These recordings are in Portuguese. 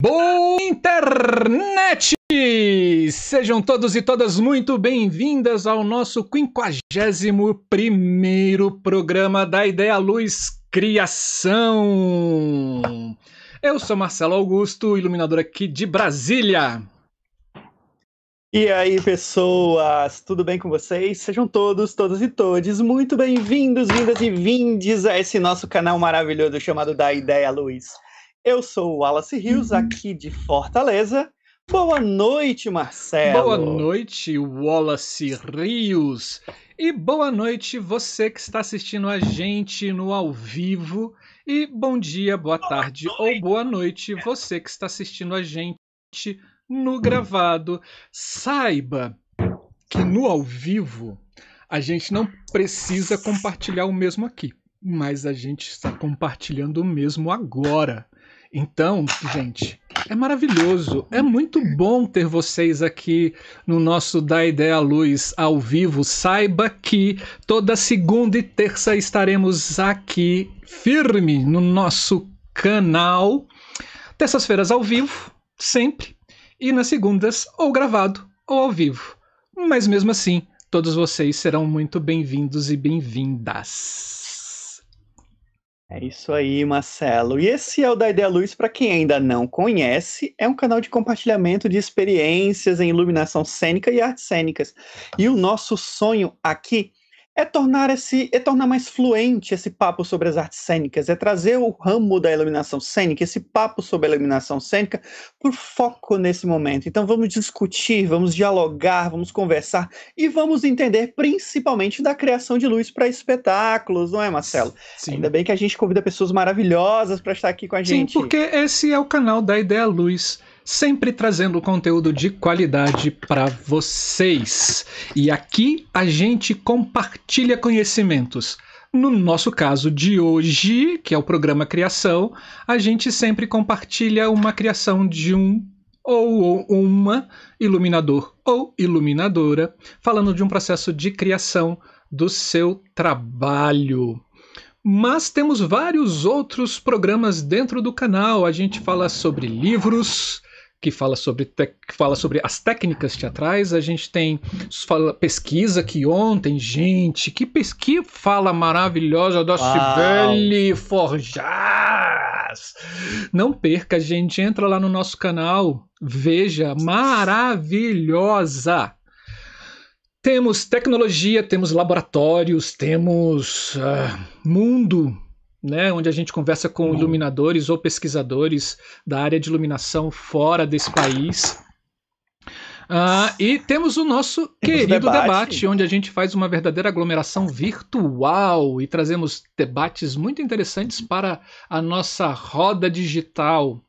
Boa internet! Sejam todos e todas muito bem-vindas ao nosso 51 programa da Ideia Luz Criação. Eu sou Marcelo Augusto, iluminador aqui de Brasília. E aí, pessoas, tudo bem com vocês? Sejam todos, todas e todes muito bem-vindos, vindas e vindes a esse nosso canal maravilhoso chamado da Ideia Luz. Eu sou o Wallace Rios, aqui de Fortaleza. Boa noite, Marcelo. Boa noite, Wallace Rios. E boa noite você que está assistindo a gente no ao vivo. E bom dia, boa tarde ou boa noite você que está assistindo a gente no gravado. Saiba que no ao vivo a gente não precisa compartilhar o mesmo aqui, mas a gente está compartilhando o mesmo agora. Então, gente, é maravilhoso, é muito bom ter vocês aqui no nosso Da Ideia à Luz ao vivo. Saiba que toda segunda e terça estaremos aqui firme no nosso canal. Terças-feiras ao vivo, sempre, e nas segundas ou gravado ou ao vivo. Mas mesmo assim, todos vocês serão muito bem-vindos e bem-vindas. É isso aí, Marcelo. E esse é o da Ideia Luz, para quem ainda não conhece, é um canal de compartilhamento de experiências em iluminação cênica e artes cênicas. E o nosso sonho aqui é tornar esse é tornar mais fluente esse papo sobre as artes cênicas, é trazer o ramo da iluminação cênica, esse papo sobre a iluminação cênica por foco nesse momento. Então vamos discutir, vamos dialogar, vamos conversar e vamos entender principalmente da criação de luz para espetáculos, não é, Marcelo? Sim. Ainda bem que a gente convida pessoas maravilhosas para estar aqui com a gente. Sim, porque esse é o canal da Ideia Luz sempre trazendo conteúdo de qualidade para vocês. E aqui a gente compartilha conhecimentos. No nosso caso de hoje, que é o programa Criação, a gente sempre compartilha uma criação de um ou uma iluminador ou iluminadora, falando de um processo de criação do seu trabalho. Mas temos vários outros programas dentro do canal. A gente fala sobre livros, que fala sobre, que fala sobre as técnicas teatrais. A gente tem fala, pesquisa que ontem, gente, que pesquisa fala maravilhosa da Cibele Forjas. Não perca, gente, entra lá no nosso canal, veja, maravilhosa. Temos tecnologia, temos laboratórios, temos uh, mundo né, onde a gente conversa com iluminadores ou pesquisadores da área de iluminação fora desse país. Uh, e temos o nosso querido debate. debate. onde a gente faz uma verdadeira aglomeração virtual e trazemos debates muito interessantes para a nossa roda digital,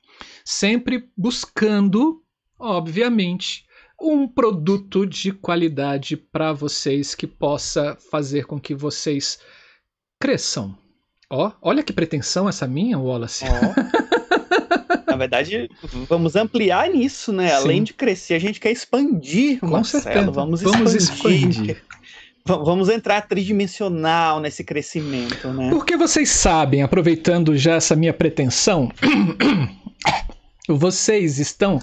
sempre buscando, obviamente, um produto de qualidade para vocês que possa fazer com que vocês cresçam Ó, oh, olha que pretensão essa minha, Wallace. Oh. Na verdade, vamos ampliar nisso, né? Sim. Além de crescer, a gente quer expandir, Com Marcelo. Certeza. Vamos, vamos expandir. expandir. Vamos entrar tridimensional nesse crescimento, né? Porque vocês sabem, aproveitando já essa minha pretensão, vocês estão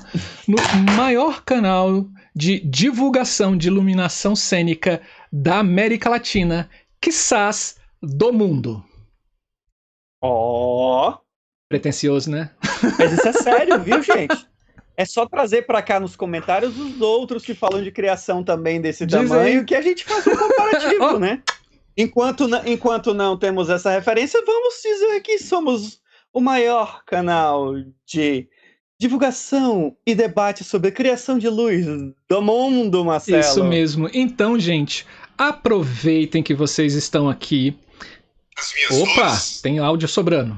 no maior canal de divulgação de iluminação cênica da América Latina, quizás do mundo. Ó. Oh. Pretencioso, né? Mas isso é sério, viu, gente? É só trazer para cá nos comentários os outros que falam de criação também desse tamanho, que a gente faz um comparativo, oh. né? Enquanto, enquanto não temos essa referência, vamos dizer que somos o maior canal de divulgação e debate sobre criação de luz do mundo, Marcelo. Isso mesmo. Então, gente, aproveitem que vocês estão aqui Opa, luzes. tem áudio sobrando.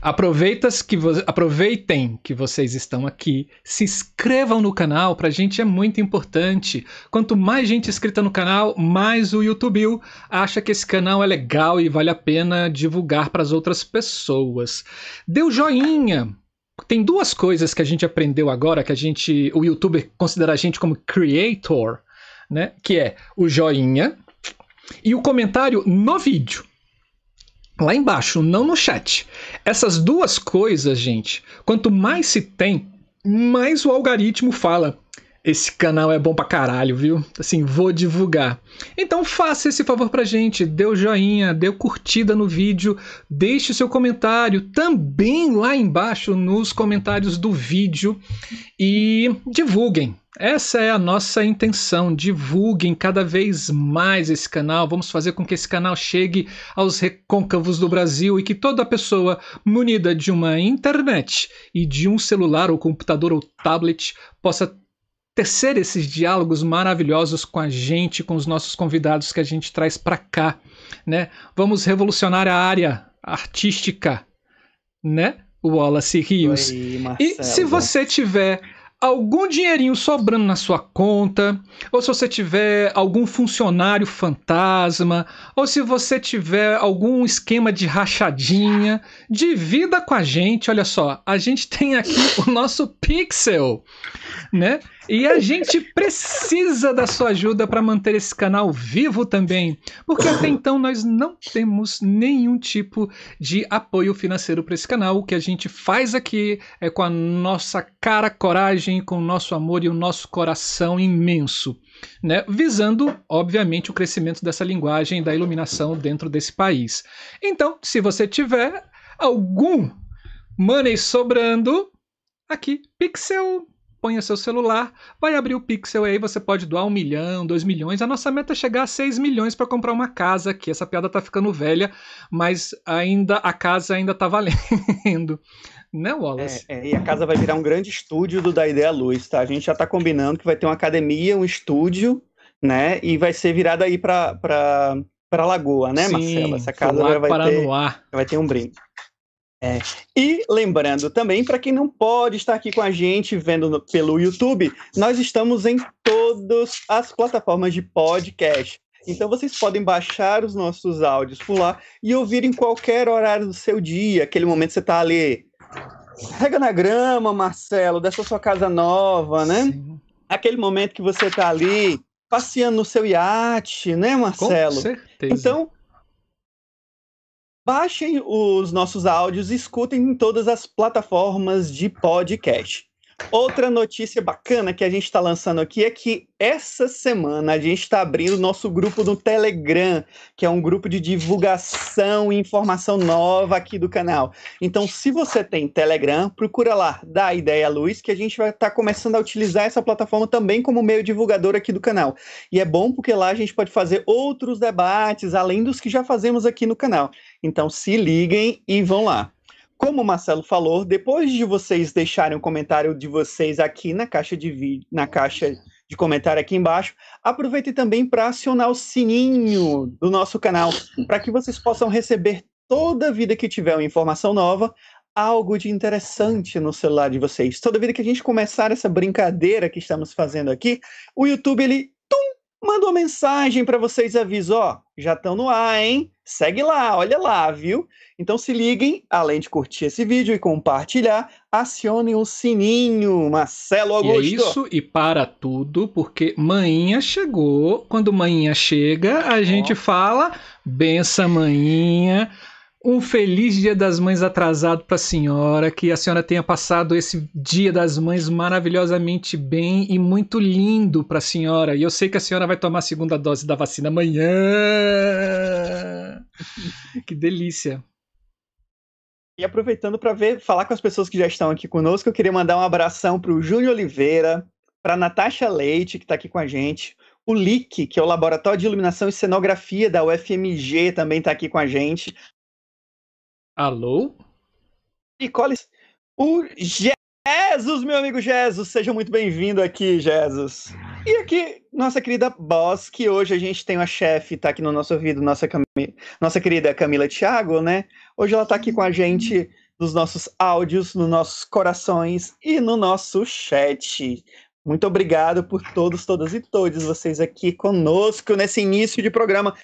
Aproveitas que aproveitem que vocês estão aqui, se inscrevam no canal, pra gente é muito importante. Quanto mais gente inscrita no canal, mais o YouTube acha que esse canal é legal e vale a pena divulgar para as outras pessoas. Dê o joinha, tem duas coisas que a gente aprendeu agora, que a gente, o youtuber considera a gente como creator, né? Que é o joinha e o comentário no vídeo. Lá embaixo, não no chat. Essas duas coisas, gente, quanto mais se tem, mais o algoritmo fala. Esse canal é bom pra caralho, viu? Assim, vou divulgar. Então faça esse favor pra gente, dê o joinha, dê o curtida no vídeo, deixe seu comentário também lá embaixo nos comentários do vídeo e divulguem. Essa é a nossa intenção. Divulguem cada vez mais esse canal. Vamos fazer com que esse canal chegue aos recôncavos do Brasil e que toda pessoa munida de uma internet e de um celular ou computador ou tablet possa tecer esses diálogos maravilhosos com a gente, com os nossos convidados que a gente traz para cá, né? Vamos revolucionar a área artística, né? Wallace Rios. Oi, e se você tiver algum dinheirinho sobrando na sua conta, ou se você tiver algum funcionário fantasma, ou se você tiver algum esquema de rachadinha, divida com a gente. Olha só, a gente tem aqui o nosso Pixel, né? E a gente precisa da sua ajuda para manter esse canal vivo também, porque até então nós não temos nenhum tipo de apoio financeiro para esse canal. O que a gente faz aqui é com a nossa cara, coragem, com o nosso amor e o nosso coração imenso, né? Visando, obviamente, o crescimento dessa linguagem da iluminação dentro desse país. Então, se você tiver algum money sobrando, aqui, Pixel ponha seu celular, vai abrir o Pixel aí, você pode doar um milhão, dois milhões. A nossa meta é chegar a seis milhões para comprar uma casa aqui. Essa piada tá ficando velha, mas ainda a casa ainda tá valendo. Né, Wallace? É, é, e a casa vai virar um grande estúdio do Da Ideia Luz, tá? A gente já tá combinando que vai ter uma academia, um estúdio, né? E vai ser virada aí para para Lagoa, né, Sim, Marcela? Essa casa vai ter, vai ter um brinde. É. E lembrando também, para quem não pode estar aqui com a gente vendo no, pelo YouTube, nós estamos em todas as plataformas de podcast. Então vocês podem baixar os nossos áudios por lá e ouvir em qualquer horário do seu dia, aquele momento que você está ali. Rega na grama, Marcelo, dessa sua casa nova, né? Sim. Aquele momento que você está ali passeando no seu iate, né, Marcelo? Com certeza. Então, Baixem os nossos áudios e escutem em todas as plataformas de podcast. Outra notícia bacana que a gente está lançando aqui é que essa semana a gente está abrindo nosso grupo no Telegram, que é um grupo de divulgação e informação nova aqui do canal. Então, se você tem Telegram, procura lá, dá ideia luz, que a gente vai estar tá começando a utilizar essa plataforma também como meio divulgador aqui do canal. E é bom porque lá a gente pode fazer outros debates, além dos que já fazemos aqui no canal. Então, se liguem e vão lá. Como o Marcelo falou, depois de vocês deixarem o comentário de vocês aqui na caixa de vídeo, na caixa de comentário aqui embaixo, aproveitem também para acionar o sininho do nosso canal, para que vocês possam receber toda vida que tiver uma informação nova, algo de interessante no celular de vocês. Toda vida que a gente começar essa brincadeira que estamos fazendo aqui, o YouTube ele tum, manda uma mensagem para vocês aviso, ó, já estão no ar, hein? Segue lá, olha lá, viu? Então se liguem, além de curtir esse vídeo e compartilhar, acionem o sininho, Marcelo Augusto. E é isso, e para tudo, porque manhinha chegou. Quando manhinha chega, a oh. gente fala, benção manhinha. Um feliz Dia das Mães atrasado para a senhora, que a senhora tenha passado esse Dia das Mães maravilhosamente bem e muito lindo para a senhora. E eu sei que a senhora vai tomar a segunda dose da vacina amanhã. que delícia. E aproveitando para ver, falar com as pessoas que já estão aqui conosco, eu queria mandar um abração para o Júnior Oliveira, para Natasha Leite, que está aqui com a gente, o LIC, que é o Laboratório de Iluminação e Cenografia da UFMG, também está aqui com a gente. Alô? E o Jesus, meu amigo Jesus, seja muito bem-vindo aqui, Jesus. E aqui, nossa querida boss, que hoje a gente tem uma chefe, tá aqui no nosso ouvido, nossa, Cam... nossa querida Camila Thiago, né? Hoje ela tá aqui com a gente nos nossos áudios, nos nossos corações e no nosso chat. Muito obrigado por todos, todas e todos vocês aqui conosco nesse início de programa.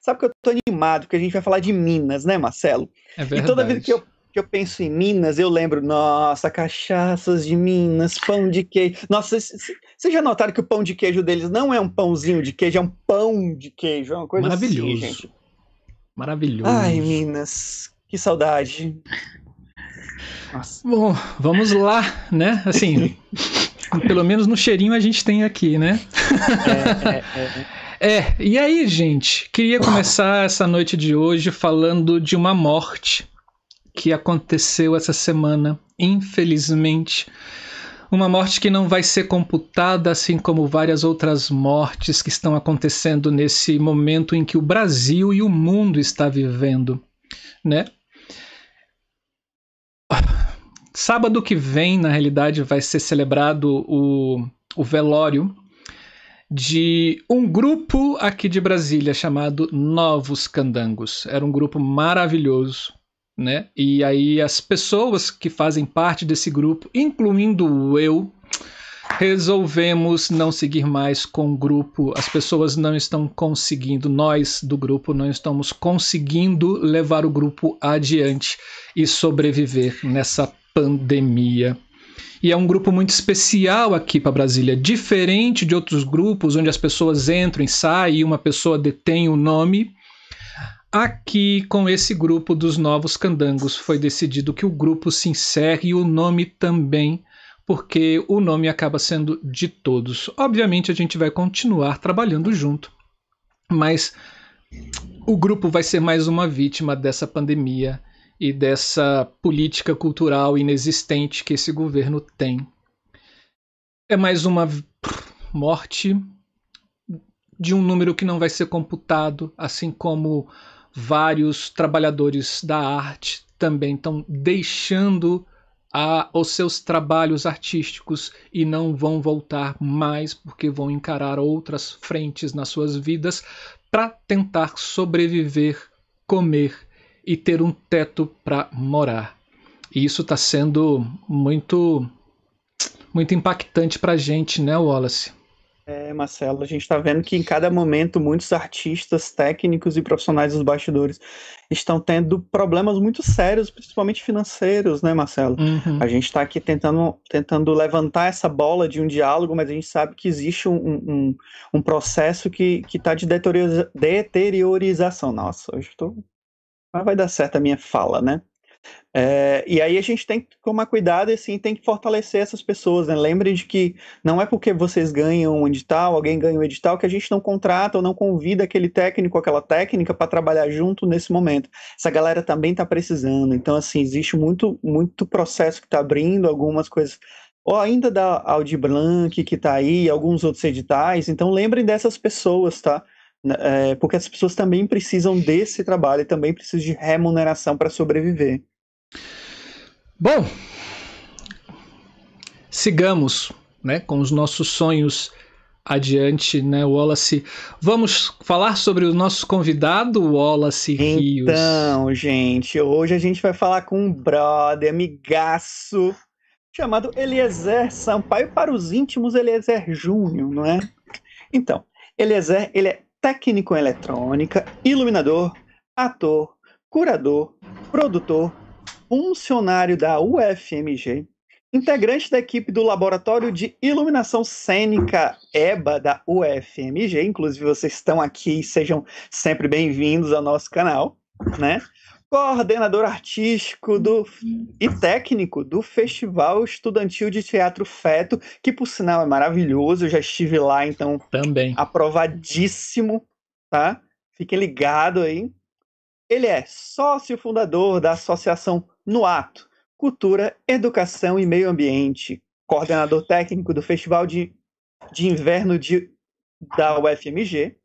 Sabe que eu tô animado, porque a gente vai falar de Minas, né, Marcelo? É verdade. E toda vez que eu que eu penso em Minas, eu lembro, nossa, cachaças de Minas, pão de queijo. Nossa, vocês já notaram que o pão de queijo deles não é um pãozinho de queijo, é um pão de queijo, é uma coisa assim, Maravilhoso. assim, gente. Maravilhoso. Ai, Minas, que saudade. Nossa. Bom, vamos lá, né? Assim, pelo menos no cheirinho a gente tem aqui, né? É, é, é. É, e aí, gente, queria começar essa noite de hoje falando de uma morte que aconteceu essa semana, infelizmente. Uma morte que não vai ser computada, assim como várias outras mortes que estão acontecendo nesse momento em que o Brasil e o mundo está vivendo, né? Sábado que vem, na realidade, vai ser celebrado o, o velório de um grupo aqui de Brasília chamado Novos Candangos. Era um grupo maravilhoso, né? E aí as pessoas que fazem parte desse grupo, incluindo eu, resolvemos não seguir mais com o grupo. As pessoas não estão conseguindo, nós do grupo não estamos conseguindo levar o grupo adiante e sobreviver nessa pandemia e é um grupo muito especial aqui para Brasília, diferente de outros grupos onde as pessoas entram e saem e uma pessoa detém o nome. Aqui, com esse grupo dos Novos Candangos, foi decidido que o grupo se encerre e o nome também, porque o nome acaba sendo de todos. Obviamente, a gente vai continuar trabalhando junto, mas o grupo vai ser mais uma vítima dessa pandemia e dessa política cultural inexistente que esse governo tem. É mais uma morte de um número que não vai ser computado, assim como vários trabalhadores da arte também estão deixando a, os seus trabalhos artísticos e não vão voltar mais porque vão encarar outras frentes nas suas vidas para tentar sobreviver, comer e ter um teto para morar. E isso está sendo muito muito impactante para a gente, né, Wallace? É, Marcelo, a gente está vendo que em cada momento muitos artistas, técnicos e profissionais dos bastidores estão tendo problemas muito sérios, principalmente financeiros, né, Marcelo? Uhum. A gente está aqui tentando, tentando levantar essa bola de um diálogo, mas a gente sabe que existe um, um, um processo que está de deteriorização. Nossa, hoje estou mas vai dar certo a minha fala, né? É, e aí a gente tem que tomar cuidado e assim, tem que fortalecer essas pessoas, né? Lembrem de que não é porque vocês ganham um edital, alguém ganha um edital, que a gente não contrata ou não convida aquele técnico, aquela técnica para trabalhar junto nesse momento. Essa galera também está precisando. Então, assim, existe muito, muito processo que está abrindo, algumas coisas ou ainda da Audi Blanc que está aí, alguns outros editais. Então lembrem dessas pessoas, tá? Né, é, porque as pessoas também precisam desse trabalho e também precisam de remuneração para sobreviver. Bom, sigamos né, com os nossos sonhos adiante, né, Wallace? Vamos falar sobre o nosso convidado, Wallace Rios. Então, gente, hoje a gente vai falar com um brother, amigaço, chamado Eliezer Sampaio, para os íntimos Eliezer Júnior, não é? Então, Eliezer, ele é técnico em eletrônica, iluminador, ator, curador, produtor, funcionário da UFMG, integrante da equipe do Laboratório de Iluminação Cênica EBA da UFMG. Inclusive, vocês estão aqui, sejam sempre bem-vindos ao nosso canal, né? Coordenador artístico do, e técnico do Festival Estudantil de Teatro Feto, que por sinal é maravilhoso, eu já estive lá, então também aprovadíssimo, tá? Fiquem ligados aí. Ele é sócio fundador da Associação No Ato, Cultura, Educação e Meio Ambiente, coordenador técnico do Festival de, de Inverno de, da UFMG,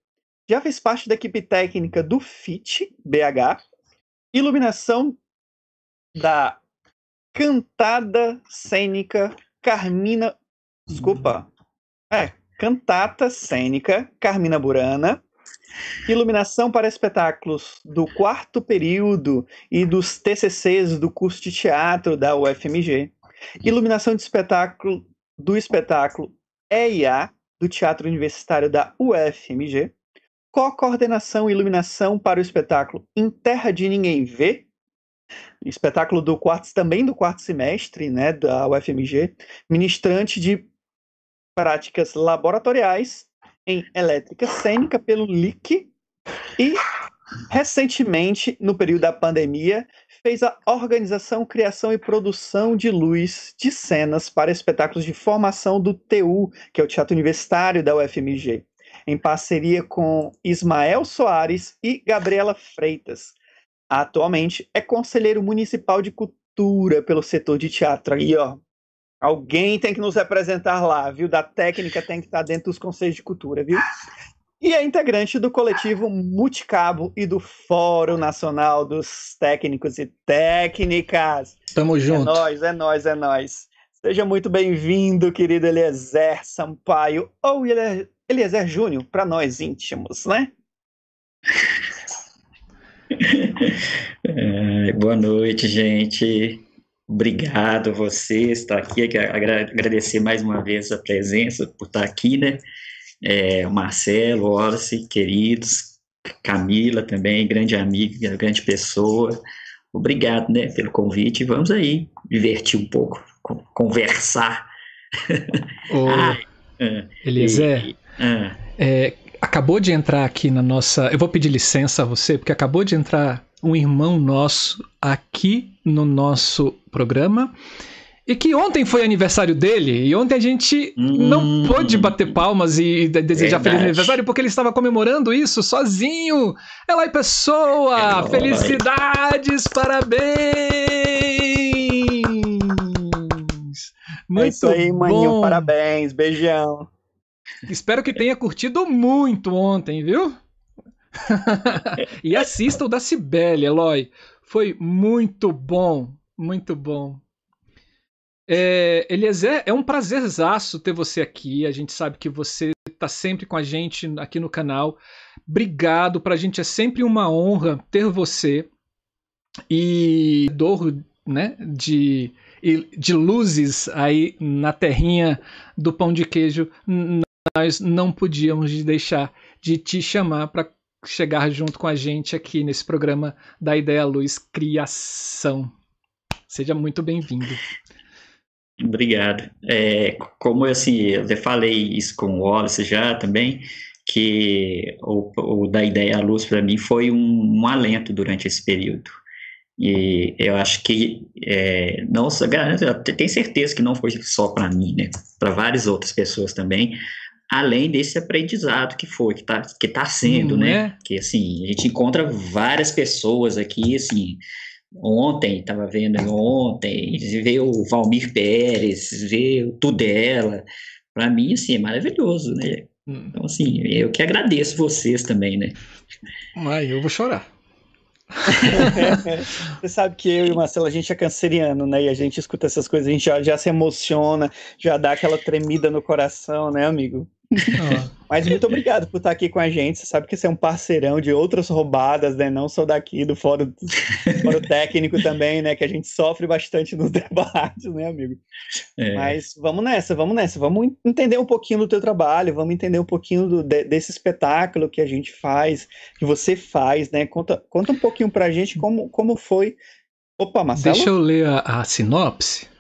já fez parte da equipe técnica do FIT BH, Iluminação da cantada cênica Carmina. Desculpa. É, cantata cênica Carmina Burana. Iluminação para espetáculos do quarto período e dos TCCs do curso de teatro da UFMG. Iluminação de espetáculo do espetáculo EIA do Teatro Universitário da UFMG co-coordenação e iluminação para o espetáculo Em Terra de Ninguém Vê, espetáculo do quarto, também do quarto semestre, né, da UFMG, ministrante de práticas laboratoriais em elétrica cênica pelo LIC e recentemente, no período da pandemia, fez a organização, criação e produção de luz de cenas para espetáculos de formação do TU, que é o Teatro Universitário da UFMG, em parceria com Ismael Soares e Gabriela Freitas. Atualmente é conselheiro municipal de cultura pelo setor de teatro. Aí, ó, alguém tem que nos representar lá, viu? Da técnica tem que estar dentro dos conselhos de cultura, viu? e é integrante do coletivo Multicabo e do Fórum Nacional dos Técnicos e Técnicas. Tamo junto. É nós, é nós, é nós. Seja muito bem-vindo, querido Eliezer Sampaio, ou Eliezer Júnior, para nós íntimos, né? É, boa noite, gente. Obrigado você estar aqui. Agradecer mais uma vez a presença, por estar aqui, né? é, Marcelo, Wallace, queridos, Camila também, grande amiga, grande pessoa. Obrigado, né, pelo convite. Vamos aí divertir um pouco, conversar. Ô, ah, Eliezer, ah, é, acabou de entrar aqui na nossa. Eu vou pedir licença a você, porque acabou de entrar um irmão nosso aqui no nosso programa. E que ontem foi aniversário dele, e ontem a gente hum, não pôde bater palmas e desejar verdade. feliz aniversário porque ele estava comemorando isso sozinho. Ela é pessoa! É Felicidades, parabéns! Muito é isso aí, maninho, parabéns, beijão. Espero que tenha curtido muito ontem, viu? e assista o da Cibele, Eloy. Foi muito bom, muito bom. É, Eliezer, é um prazerzaço ter você aqui. A gente sabe que você está sempre com a gente aqui no canal. Obrigado, para a gente é sempre uma honra ter você. E dor né, de, de luzes aí na terrinha do pão de queijo, nós não podíamos deixar de te chamar para chegar junto com a gente aqui nesse programa da Ideia Luz Criação. Seja muito bem-vindo. Obrigado. É, como assim, eu já falei isso com o Wallace já também, que o, o da ideia à luz para mim foi um, um, alento durante esse período. E eu acho que, é, não, eu tenho certeza que não foi só para mim, né? Para várias outras pessoas também, além desse aprendizado que foi, que está que tá sendo, hum, né? É? Que assim, a gente encontra várias pessoas aqui, assim, ontem, estava vendo ontem, ver o Valmir Pérez, ver o Tudela, para mim, assim, é maravilhoso, né? Hum. Então, assim, eu que agradeço vocês também, né? Ai, eu vou chorar. Você sabe que eu e o Marcelo, a gente é canceriano, né? E a gente escuta essas coisas, a gente já, já se emociona, já dá aquela tremida no coração, né, amigo? Mas muito obrigado por estar aqui com a gente. Você sabe que você é um parceirão de outras roubadas, né? Não só daqui, do fórum, fórum técnico também, né? Que a gente sofre bastante nos debates, né, amigo? É. Mas vamos nessa, vamos nessa. Vamos entender um pouquinho do teu trabalho, vamos entender um pouquinho do, de, desse espetáculo que a gente faz, que você faz, né? Conta, conta um pouquinho pra gente como, como foi. Opa, Marcelo? Deixa eu ler a, a sinopse.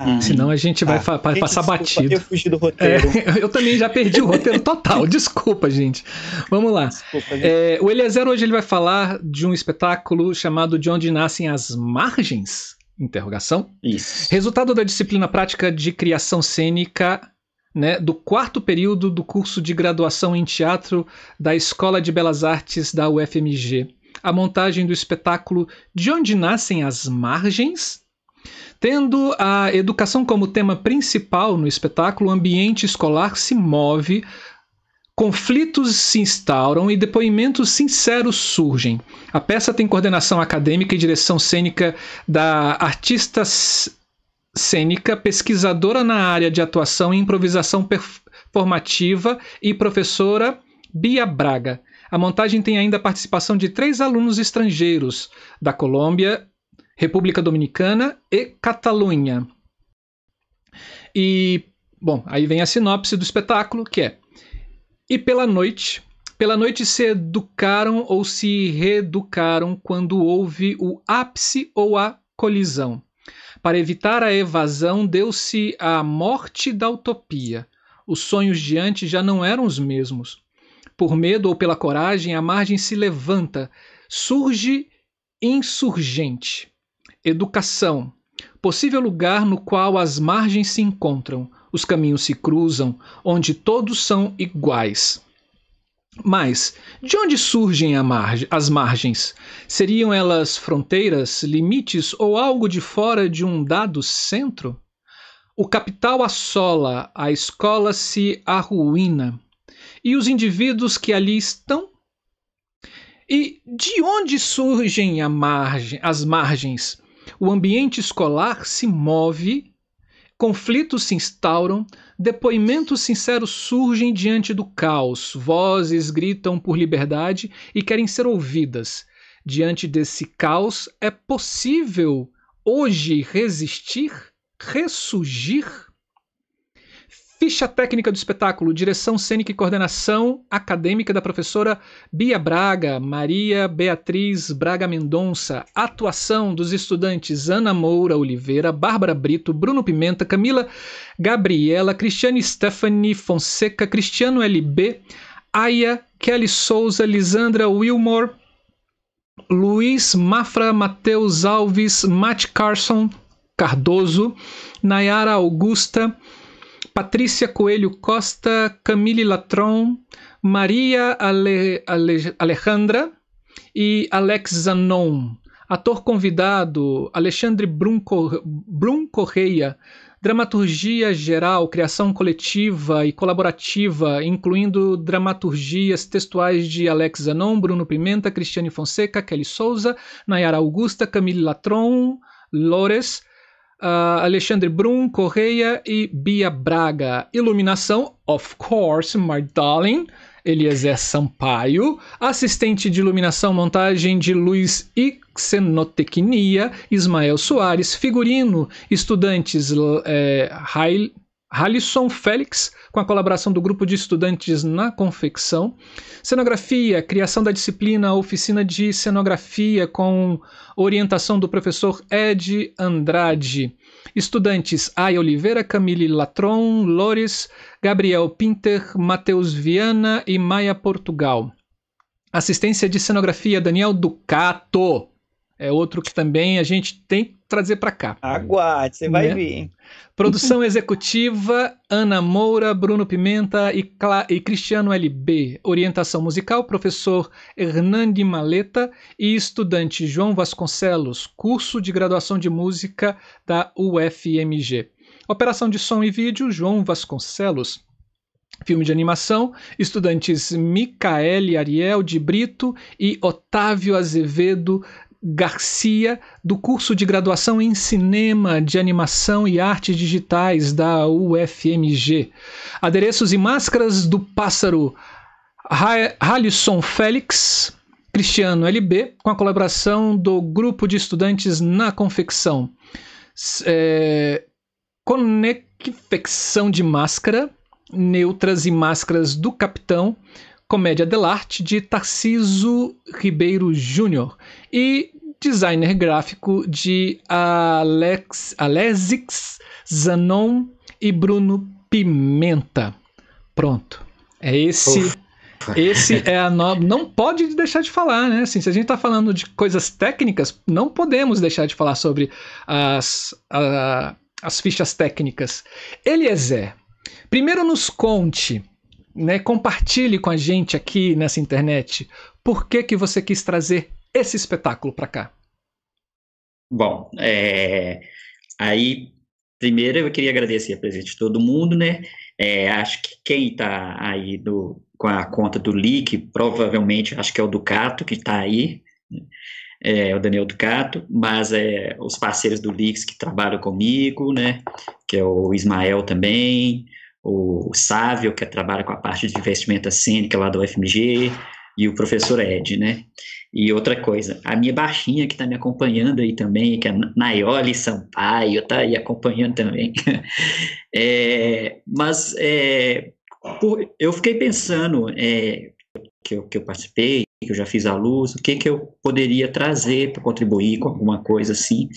Ah, Senão a gente vai ah, pa passar desculpa, batido. Eu fugi do roteiro. É, eu também já perdi o roteiro total. Desculpa, gente. Vamos lá. Desculpa, gente. É, o Eliezer hoje ele vai falar de um espetáculo chamado De Onde Nascem as Margens? Interrogação. Isso. Resultado da disciplina prática de criação cênica né, do quarto período do curso de graduação em teatro da Escola de Belas Artes da UFMG. A montagem do espetáculo De Onde Nascem as Margens? Tendo a educação como tema principal no espetáculo, o ambiente escolar se move, conflitos se instauram e depoimentos sinceros surgem. A peça tem coordenação acadêmica e direção cênica da artista cênica, pesquisadora na área de atuação e improvisação performativa e professora Bia Braga. A montagem tem ainda a participação de três alunos estrangeiros da Colômbia, República Dominicana e Catalunha. E, bom, aí vem a sinopse do espetáculo, que é: E pela noite, Pela noite se educaram ou se reeducaram quando houve o ápice ou a colisão. Para evitar a evasão, deu-se a morte da utopia. Os sonhos de antes já não eram os mesmos. Por medo ou pela coragem, a margem se levanta, surge insurgente. Educação. Possível lugar no qual as margens se encontram, os caminhos se cruzam, onde todos são iguais. Mas de onde surgem as margens? Seriam elas fronteiras, limites ou algo de fora de um dado centro? O capital assola, a escola se arruína. E os indivíduos que ali estão? E de onde surgem margem, as margens? O ambiente escolar se move Conflitos se instauram, depoimentos sinceros surgem diante do caos, vozes gritam por liberdade e querem ser ouvidas. Diante desse caos, é possível hoje resistir, ressurgir? Ficha técnica do espetáculo, direção cênica e coordenação acadêmica da professora Bia Braga, Maria Beatriz Braga Mendonça, atuação dos estudantes Ana Moura Oliveira, Bárbara Brito, Bruno Pimenta, Camila Gabriela, Cristiane Stephanie Fonseca, Cristiano LB, Aya, Kelly Souza, Lisandra Wilmore, Luiz Mafra, Matheus Alves, Matt Carson Cardoso, Nayara Augusta, Patrícia Coelho Costa, Camille Latron, Maria Ale, Ale, Alejandra e Alex Zanon. Ator convidado, Alexandre Brum, Brum Correia. Dramaturgia geral, criação coletiva e colaborativa, incluindo dramaturgias textuais de Alex Zanon, Bruno Pimenta, Cristiane Fonseca, Kelly Souza, Nayara Augusta, Camille Latron, Lores, uh, Alexandre Brum, Correia e Bia Braga. Iluminação, of course, my darling. Eliezer Sampaio, assistente de iluminação, montagem de luz e xenotecnia, Ismael Soares, figurino, estudantes é, Halisson Félix, com a colaboração do grupo de estudantes na confecção. Cenografia, criação da disciplina Oficina de Cenografia, com orientação do professor Ed Andrade. Estudantes Aya Oliveira, Camille Latron, Lores, Gabriel Pinter, Matheus Viana e Maia Portugal. Assistência de cenografia Daniel Ducato. É outro que também a gente tem trazer para cá. Aguarde, você vai né? ver. Produção executiva Ana Moura, Bruno Pimenta e, Cla e Cristiano LB. Orientação musical professor Hernandi Maleta e estudante João Vasconcelos, curso de graduação de música da UFMG. Operação de som e vídeo João Vasconcelos. Filme de animação, estudantes Micaele Ariel de Brito e Otávio Azevedo Garcia, do curso de graduação em Cinema, de Animação e Artes Digitais da UFMG. Adereços e máscaras do pássaro Halisson Félix, Cristiano LB, com a colaboração do grupo de estudantes na confecção. É, de máscara, neutras e máscaras do Capitão, Comédia dell'arte de Tarciso Ribeiro Júnior e designer gráfico de Alex, Alexix Zanon e Bruno Pimenta. Pronto. É esse. Esse é a no... Não pode deixar de falar, né? Assim, se a gente está falando de coisas técnicas, não podemos deixar de falar sobre as, a, as fichas técnicas. Eliezer, primeiro nos conte né, compartilhe com a gente aqui nessa internet por que, que você quis trazer esse espetáculo para cá. Bom, é, aí primeiro eu queria agradecer a presença de todo mundo, né? É, acho que quem está aí do, com a conta do Leak, provavelmente acho que é o Ducato que está aí, né? é, o Daniel Ducato, mas é, os parceiros do Leaks que trabalham comigo, né? Que é o Ismael também, o Sávio, que trabalha com a parte de investimento cênica lá do UFMG, e o professor Ed, né? E outra coisa, a minha baixinha que está me acompanhando aí também, que é Naioli Sampaio, tá aí acompanhando também. é, mas é, por, eu fiquei pensando, é, que eu, que eu participei, que eu já fiz a luz, o que, que eu poderia trazer para contribuir com alguma coisa assim.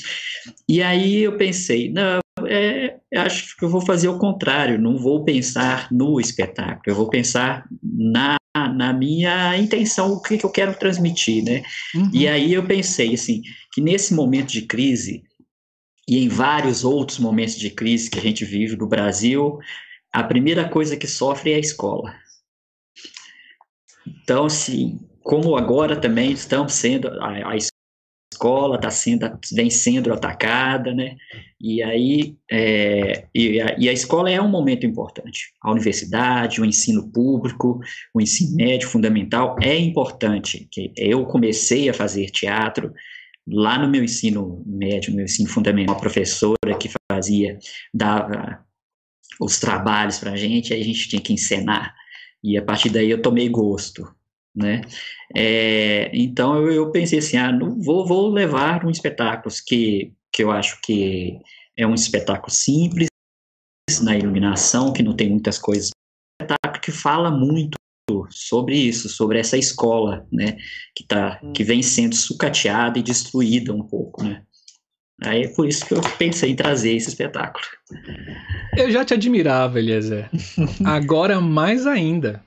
E aí eu pensei, não, é, acho que eu vou fazer o contrário, não vou pensar no espetáculo, eu vou pensar na, na minha intenção, o que, que eu quero transmitir, né? Uhum. E aí eu pensei, assim, que nesse momento de crise, e em vários outros momentos de crise que a gente vive no Brasil, a primeira coisa que sofre é a escola. Então, assim, como agora também estamos sendo, a, a escola está sendo, vem sendo atacada, né? E aí, é, e, a, e, a, escola é um momento importante. A universidade, o ensino público, o ensino médio fundamental é importante. Eu comecei a fazer teatro lá no meu ensino médio, meu ensino fundamental, uma professora que fazia, dava os trabalhos para a gente, aí a gente tinha que encenar. E a partir daí eu tomei gosto, né? É, então eu, eu, pensei assim, ah, não, vou, vou levar um espetáculo que, que eu acho que é um espetáculo simples na iluminação, que não tem muitas coisas, um espetáculo que fala muito sobre isso, sobre essa escola, né, que tá, hum. que vem sendo sucateada e destruída um pouco, né. Aí é por isso que eu pensei em trazer esse espetáculo. Eu já te admirava, Eliezer. Agora mais ainda.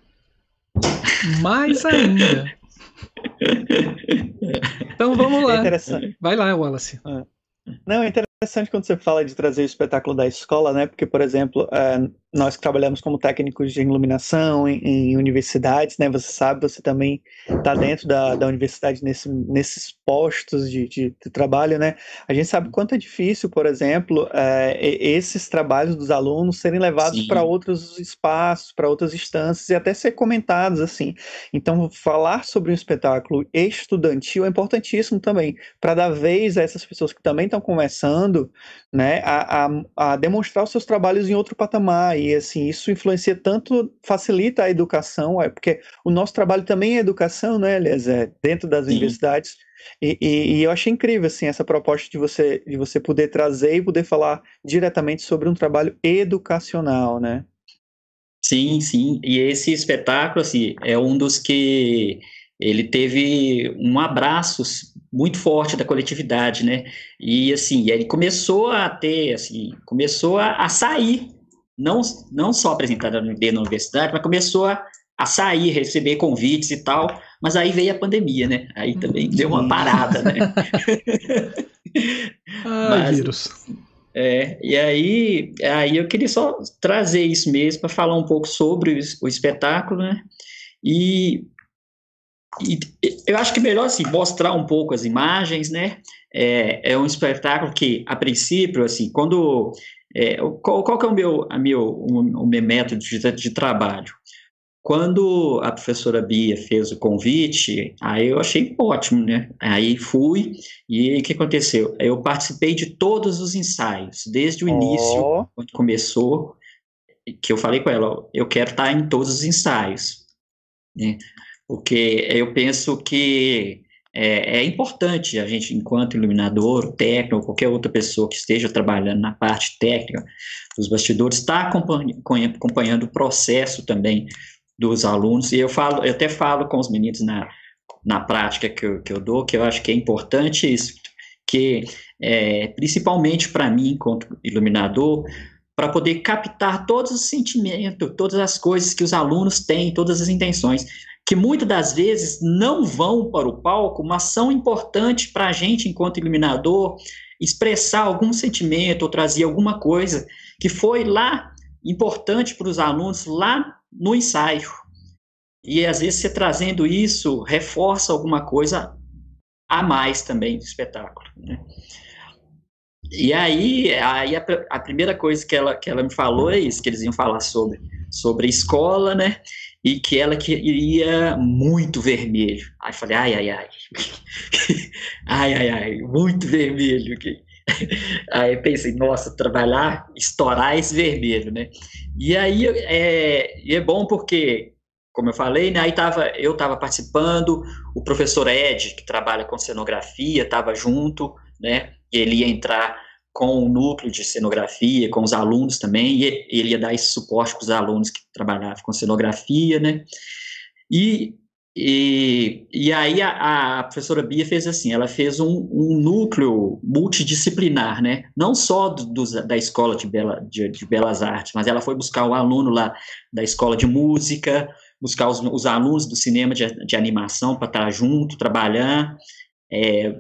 Mais ainda. Então vamos lá. É Vai lá, Wallace. Ah. Não, é interessante quando você fala de trazer o espetáculo da escola, né? Porque, por exemplo, é, nós que trabalhamos como técnicos de iluminação em, em universidades, né? Você sabe, você também está dentro da, da universidade nesse, nesses postos de, de, de, trabalho, né? A gente sabe quanto é difícil, por exemplo, é, esses trabalhos dos alunos serem levados para outros espaços, para outras instâncias e até ser comentados assim. Então, falar sobre um espetáculo estudantil é importantíssimo também para dar vez a essas pessoas que também estão começando, né, a, a, a demonstrar os seus trabalhos em outro patamar e assim, isso influencia tanto, facilita a educação, é porque o nosso trabalho também é educação, né, aliás, é dentro das Sim. universidades. E, e, e, eu achei incrível assim essa proposta de você de você poder trazer e poder falar diretamente sobre um trabalho educacional, né? Sim, sim. E esse espetáculo assim é um dos que ele teve um abraço muito forte da coletividade, né? E assim, ele começou a ter, assim, começou a, a sair não, não só apresentada da universidade, mas começou a, a sair, receber convites e tal, mas aí veio a pandemia, né? Aí também deu uma parada, né? ah, mas, vírus. É, e aí, aí eu queria só trazer isso mesmo para falar um pouco sobre o, o espetáculo, né? E, e, eu acho que melhor assim, mostrar um pouco as imagens, né? É, é um espetáculo que, a princípio, assim, quando é, qual, qual que é o meu, a meu, o, o meu método de, de trabalho? Quando a professora Bia fez o convite, aí eu achei ótimo, né? Aí fui e o que aconteceu? Eu participei de todos os ensaios, desde o início, oh. quando começou, que eu falei com ela, eu quero estar em todos os ensaios, né? Porque eu penso que é, é, importante a gente, enquanto iluminador, técnico, qualquer outra pessoa que esteja trabalhando na parte técnica dos bastidores, está acompanhando o processo também dos alunos. E eu falo, eu até falo com os meninos na, na prática que eu, que eu dou, que eu acho que é importante isso, que é, principalmente para mim, enquanto iluminador, para poder captar todos os sentimentos, todas as coisas que os alunos têm, todas as intenções que muitas das vezes não vão para o palco, mas são importantes para a gente, enquanto iluminador, expressar algum sentimento ou trazer alguma coisa que foi lá importante para os alunos lá no ensaio. E às vezes você trazendo isso reforça alguma coisa a mais também do espetáculo. Né? E aí, aí a, a, primeira coisa que ela, que ela me falou é isso, que eles iam falar sobre, sobre escola, né? E que ela queria muito vermelho. Aí falei, ai, ai, ai. ai, ai, ai, muito vermelho. Aí pensei, nossa, trabalhar, estourar esse vermelho, né? E aí é, é bom porque, como eu falei, né, aí tava, eu estava participando, o professor Ed, que trabalha com cenografia, estava junto, né? Ele ia entrar com o núcleo de cenografia, com os alunos também, e ele ia dar esse suporte para os alunos que trabalhavam com cenografia, né? E E, e aí a, a, professora Bia fez assim, ela fez um, um núcleo multidisciplinar, né? Não só do, do, da escola de, Bela, de, de, Belas Artes, mas ela foi buscar o aluno lá da escola de música, buscar os, os alunos do cinema de, de animação para estar junto, trabalhar. É,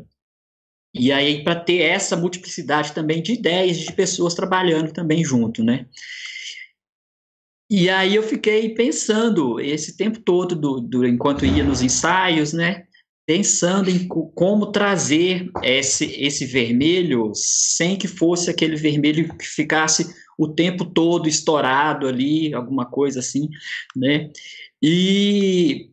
e aí para ter essa multiplicidade também de ideias de pessoas trabalhando também junto, né? E aí eu fiquei pensando esse tempo todo, do, do, enquanto ia nos ensaios, né? Pensando em como trazer esse, esse vermelho sem que fosse aquele vermelho que ficasse o tempo todo estourado ali, alguma coisa assim, né? E,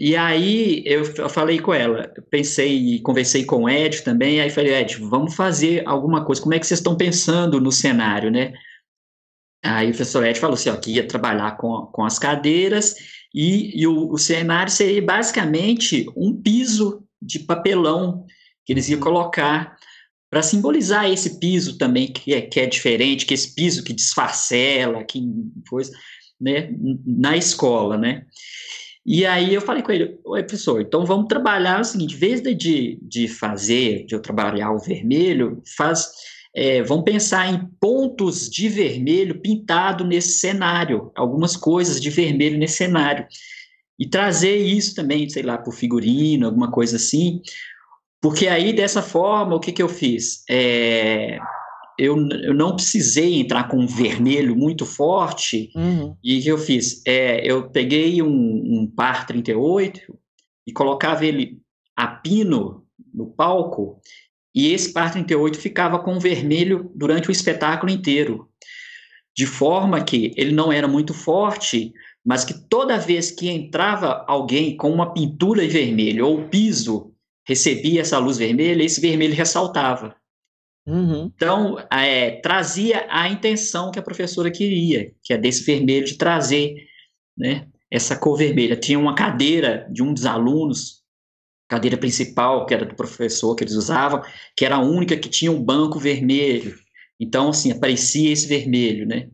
e aí eu, falei com ela, pensei, conversei com o Ed também, aí falei, Ed, vamos fazer alguma coisa, como é que vocês estão pensando no cenário, né? Aí o professor Ed falou assim, ó, que ia trabalhar com, com as cadeiras e, e o, o, cenário seria basicamente um piso de papelão que eles iam colocar para simbolizar esse piso também que é, que é diferente, que esse piso que desfarcela, que coisa, né, na escola, né? E aí eu falei com ele, oi professor, então vamos trabalhar o seguinte, em vez de, de fazer, de eu trabalhar o vermelho, faz é, vão pensar em pontos de vermelho pintado nesse cenário, algumas coisas de vermelho nesse cenário. E trazer isso também, sei lá, por figurino, alguma coisa assim, porque aí dessa forma, o que, que eu fiz? É, eu, eu não precisei entrar com um vermelho muito forte, uhum. e o que eu fiz? É, eu peguei um, um par 38 e colocava ele a pino no palco e esse par 38 ficava com vermelho durante o espetáculo inteiro, de forma que ele não era muito forte, mas que toda vez que entrava alguém com uma pintura em vermelho ou o piso recebia essa luz vermelha, esse vermelho ressaltava. Uhum. Então, é, trazia a intenção que a professora queria, que é desse vermelho de trazer né, essa cor vermelha. Tinha uma cadeira de um dos alunos cadeira principal, que era do professor que eles usavam, que era a única que tinha um banco vermelho. Então, assim, aparecia esse vermelho, né?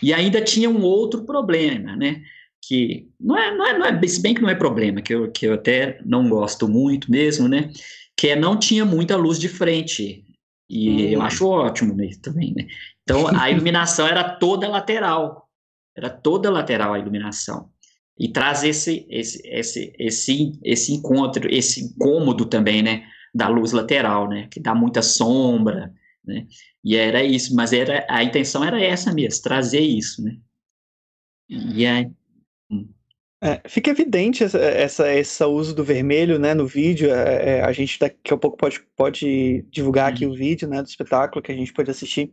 E ainda tinha um outro problema, né? Que não é, não é, não é se bem que não é problema, que eu, que eu até não gosto muito mesmo, né? Que é não tinha muita luz de frente. E hum. eu acho ótimo né, também, né? Então, a iluminação era toda lateral. Era toda lateral a iluminação e traz esse, esse, esse, esse, esse encontro, esse incômodo também, né, da luz lateral, né, que dá muita sombra, né, e era isso, mas era, a intenção era essa mesmo, trazer isso, né. E aí... É, fica evidente essa, essa, esse uso do vermelho né, no vídeo. É, é, a gente daqui a pouco pode, pode divulgar aqui uhum. o vídeo né, do espetáculo que a gente pode assistir.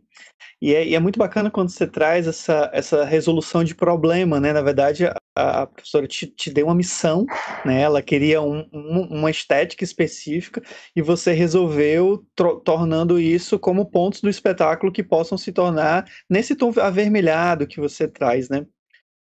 E é, e é, muito bacana quando você traz essa, essa resolução de problema. Né? Na verdade, a, a professora te, te, deu uma missão, né? ela queria um, um, uma estética específica e você resolveu tornando isso como pontos do espetáculo que possam se tornar nesse tom avermelhado que você traz. Né?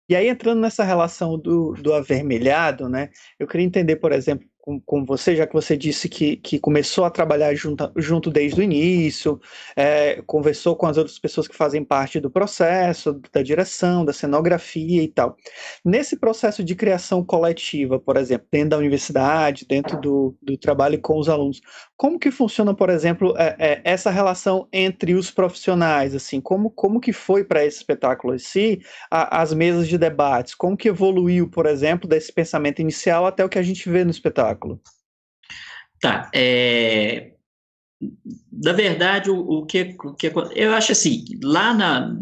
E aí, entrando nessa relação do, do avermelhado, né, eu queria entender, por exemplo, com, com você, já que você disse que, que começou a trabalhar junto, junto desde o início, é, conversou com as outras pessoas que fazem parte do processo, da direção, da cenografia e tal. Nesse processo de criação coletiva, por exemplo, dentro da universidade, dentro do, do trabalho com os alunos, como que funciona, por exemplo, é, é, essa relação entre os profissionais, assim, como, como que foi para esse espetáculo em si, a, as mesas de debates, como que evoluiu, por exemplo, desse pensamento inicial até o que a gente vê no espetáculo? Tá. É... Na verdade, o, o, que, o que eu acho assim, lá na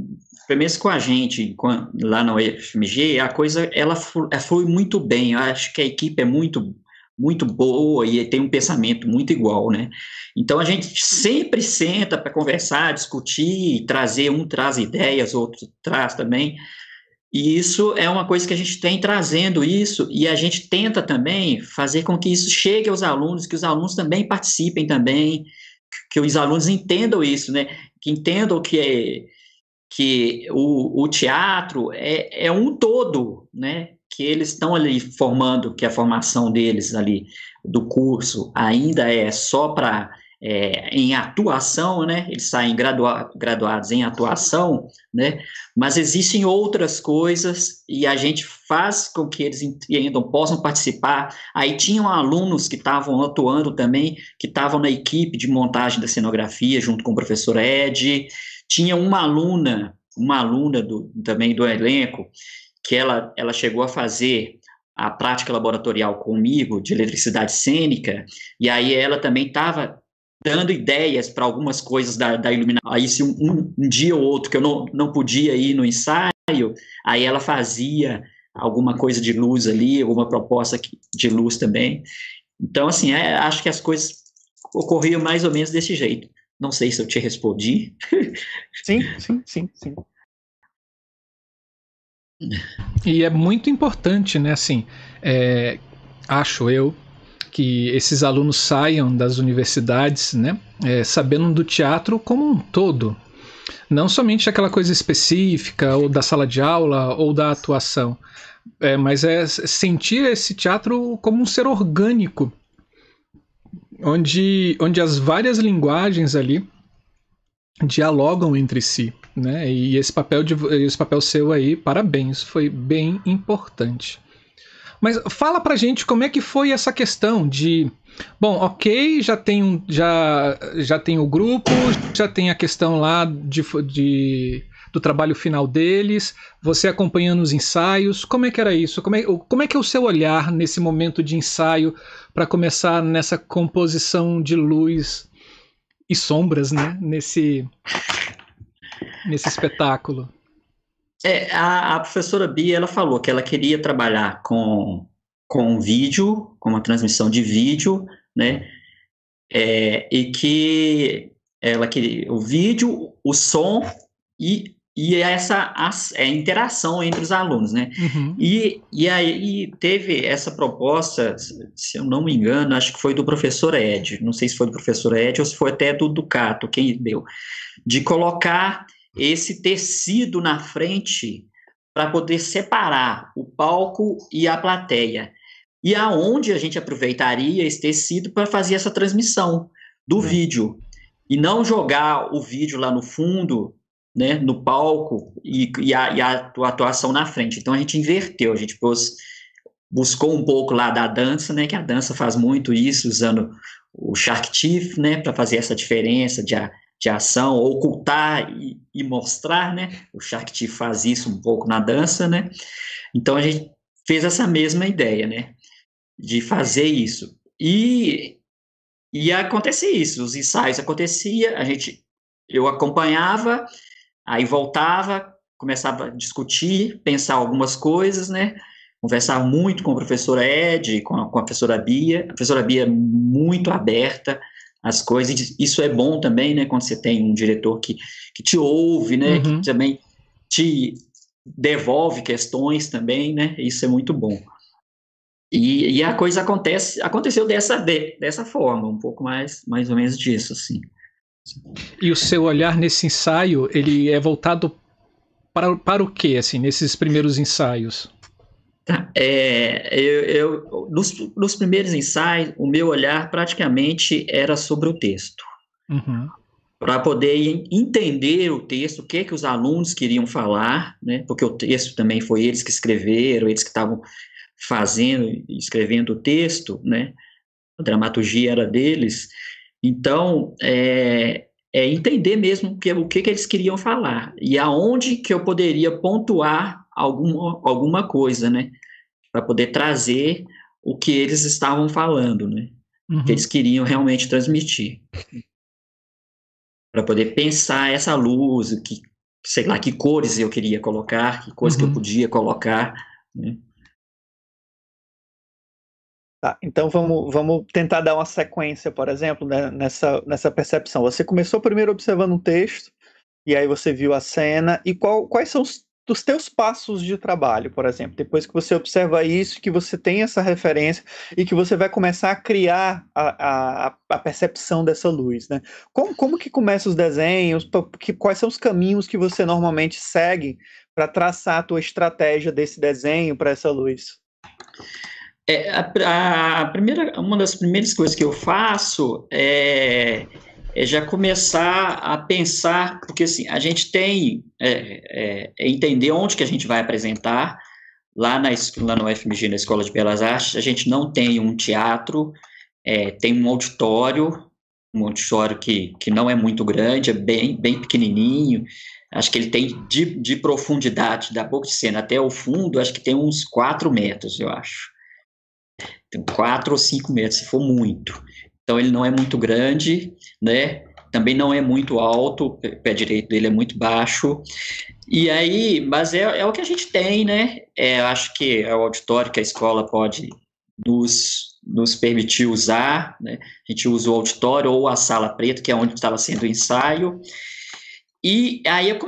pelo menos com a gente, com, lá na UFMG, a coisa ela flui muito bem. Eu acho que a equipe é muito muito boa e tem um pensamento muito igual, né? Então a gente sempre senta para conversar, discutir, trazer um traz ideias, outro traz também. E isso é uma coisa que a gente tem trazendo isso, e a gente tenta também fazer com que isso chegue aos alunos, que os alunos também participem também, que os alunos entendam isso, né? Que entendam que, é, que o, o teatro é, é um todo, né? Que eles estão ali formando, que a formação deles ali do curso ainda é só para é, em atuação, né? Eles saem gradua graduados em atuação, né? Mas existem outras coisas e a gente faz com que eles entendam, possam participar. Aí tinham alunos que estavam atuando também, que estavam na equipe de montagem da cenografia junto com o professor Ed. Tinha uma aluna, uma aluna do, também do elenco, que ela, ela chegou a fazer a prática laboratorial comigo de eletricidade cênica, e aí ela também estava dando ideias para algumas coisas da, da iluminação. Aí, se um, um, um, dia ou outro que eu não, não podia ir no ensaio, aí ela fazia alguma coisa de luz ali, alguma proposta de luz também. Então, assim, é, acho que as coisas ocorriam mais ou menos desse jeito. Não sei se eu te respondi. Sim, sim, sim, sim. E é muito importante, né? Assim, é, acho eu que esses alunos saiam das universidades, né? É, sabendo do teatro como um todo, não somente aquela coisa específica ou da sala de aula ou da atuação, é, mas é sentir esse teatro como um ser orgânico, onde, onde as várias linguagens ali dialogam entre si, né? E esse papel de esse papel seu aí, parabéns, foi bem importante. Mas fala pra gente como é que foi essa questão de Bom, ok, já tem um, já, já tem o grupo, já tem a questão lá de, de, do trabalho final deles, você acompanhando os ensaios, como é que era isso? Como é, como é que é o seu olhar nesse momento de ensaio para começar nessa composição de luz e sombras, né? Nesse, nesse espetáculo. É, a, a, professora Bia, ela falou que ela queria trabalhar com, com vídeo, com uma transmissão de vídeo, né? É, e que ela queria o vídeo, o som e e essa a, é, interação entre os alunos, né? Uhum. E, e aí teve essa proposta, se eu não me engano, acho que foi do professor Ed, não sei se foi do professor Ed ou se foi até do Ducato, quem deu, de colocar esse tecido na frente para poder separar o palco e a plateia. E aonde a gente aproveitaria esse tecido para fazer essa transmissão do uhum. vídeo. E não jogar o vídeo lá no fundo né, no palco e, e, a, e, a, atuação na frente. Então a gente inverteu, a gente pôs, buscou um pouco lá da dança, né, que a dança faz muito isso, usando o Shark Teeth, né, para fazer essa diferença de, a, de ação, ocultar e, e, mostrar, né, o Shark Teeth faz isso um pouco na dança, né, então a gente fez essa mesma ideia, né, de fazer isso. E, e acontecia isso, os ensaios acontecia, a gente, eu acompanhava, Aí voltava, começava a discutir, pensar algumas coisas, né? Conversar muito com a professora Ed, com a, com a professora Bia. A professora Bia é muito aberta às coisas. Isso é bom também, né? Quando você tem um diretor que, que te ouve, né? Uhum. Que também te devolve questões também, né? Isso é muito bom. E, e, a coisa acontece, aconteceu dessa, dessa forma, um pouco mais, mais ou menos disso, assim. E o seu olhar nesse ensaio, ele é voltado para, para o que, assim, nesses primeiros ensaios? Tá, é, eu, eu nos, nos, primeiros ensaios, o meu olhar praticamente era sobre o texto. Uhum. Para poder entender o texto, o que que os alunos queriam falar, né? Porque o texto também foi eles que escreveram, eles que estavam fazendo, escrevendo o texto, né? A dramaturgia era deles. Então, é, é entender mesmo que, o que, que eles queriam falar e aonde que eu poderia pontuar algum, alguma coisa, né? Para poder trazer o que eles estavam falando, né? Uhum. Que eles queriam realmente transmitir. Para poder pensar essa luz, que, sei lá, que cores eu queria colocar, que cores uhum. que eu uhum. podia colocar, né? Tá, então vamos, vamos tentar dar uma sequência, por exemplo, né, nessa, nessa percepção. Você começou primeiro observando um texto, e aí você viu a cena, e qual, quais são os, os teus passos de trabalho, por exemplo? Depois que você observa isso, que você tem essa referência, e que você vai começar a criar a, a, a percepção dessa luz, né? Como, como que começam os desenhos? Que, quais são os caminhos que você normalmente segue para traçar a tua estratégia desse desenho para essa luz? É, a, a, primeira, uma das primeiras coisas que eu faço é, é já começar a pensar, porque assim, a gente tem é, é, é entender onde que a gente vai apresentar, lá, na, lá no FMG, na Escola de Belas Artes, a gente não tem um teatro, é, tem um auditório, um auditório que, que não é muito grande, é bem, bem pequenininho, acho que ele tem de, de profundidade da boca de cena até o fundo, acho que tem uns 4 metros, eu acho. Tem 4 ou 5 metros, se for muito. Então ele não é muito grande, né? Também não é muito alto, o pé direito dele é muito baixo. E aí, mas é, é o que a gente tem, né? É, acho que é o auditório que a escola pode nos, nos permitir usar, né? A gente usa o auditório ou a sala preta, que é onde estava sendo o ensaio. E aí eu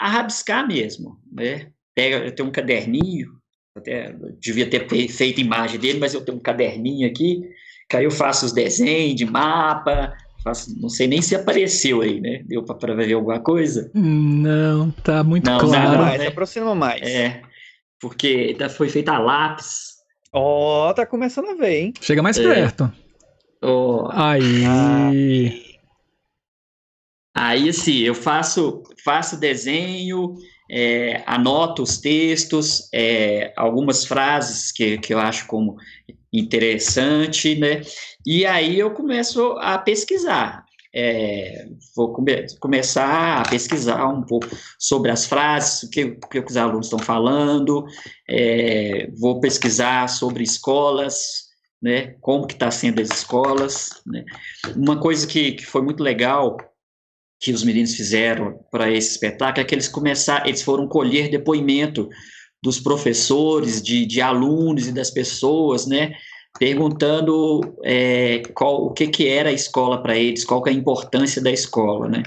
a rabiscar mesmo, né? Pega, eu tenho um caderninho, até devia ter feito imagem dele, mas eu tenho um caderninho aqui, que aí eu faço os desenhos de mapa, faço, não sei nem se apareceu aí, né? Deu para ver alguma coisa? Não, tá muito não, claro. Mais, né? aproxima mais. É, porque foi feita a lápis. Ó, oh, tá começando a ver, hein? Chega mais é. perto. Oh. Aí. Ah. Aí, assim, eu faço, faço desenho, é, anoto os textos, é, algumas frases que, que eu acho como interessante, né? E aí eu começo a pesquisar. É, vou come começar a pesquisar um pouco sobre as frases, o que, que os alunos estão falando, é, vou pesquisar sobre escolas, né, como que está sendo as escolas. Né. Uma coisa que, que foi muito legal que os meninos fizeram para esse espetáculo é que eles começaram, eles foram colher depoimento dos professores, de, de alunos e das pessoas, né, perguntando é, qual, o que, que era a escola para eles, qual que é a importância da escola, né?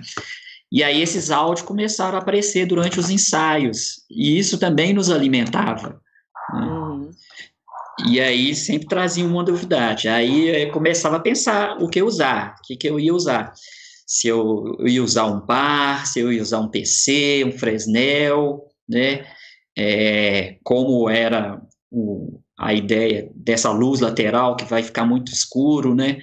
E aí esses áudios começaram a aparecer durante os ensaios, e isso também nos alimentava. Né? Uhum. E aí sempre trazia uma novidade. Aí eu começava a pensar o que usar, o que, que eu ia usar. Se eu, eu ia usar um par, se eu ia usar um PC, um Fresnel, né? É, como era o, a ideia dessa luz lateral que vai ficar muito escuro, né?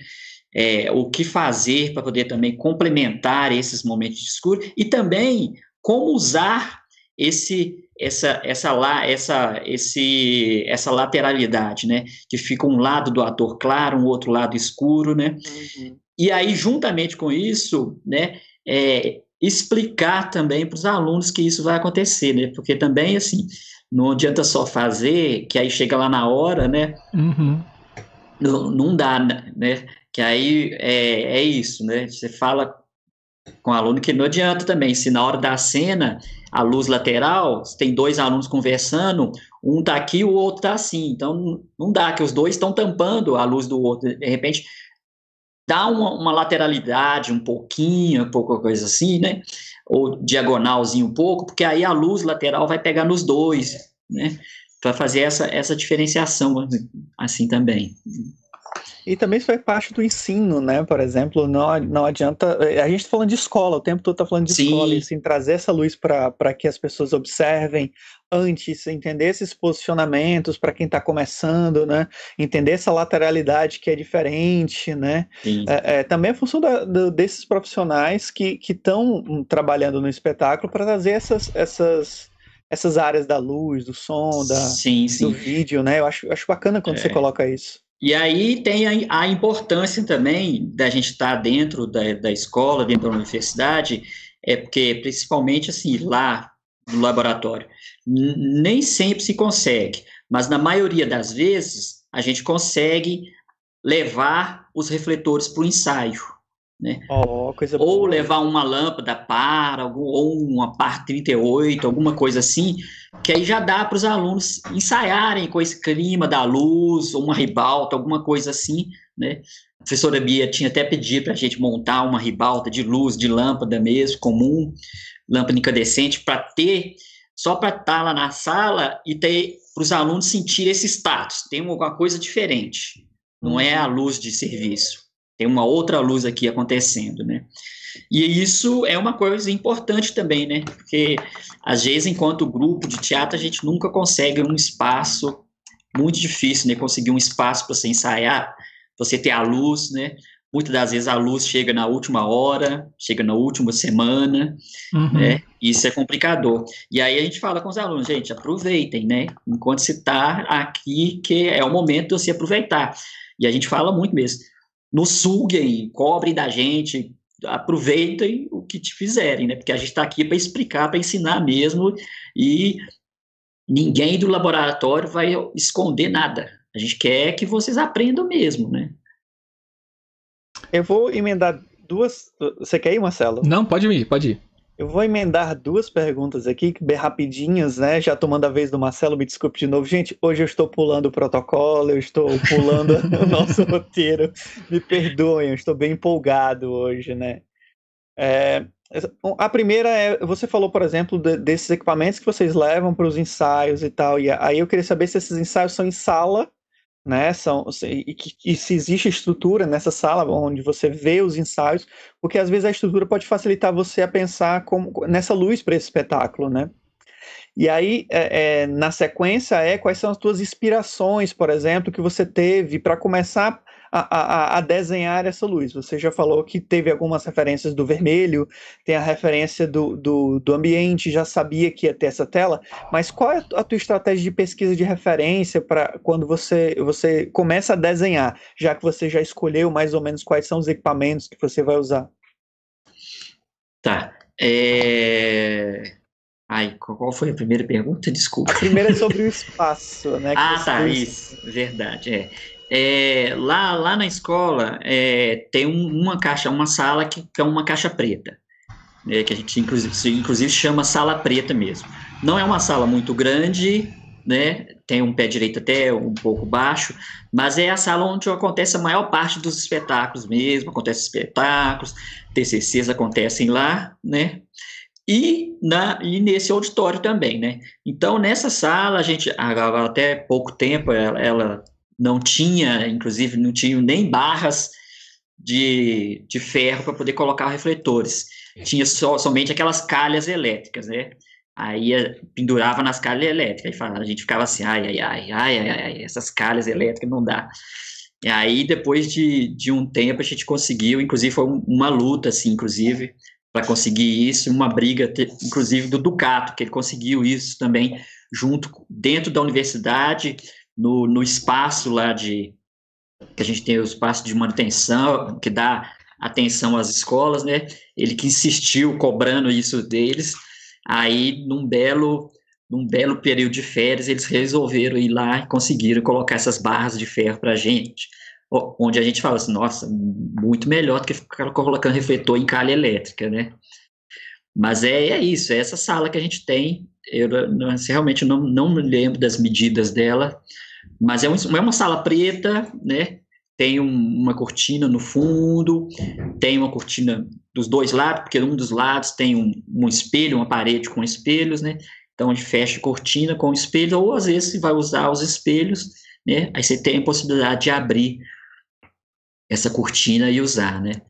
É, o que fazer para poder também complementar esses momentos de escuro e também como usar esse essa essa lá essa esse essa lateralidade, né? Que fica um lado do ator claro, um outro lado escuro, né? Uhum. E aí juntamente com isso, né? É, explicar também para os alunos que isso vai acontecer, né? Porque também assim não adianta só fazer, que aí chega lá na hora, né? Uhum. Não, não dá, né? Que aí é, é isso, né? Você fala com o aluno que não adianta também, se na hora da cena, a luz lateral, tem dois alunos conversando, um tá aqui, o outro tá assim, então não dá, que os dois estão tampando a luz do outro, de repente dá uma, uma lateralidade um pouquinho, pouca coisa assim, né? ou diagonalzinho um pouco, porque aí a luz lateral vai pegar nos dois, né? Para fazer essa, essa diferenciação assim também. E também isso faz parte do ensino, né? Por exemplo, não, não adianta. A gente está falando de escola, o tempo todo está falando de Sim. escola, e assim, trazer essa luz para que as pessoas observem antes, entender esses posicionamentos para quem está começando, né? Entender essa lateralidade que é diferente, né? É, é, também é função da, da, desses profissionais que estão trabalhando no espetáculo para trazer essas, essas essas áreas da luz, do som, da, sim, sim. do vídeo, né? Eu acho, acho bacana quando é. você coloca isso. E aí tem a, a importância também da gente estar dentro da, da escola, dentro da universidade, é porque, principalmente assim, lá no laboratório, nem sempre se consegue, mas na maioria das vezes a gente consegue levar os refletores para o ensaio. Né? Oh, ou boa. levar uma lâmpada para, ou uma par 38, alguma coisa assim, que aí já dá para os alunos ensaiarem com esse clima da luz, ou uma ribalta, alguma coisa assim, né? A professora Bia tinha até pedido para a gente montar uma ribalta de luz, de lâmpada mesmo, comum, lâmpada incandescente, para ter, só para estar tá lá na sala e ter, para os alunos sentir esse status, tem alguma coisa diferente, não é a uhum. luz de serviço, tem uma outra luz aqui acontecendo, né? E isso é uma coisa importante também, né? Porque às vezes, enquanto grupo de teatro, a gente nunca consegue um espaço muito difícil, né, conseguir um espaço para você ensaiar, você ter a luz, né, muitas das vezes a luz chega na última hora, chega na última semana, uhum. né? Isso é complicador. E aí a gente fala com os alunos, gente, aproveitem, né? Enquanto você está aqui, que é o momento de você aproveitar. E a gente fala muito mesmo. Nos suguem, cobrem da gente, aproveitem o que te fizerem, né? Porque a gente está aqui para explicar, para ensinar mesmo, e ninguém do laboratório vai esconder nada. A gente quer que vocês aprendam mesmo, né? Eu vou emendar duas. Você quer ir, Marcelo? Não, pode ir, pode ir. Eu vou emendar duas perguntas aqui, bem rapidinhas, né? Já tomando a vez do Marcelo, me desculpe de novo. Gente, hoje eu estou pulando o protocolo, eu estou pulando o nosso roteiro. Me perdoem, eu estou bem empolgado hoje, né? É, a primeira é, você falou, por exemplo, de, desses equipamentos que vocês levam para os ensaios e tal, e aí eu queria saber se esses ensaios são em sala né? São, e, que, e se existe estrutura nessa sala onde você vê os ensaios, porque às vezes a estrutura pode facilitar você a pensar como, nessa luz para esse espetáculo, né? E aí, é, é, na sequência, é quais são as tuas inspirações, por exemplo, que você teve para começar a, a, a, desenhar essa luz. Você já falou que teve algumas referências do vermelho, tem a referência do, do, do ambiente, já sabia que ia ter essa tela, mas qual é a tua estratégia de pesquisa de referência para quando você, você começa a desenhar, já que você já escolheu mais ou menos quais são os equipamentos que você vai usar? Tá. É... Ai, qual foi a primeira pergunta? Desculpa. A primeira é sobre o espaço, né? ah, tá, isso, verdade, é. É, lá, lá na escola é, tem um, uma caixa, uma sala que, que, é uma caixa preta, né, que a gente inclusive, inclusive chama sala preta mesmo. Não é uma sala muito grande, né, tem um pé direito até um pouco baixo, mas é a sala onde acontece a maior parte dos espetáculos mesmo, acontece espetáculos, TCCs acontecem lá, né, e, na, e nesse auditório também, né? Então, nessa sala, a gente, até pouco tempo, ela não tinha, inclusive, não tinha nem barras de, de ferro para poder colocar refletores. Tinha só, somente aquelas calhas elétricas, né? Aí eh, pendurava nas calhas elétricas. Aí a gente ficava assim, ai, ai, ai, ai, ai, ai, essas calhas elétricas não dá. E aí, depois de, de um tempo, a gente conseguiu, inclusive foi uma luta, assim, inclusive, para conseguir isso, uma briga, inclusive, do Ducato, que ele conseguiu isso também, junto, dentro da universidade, no, no espaço lá de que a gente tem o espaço de manutenção que dá atenção às escolas, né? Ele que insistiu cobrando isso deles. Aí, num belo, num belo período de férias, eles resolveram ir lá e conseguiram colocar essas barras de ferro para a gente, onde a gente fala assim, nossa, muito melhor do que ficar colocando refletor em calha elétrica, né? Mas é, é isso, é essa sala que a gente tem. Eu realmente não, não me lembro das medidas dela, mas é, um, é uma sala preta, né? Tem um, uma cortina no fundo, tem uma cortina dos dois lados, porque um dos lados tem um, um espelho, uma parede com espelhos, né? Então a gente fecha a cortina com espelho, ou às vezes você vai usar os espelhos, né? Aí você tem a possibilidade de abrir essa cortina e usar, né?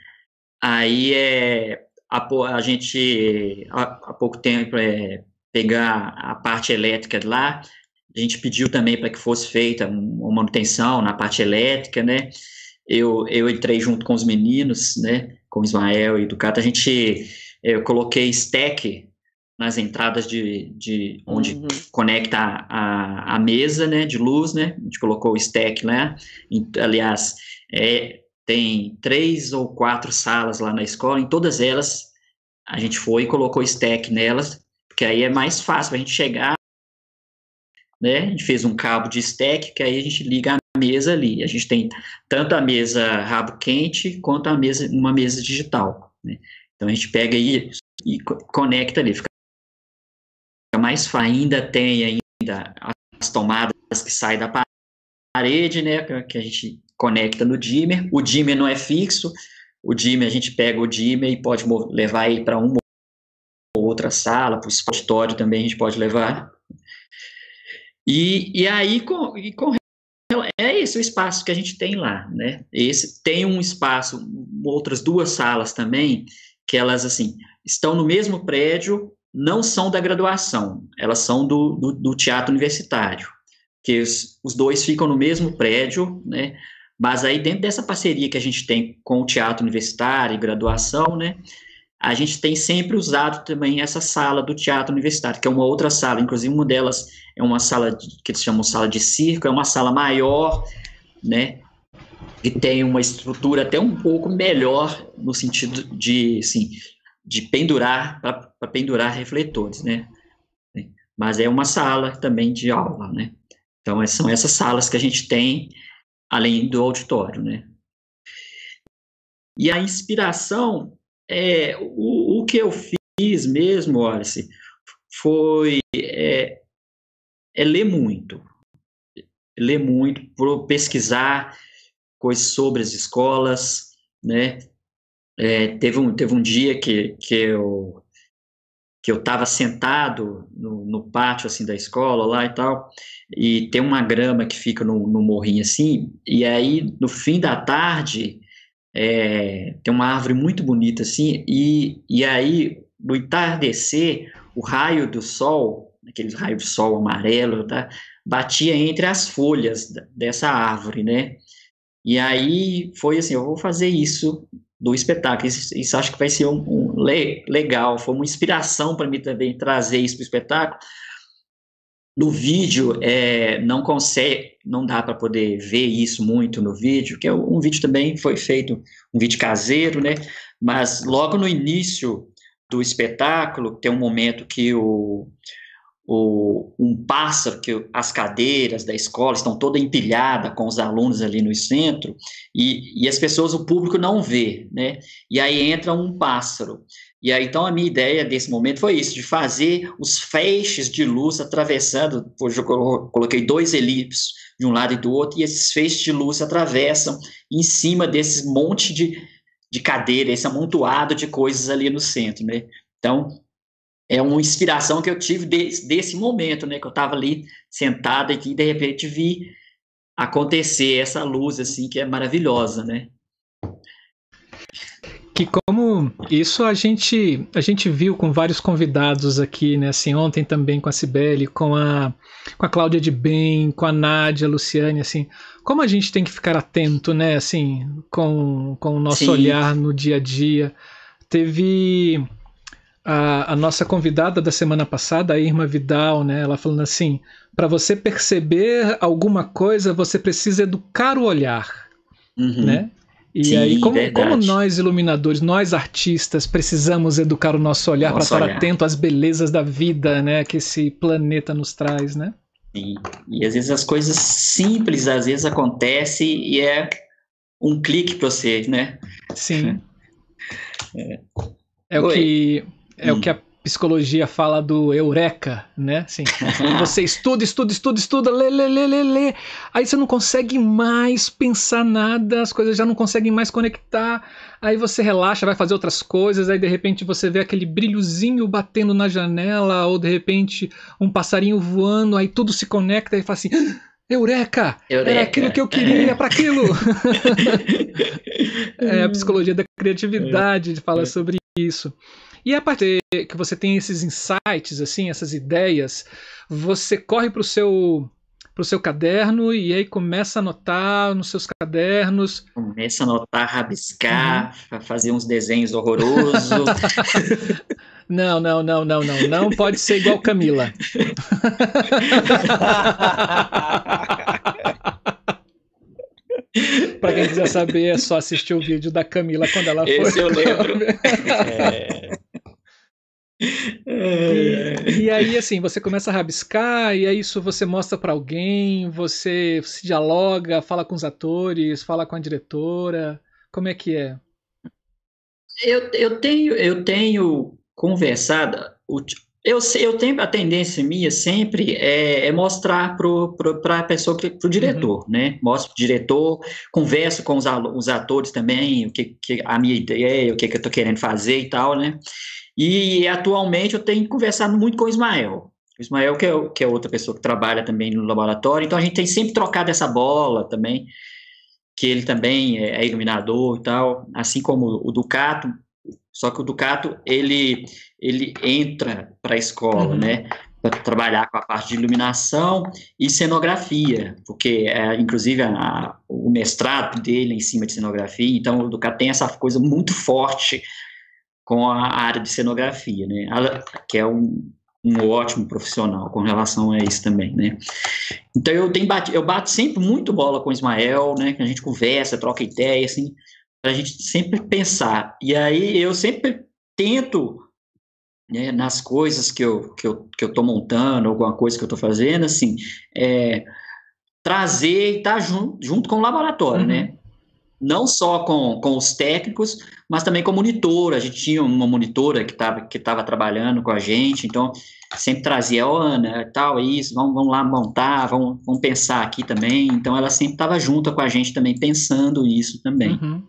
Aí é a, a gente há, pouco tempo é pegar a parte elétrica lá, a gente pediu também para que fosse feita uma manutenção na parte elétrica, né? Eu, eu entrei junto com os meninos, né? Com o Ismael e do Cato, a gente, eu coloquei stack nas entradas de, de onde uhum. conecta a, a, mesa, né? De luz, né? A gente colocou o stack lá. Aliás, é, tem três ou quatro salas lá na escola, em todas elas a gente foi e colocou stack nelas, porque aí é mais fácil a gente chegar né? A gente fez um cabo de stack que aí a gente liga a mesa ali. A gente tem tanto a mesa rabo quente quanto a mesa uma mesa digital. Né? Então a gente pega aí e conecta ali. Fica mais ainda tem ainda as tomadas que saem da parede, né? Que a gente conecta no dimmer. O dimmer não é fixo. O dimmer a gente pega o dimmer e pode levar ele para uma ou outra sala, para o escritório também a gente pode levar. E, e aí, com, e com é esse o espaço que a gente tem lá, né? Esse tem um espaço, outras duas salas também, que elas assim estão no mesmo prédio, não são da graduação, elas são do, do, do teatro universitário. que os, os dois ficam no mesmo prédio, né? Mas aí dentro dessa parceria que a gente tem com o teatro universitário e graduação, né? A gente tem sempre usado também essa sala do teatro universitário, que é uma outra sala, inclusive uma delas é uma sala de, que eles chamam sala de circo, é uma sala maior, né? E tem uma estrutura até um pouco melhor no sentido de, assim, de pendurar para pendurar refletores, né? Mas é uma sala também de aula, né? Então são essas salas que a gente tem além do auditório, né? E a inspiração é o, o que eu fiz mesmo, Wallace, foi é, é ler muito, ler muito, pesquisar coisas sobre as escolas, né? É, teve, um, teve um dia que, que eu que eu estava sentado no, no, pátio assim da escola lá e tal, e tem uma grama que fica no, no morrinho assim, e aí no fim da tarde é, tem uma árvore muito bonita assim, e, e aí no entardecer o raio do sol, aquele raio de sol amarelo, tá, batia entre as folhas dessa árvore, né? E aí foi assim, eu vou fazer isso do espetáculo. Isso, isso acho que vai ser um, um le, legal, foi uma inspiração para mim também trazer isso para o espetáculo. No vídeo, é, não consegue, não dá para poder ver isso muito no vídeo, que é um vídeo também foi feito, um vídeo caseiro, né? Mas logo no início do espetáculo, tem um momento que o, o, um pássaro, que as cadeiras da escola estão toda empilhada com os alunos ali no centro, e, e as pessoas, o público não vê, né? E aí entra um pássaro. E aí, então, a minha ideia desse momento foi isso, de fazer os feixes de luz atravessando, hoje eu coloquei dois elipses de um lado e do outro, e esses feixes de luz atravessam em cima desse monte de, de cadeira, esse amontoado de coisas ali no centro, né? Então, é uma inspiração que eu tive desse, momento, né? Que eu estava ali sentado e de repente vi acontecer essa luz, assim, que é maravilhosa, né? Que como isso a gente a gente viu com vários convidados aqui, né? Assim, ontem também com a Cibele, com a com a Cláudia de Bem, com a Nádia, a Luciane, assim, como a gente tem que ficar atento, né? Assim, com, com o nosso Sim. olhar no dia a dia. Teve a, a, nossa convidada da semana passada, a Irma Vidal, né, ela falando assim: para você perceber alguma coisa, você precisa educar o olhar, uhum. né? E Sim, aí, como, como, nós iluminadores, nós artistas, precisamos educar o nosso olhar para estar olhar. atento às belezas da vida, né, que esse planeta nos traz, né? Sim. E às vezes as coisas simples às vezes acontecem e é um clique para você, né? Sim. é, é o que é hum. o que a psicologia fala do eureka, né? Assim, você estuda, estuda, estuda, estuda, lê, lê, lê, lê, lê. Aí você não consegue mais pensar nada, as coisas já não conseguem mais conectar. Aí você relaxa, vai fazer outras coisas, aí de repente você vê aquele brilhozinho batendo na janela, ou de repente um passarinho voando, aí tudo se conecta e fala assim. Eureka! Eureka! Era aquilo que eu queria é. para aquilo! é a psicologia da criatividade, de falar é. sobre isso. E a partir que você tem esses insights, assim, essas ideias, você corre para o seu para o seu caderno e aí começa a anotar nos seus cadernos. Começa a anotar, rabiscar, uhum. fazer uns desenhos horrorosos. não, não, não, não, não. Não pode ser igual Camila. Para quem quiser saber, é só assistir o vídeo da Camila quando ela Esse foi. Esse eu lembro. é... E, e, aí, assim, você começa a rabiscar, e aí isso você mostra para alguém, você se dialoga, fala com os atores, fala com a diretora. Como é que é? Eu, eu tenho eu tenho conversado. Eu, eu tenho a tendência minha sempre é, é mostrar para a pessoa, para o diretor, uhum. né? Mostro para o diretor, converso com os, os atores também, o que, que a minha ideia, o que, que eu estou querendo fazer e tal, né? E atualmente eu tenho conversado muito com o Ismael. O Ismael, que é, que é outra pessoa que trabalha também no laboratório, então a gente tem sempre trocado essa bola também, que ele também é, é iluminador e tal, assim como o Ducato, só que o Ducato, ele, ele entra para a escola, uhum. né? para trabalhar com a parte de iluminação e cenografia, porque é, inclusive a, o mestrado dele em cima de cenografia, então o Ducat tem essa coisa muito forte com a área de cenografia, né? Que é um, um ótimo profissional com relação a isso também, né? Então eu tenho bate, eu bato sempre muito bola com o Ismael, né? Que a gente conversa, troca ideia, assim, para a gente sempre pensar. E aí eu sempre tento né, nas coisas que eu que eu que eu tô montando, alguma coisa que eu tô fazendo, assim, é, trazer e estar tá junto, junto com o laboratório, uhum. né? Não só com, com os técnicos, mas também com a monitora. A gente tinha uma monitora que estava que tava trabalhando com a gente, então sempre trazia, ó, oh, Ana, tal, isso, vamos, vamos lá montar, vamos, vamos pensar aqui também. Então ela sempre estava junto com a gente também, pensando isso também. Uhum.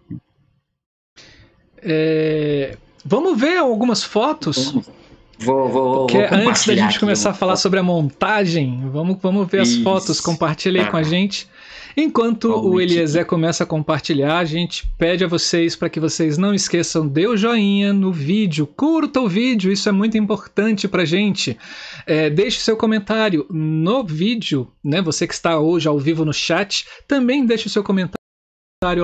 É, vamos ver algumas fotos? Vamos. Vou, vou, Porque vou antes da gente começar a falar sobre a montagem, vamos, vamos ver as Isso. fotos, compartilhe aí com a gente. Enquanto o Eliezer começa a compartilhar, a gente pede a vocês para que vocês não esqueçam de o joinha no vídeo, curta o vídeo, isso é muito importante para gente. É, deixe seu comentário no vídeo, né? Você que está hoje ao vivo no chat, também deixe o seu comentário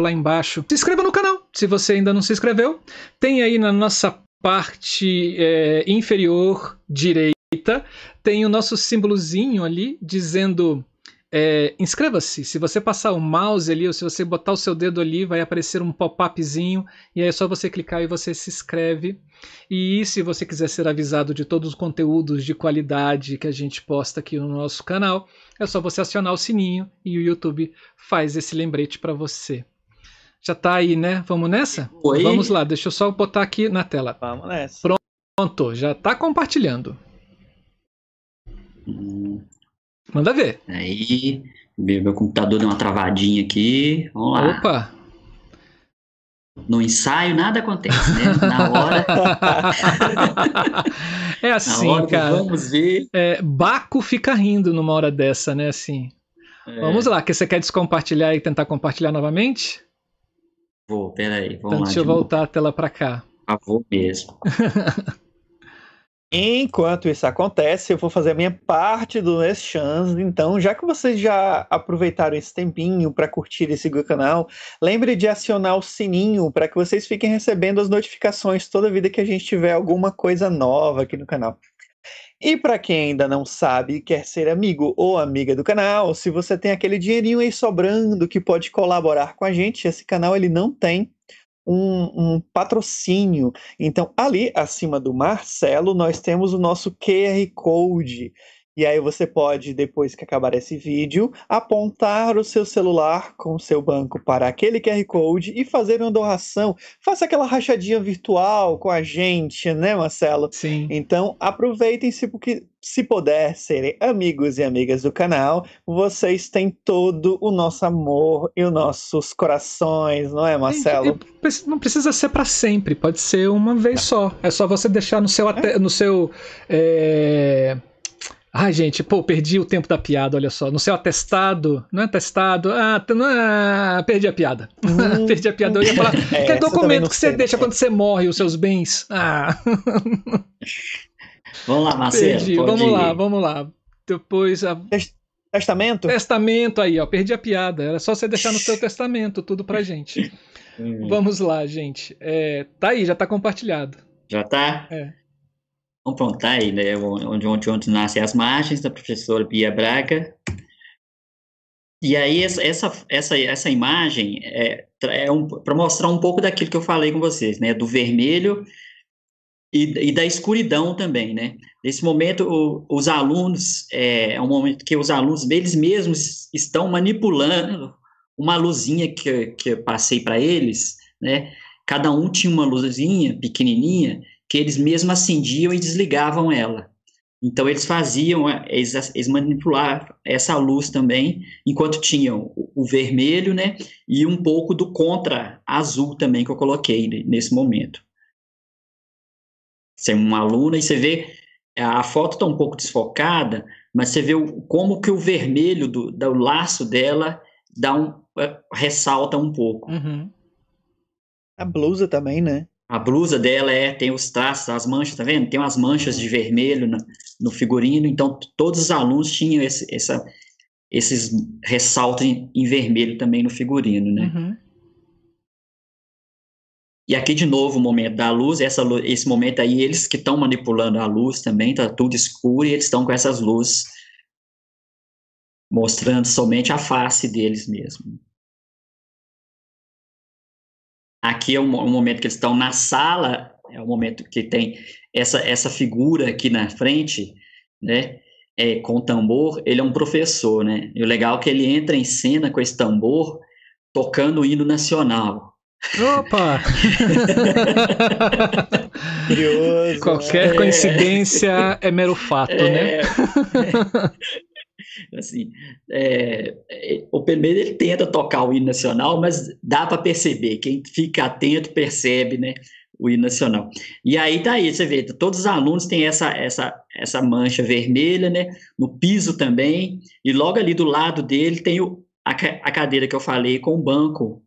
lá embaixo. Se inscreva no canal, se você ainda não se inscreveu. Tem aí na nossa parte é, inferior direita, tem o nosso símbolozinho ali dizendo é, inscreva-se. Se você passar o mouse ali, ou se você botar o seu dedo ali, vai aparecer um pop-upzinho, e aí é só você clicar e você se inscreve. E se você quiser ser avisado de todos os conteúdos de qualidade que a gente posta aqui no nosso canal, é só você acionar o sininho e o YouTube faz esse lembrete para você. Já tá aí, né? Vamos nessa? Oi? Vamos lá, deixa eu só botar aqui na tela. Vamos nessa. Pronto, já tá compartilhando. Hum. Manda ver. Aí, meu computador deu uma travadinha aqui. Vamos lá. Opa! No ensaio nada acontece, né? Na hora. é assim, hora cara. Vamos ver. É, Baco fica rindo numa hora dessa, né? Assim. É. Vamos lá, que você quer descompartilhar e tentar compartilhar novamente? Vou, peraí. Vamos então, lá, deixa eu voltar novo. a tela para cá. Ah, vou mesmo. Enquanto isso acontece, eu vou fazer a minha parte do Last Chance. Então, já que vocês já aproveitaram esse tempinho para curtir esse canal, lembre de acionar o sininho para que vocês fiquem recebendo as notificações toda vida que a gente tiver alguma coisa nova aqui no canal. E para quem ainda não sabe e quer ser amigo ou amiga do canal, se você tem aquele dinheirinho aí sobrando que pode colaborar com a gente, esse canal ele não tem um, um, patrocínio. Então, ali acima do Marcelo, nós temos o nosso QR Code. E aí você pode, depois que acabar esse vídeo, apontar o seu celular com o seu banco para aquele QR Code e fazer uma doação. Faça aquela rachadinha virtual com a gente, né, Marcelo? Sim. Então, aproveitem-se porque se puder serem amigos e amigas do canal, vocês têm todo o nosso amor e os nossos corações, não é, Marcelo? não precisa ser para sempre, pode ser uma vez só. É só você deixar no seu, é? no seu é Ai, gente, pô, perdi o tempo da piada, olha só. No seu atestado, não é atestado, ah, é, perdi a piada. Hum, perdi a piada. Eu ia falar, é, que documento que você deixa quando você morre, os seus bens? Ah. Vamos lá, Marcelo. Perdi. Vamos lá, vamos lá. Depois. A... Testamento? Testamento aí, ó. Perdi a piada. Era só você deixar no seu testamento tudo pra gente. Hum. Vamos lá, gente. É, tá aí, já tá compartilhado. Já tá? É. Vamos pronto, tá aí, né? Onde, onde, onde nascem as margens, da professora Bia Braga. E aí, essa, essa, essa imagem é, é um, para mostrar um pouco daquilo que eu falei com vocês, né? Do vermelho e, e da escuridão também, né? Nesse momento, o, os alunos, é, é um momento que os alunos, eles mesmos, estão manipulando uma luzinha que, que eu passei para eles, né? Cada um tinha uma luzinha pequenininha que eles mesmos acendiam e desligavam ela. Então eles faziam, eles, eles manipulavam essa luz também, enquanto tinham o, o vermelho, né, e um pouco do contra azul também que eu coloquei nesse momento. Você é uma aluna e você vê a foto está um pouco desfocada, mas você vê o, como que o vermelho do, do laço dela dá um é, ressalta um pouco. Uhum. A blusa também, né? A blusa dela é tem os traços, as manchas, tá vendo? Tem umas manchas de vermelho na, no figurino, então todos os alunos tinham esse, essa, esses ressaltos em, em, vermelho também no figurino, né? Uhum. E aqui de novo o momento da luz, essa, esse momento aí, eles que estão manipulando a luz também, tá tudo escuro e eles estão com essas luzes mostrando somente a face deles mesmo. Aqui é um, um momento que eles estão na sala, é o momento que tem essa, essa figura aqui na frente, né? É, com o tambor, ele é um professor, né? E o legal é que ele entra em cena com esse tambor tocando o hino nacional. Opa! Curioso. Qualquer né? coincidência é, é mero fato, né? é, né? assim, é, é, o primeiro ele tenta tocar o hino nacional, mas dá para perceber, quem fica atento percebe, né? O hino nacional. E aí tá aí, você vê, todos os alunos têm essa, essa, essa mancha vermelha, né? No piso também, e logo ali do lado dele tem o, a, a cadeira que eu falei com o banco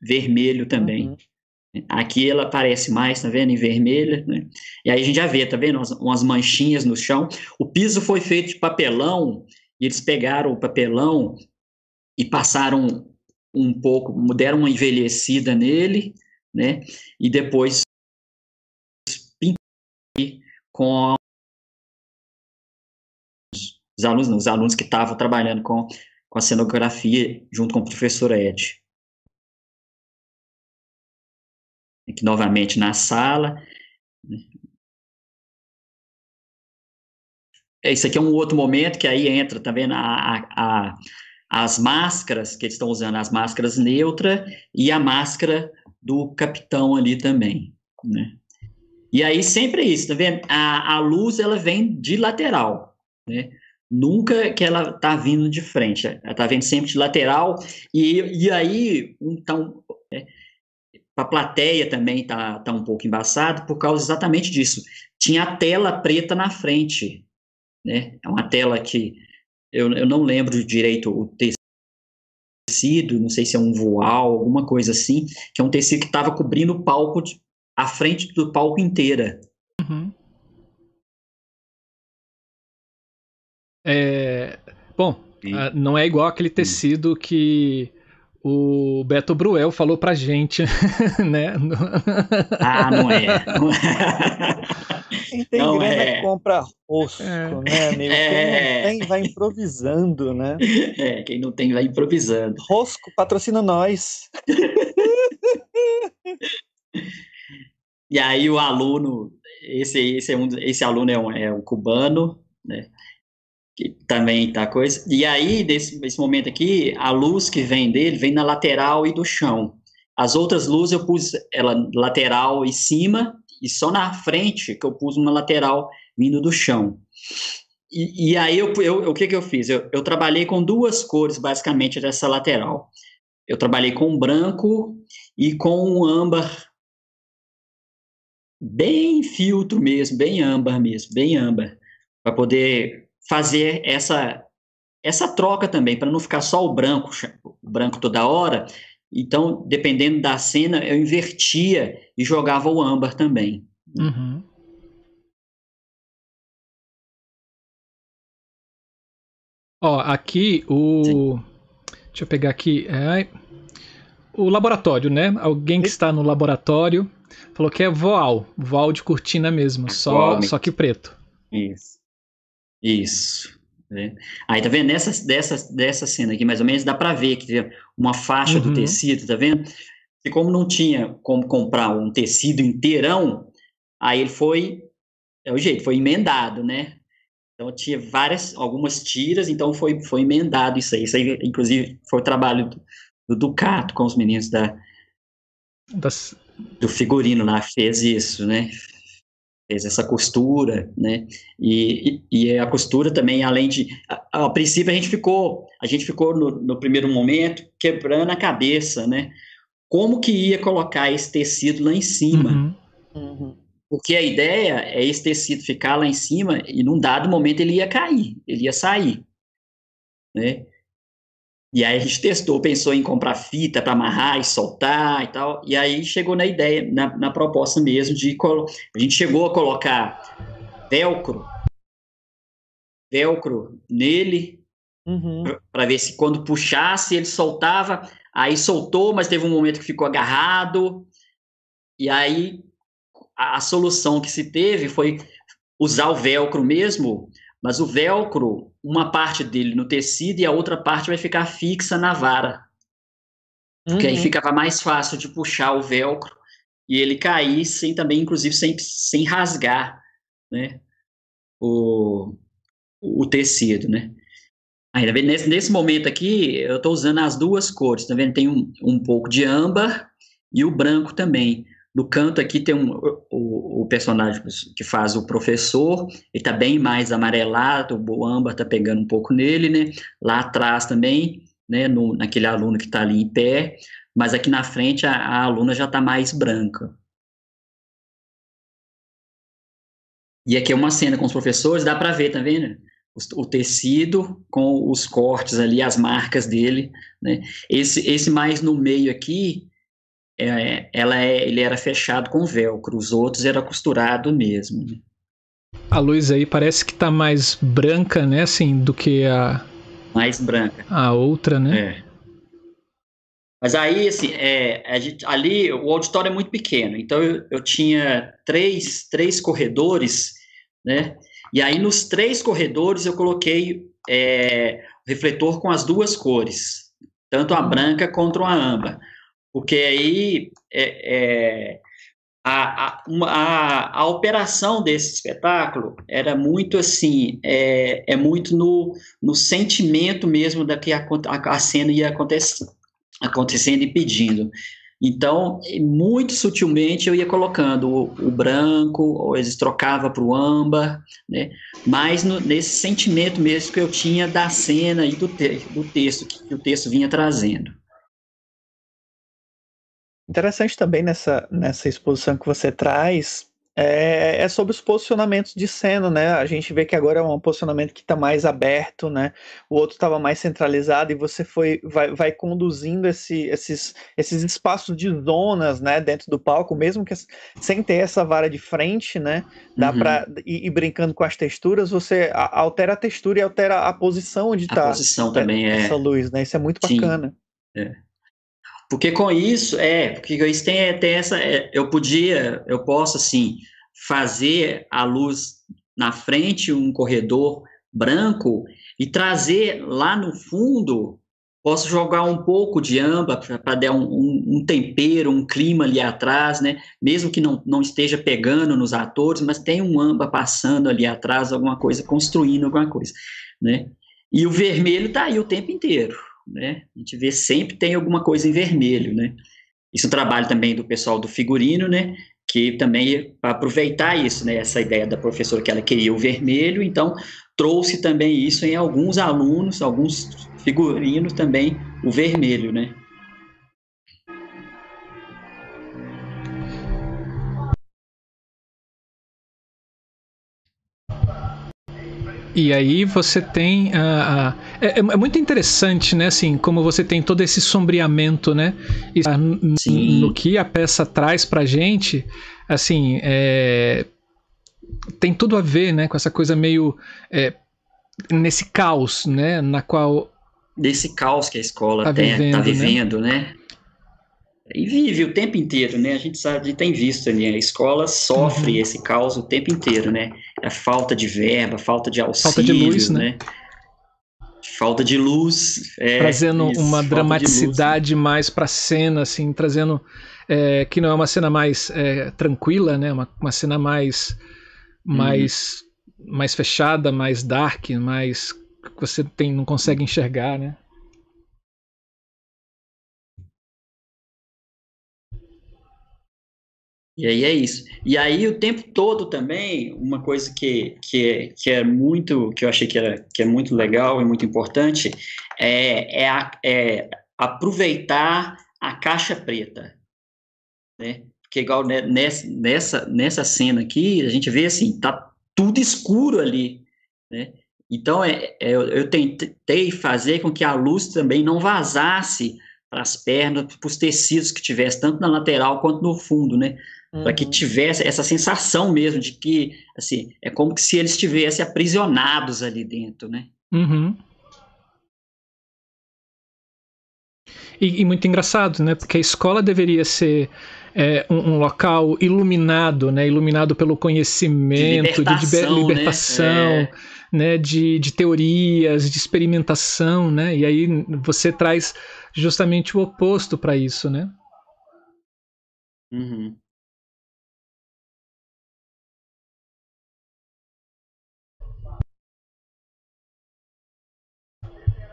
vermelho também. Uhum. Aqui ela aparece mais, tá vendo? Em vermelha, né? E aí a gente já vê, tá vendo? Umas, umas, manchinhas no chão. O piso foi feito de papelão, e eles pegaram o papelão e passaram um pouco, deram uma envelhecida nele, né? E depois pintaram com os alunos, não, os alunos que estavam trabalhando com, com a cenografia junto com o professor Ed. aqui novamente na sala. É, isso aqui é um outro momento que aí entra também tá a, a, as máscaras que eles estão usando, as máscaras neutra e a máscara do capitão ali também, né? E aí sempre é isso, tá vendo? A, a luz ela vem de lateral, né? Nunca que ela tá vindo de frente, ela tá vindo sempre de lateral e, e aí então é, a plateia também tá, tá um pouco embaçado por causa exatamente disso. Tinha a tela preta na frente, né? É uma tela que eu, eu não lembro direito o tecido, não sei se é um voal, alguma coisa assim, que é um tecido que estava cobrindo o palco, de, a frente do palco inteira. Uhum. É, bom, uh, não é igual aquele tecido que o Beto Bruel falou pra gente, né? Ah, não é. Quem tem não grana é. compra osso, é. né, amigo? É. Quem não tem vai improvisando, né? É, quem não tem vai improvisando. Rosco, patrocina nós. e aí o aluno, esse, esse, é um, esse aluno é um, é um cubano, né? Que também tá coisa. E aí, nesse, nesse momento aqui, a luz que vem dele vem na lateral e do chão. As outras luzes eu pus ela lateral e cima, e só na frente que eu pus uma lateral vindo do chão. E, e aí, eu, eu, o que, que eu fiz? Eu, eu trabalhei com duas cores, basicamente, dessa lateral. Eu trabalhei com branco e com um âmbar bem filtro mesmo, bem âmbar mesmo, bem âmbar, para poder fazer essa essa troca também, para não ficar só o branco, o branco toda hora. Então, dependendo da cena, eu invertia e jogava o âmbar também. Uhum. Ó, aqui o. Sim. Deixa eu pegar aqui. É... O laboratório, né? Alguém que está no laboratório falou que é voal. Voal de cortina mesmo, só, só que preto. Isso. Isso. Né? Aí, tá vendo? Nessa, dessa, dessa cena aqui, mais ou menos, dá para ver que tem uma faixa uhum. do tecido, tá vendo? E como não tinha como comprar um tecido inteirão, aí ele foi, é o jeito, foi emendado, né? Então tinha várias, algumas tiras, então foi, foi emendado isso aí. Isso aí, inclusive, foi o trabalho do, do Ducato com os meninos da, das... do figurino lá, fez isso, né? Fez essa costura, né? E, e, e, a costura também, além de, a, a princípio a gente ficou, a gente ficou no, no, primeiro momento quebrando a cabeça, né? Como que ia colocar esse tecido lá em cima? Uhum. Uhum. Porque a ideia é esse tecido ficar lá em cima e num dado momento ele ia cair, ele ia sair, né? E aí a gente testou, pensou em comprar fita para amarrar e soltar e tal. E aí chegou na ideia, na, na proposta mesmo de. A gente chegou a colocar velcro velcro nele, uhum. para ver se quando puxasse ele soltava. Aí soltou, mas teve um momento que ficou agarrado. E aí a, a solução que se teve foi usar o velcro mesmo, mas o velcro, uma parte dele no tecido e a outra parte vai ficar fixa na vara. Porque uhum. aí ficava mais fácil de puxar o velcro e ele cair sem também, inclusive, sem, sem rasgar, né? O, o tecido, né? Ainda bem, nesse, nesse momento aqui, eu estou usando as duas cores, tá vendo? Tem um, um pouco de âmbar e o branco também. No canto aqui tem um, o, o personagem que faz o professor, ele está bem mais amarelado, o âmbar está pegando um pouco nele, né? Lá atrás também, né? No, naquele aluno que está ali em pé, mas aqui na frente a, a aluna já está mais branca. E aqui é uma cena com os professores, dá para ver, tá vendo? O, o, tecido com os cortes ali, as marcas dele, né? Esse, esse mais no meio aqui, é, ela é, ele era fechado com velcro, os outros era costurado mesmo. Né? A luz aí parece que tá mais branca, né, assim, do que a... Mais branca. A outra, né? É. Mas aí, assim, é, gente, ali o auditório é muito pequeno, então eu, eu tinha três, três corredores, né? E aí nos três corredores eu coloquei é, refletor com as duas cores, tanto a branca quanto a âmbar, porque aí é, é a, a, a, a, operação desse espetáculo era muito assim, é, é muito no, no sentimento mesmo da que a, a, cena ia acontecer acontecendo e pedindo. Então, muito sutilmente eu ia colocando o, o branco, ou eles trocava para o âmbar, né? mas no, nesse sentimento mesmo que eu tinha da cena e do, te, do texto, que, que o texto vinha trazendo. Interessante também nessa, nessa exposição que você traz é, é, sobre os posicionamentos de cena, né? A gente vê que agora é um posicionamento que está mais aberto, né? O outro estava mais centralizado e você foi vai, vai conduzindo esse, esses, esses espaços de zonas, né? Dentro do palco, mesmo que sem ter essa vara de frente, né? Dá uhum. para ir, ir, brincando com as texturas, você altera a textura e altera a posição onde está. A posição também é essa luz, né? Isso é muito bacana. Sim. É. Porque com isso, é, porque isso tem, tem essa, é, eu podia, eu posso, assim, fazer a luz na frente, um corredor branco, e trazer lá no fundo, posso jogar um pouco de âmbar para dar um, um, um, tempero, um clima ali atrás, né? Mesmo que não, não esteja pegando nos atores, mas tem um âmbar passando ali atrás, alguma coisa, construindo alguma coisa, né? E o vermelho está aí o tempo inteiro, né? A gente vê sempre tem alguma coisa em vermelho, né? Isso é um trabalho também do pessoal do figurino, né? Que também para aproveitar isso, né? Essa ideia da professora que ela queria o vermelho, então trouxe também isso em alguns alunos, alguns figurinos também o vermelho, né? E aí você tem a, uh, é, é, muito interessante, né? Assim, como você tem todo esse sombreamento, né? E, no que a peça traz pra gente, assim, é, tem tudo a ver, né? Com essa coisa meio é, nesse caos, né? Na qual desse caos que a escola tá tem, vivendo, tá vivendo, né? né? E vive o tempo inteiro, né? A gente sabe, tem visto ali, a escola sofre uhum. esse caos o tempo inteiro, né? A falta de verba, falta de auxílio, falta de luz, né? né? Falta de luz. É, trazendo isso, uma dramaticidade luz, né? mais para cena, assim, trazendo é, que não é uma cena mais é, tranquila, né? Uma, uma cena mais mais uhum. mais fechada, mais dark, mais que você tem não consegue enxergar, né? E aí é isso. E aí o tempo todo também, uma coisa que, que, é, que é muito, que eu achei que, era, que é muito legal e muito importante, é, é, a, é aproveitar a caixa preta, né? Porque igual nessa, nessa, nessa cena aqui, a gente vê assim, tá tudo escuro ali, né? Então, é, é, eu tentei fazer com que a luz também não vazasse para as pernas, para os tecidos que tivesse, tanto na lateral quanto no fundo, né? Uhum. para que tivesse essa sensação mesmo de que, assim, é como se eles estivessem aprisionados ali dentro, né? Uhum. E, e, muito engraçado, né? Porque a escola deveria ser é, um, um, local iluminado, né? Iluminado pelo conhecimento, de libertação, de libertação né? né? De, de teorias, de experimentação, né? E aí você traz justamente o oposto para isso, né? Uhum.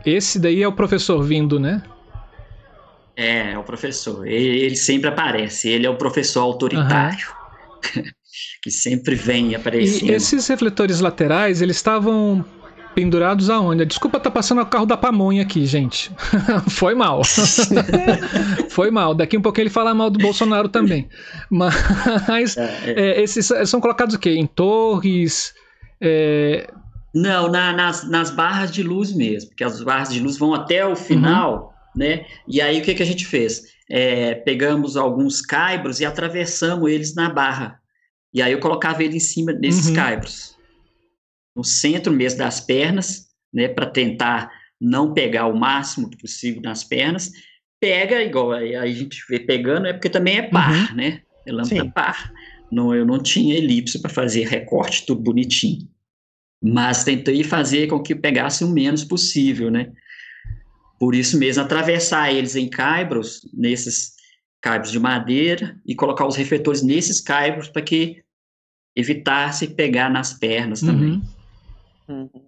Esse daí é o professor vindo, né? É, é o professor. Ele, ele sempre aparece. Ele é o professor autoritário. Uhum. que sempre vem aparecendo. E esses refletores laterais, eles estavam pendurados aonde? Desculpa tá passando o carro da pamonha aqui, gente. Foi mal. Foi mal. Daqui um pouquinho ele fala mal do Bolsonaro também. Mas é, é. É, esses são colocados o quê? Em torres? Não, na, nas, nas barras de luz mesmo, porque as barras de luz vão até o final. Uhum né? E aí o que, que a gente fez? É, pegamos alguns caibros e atravessamos eles na barra. E aí eu colocava ele em cima desses uhum. caibros, no centro mesmo das pernas, né? Para tentar não pegar o máximo possível nas pernas. Pega igual aí a gente vê pegando, é porque também é par, uhum. né? É lâmpada Sim. par. Não, eu não tinha elipse para fazer recorte tudo bonitinho. Mas tentei fazer com que pegasse o menos possível, né? Por isso mesmo, atravessar eles em caibros, nesses caibros de madeira, e colocar os refletores nesses caibros para que evitasse pegar nas pernas também. Uhum. Uhum.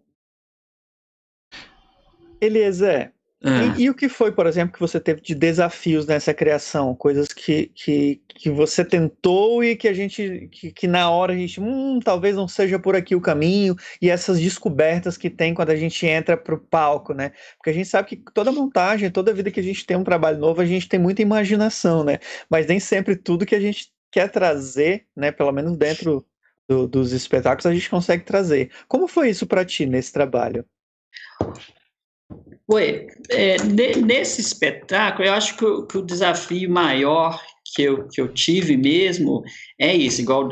Eliezer, E, e, o que foi, por exemplo, que você teve de desafios nessa criação? Coisas que, que, que você tentou e que a gente, que, que na hora a gente, hum, talvez não seja por aqui o caminho, e essas descobertas que tem quando a gente entra para o palco, né? Porque a gente sabe que toda montagem, toda vida que a gente tem um trabalho novo, a gente tem muita imaginação, né? Mas nem sempre tudo que a gente quer trazer, né, pelo menos dentro do, dos espetáculos, a gente consegue trazer. Como foi isso para ti nesse trabalho? Oi, é, nesse espetáculo, eu acho que o, que o, desafio maior que eu, que eu tive mesmo é isso, igual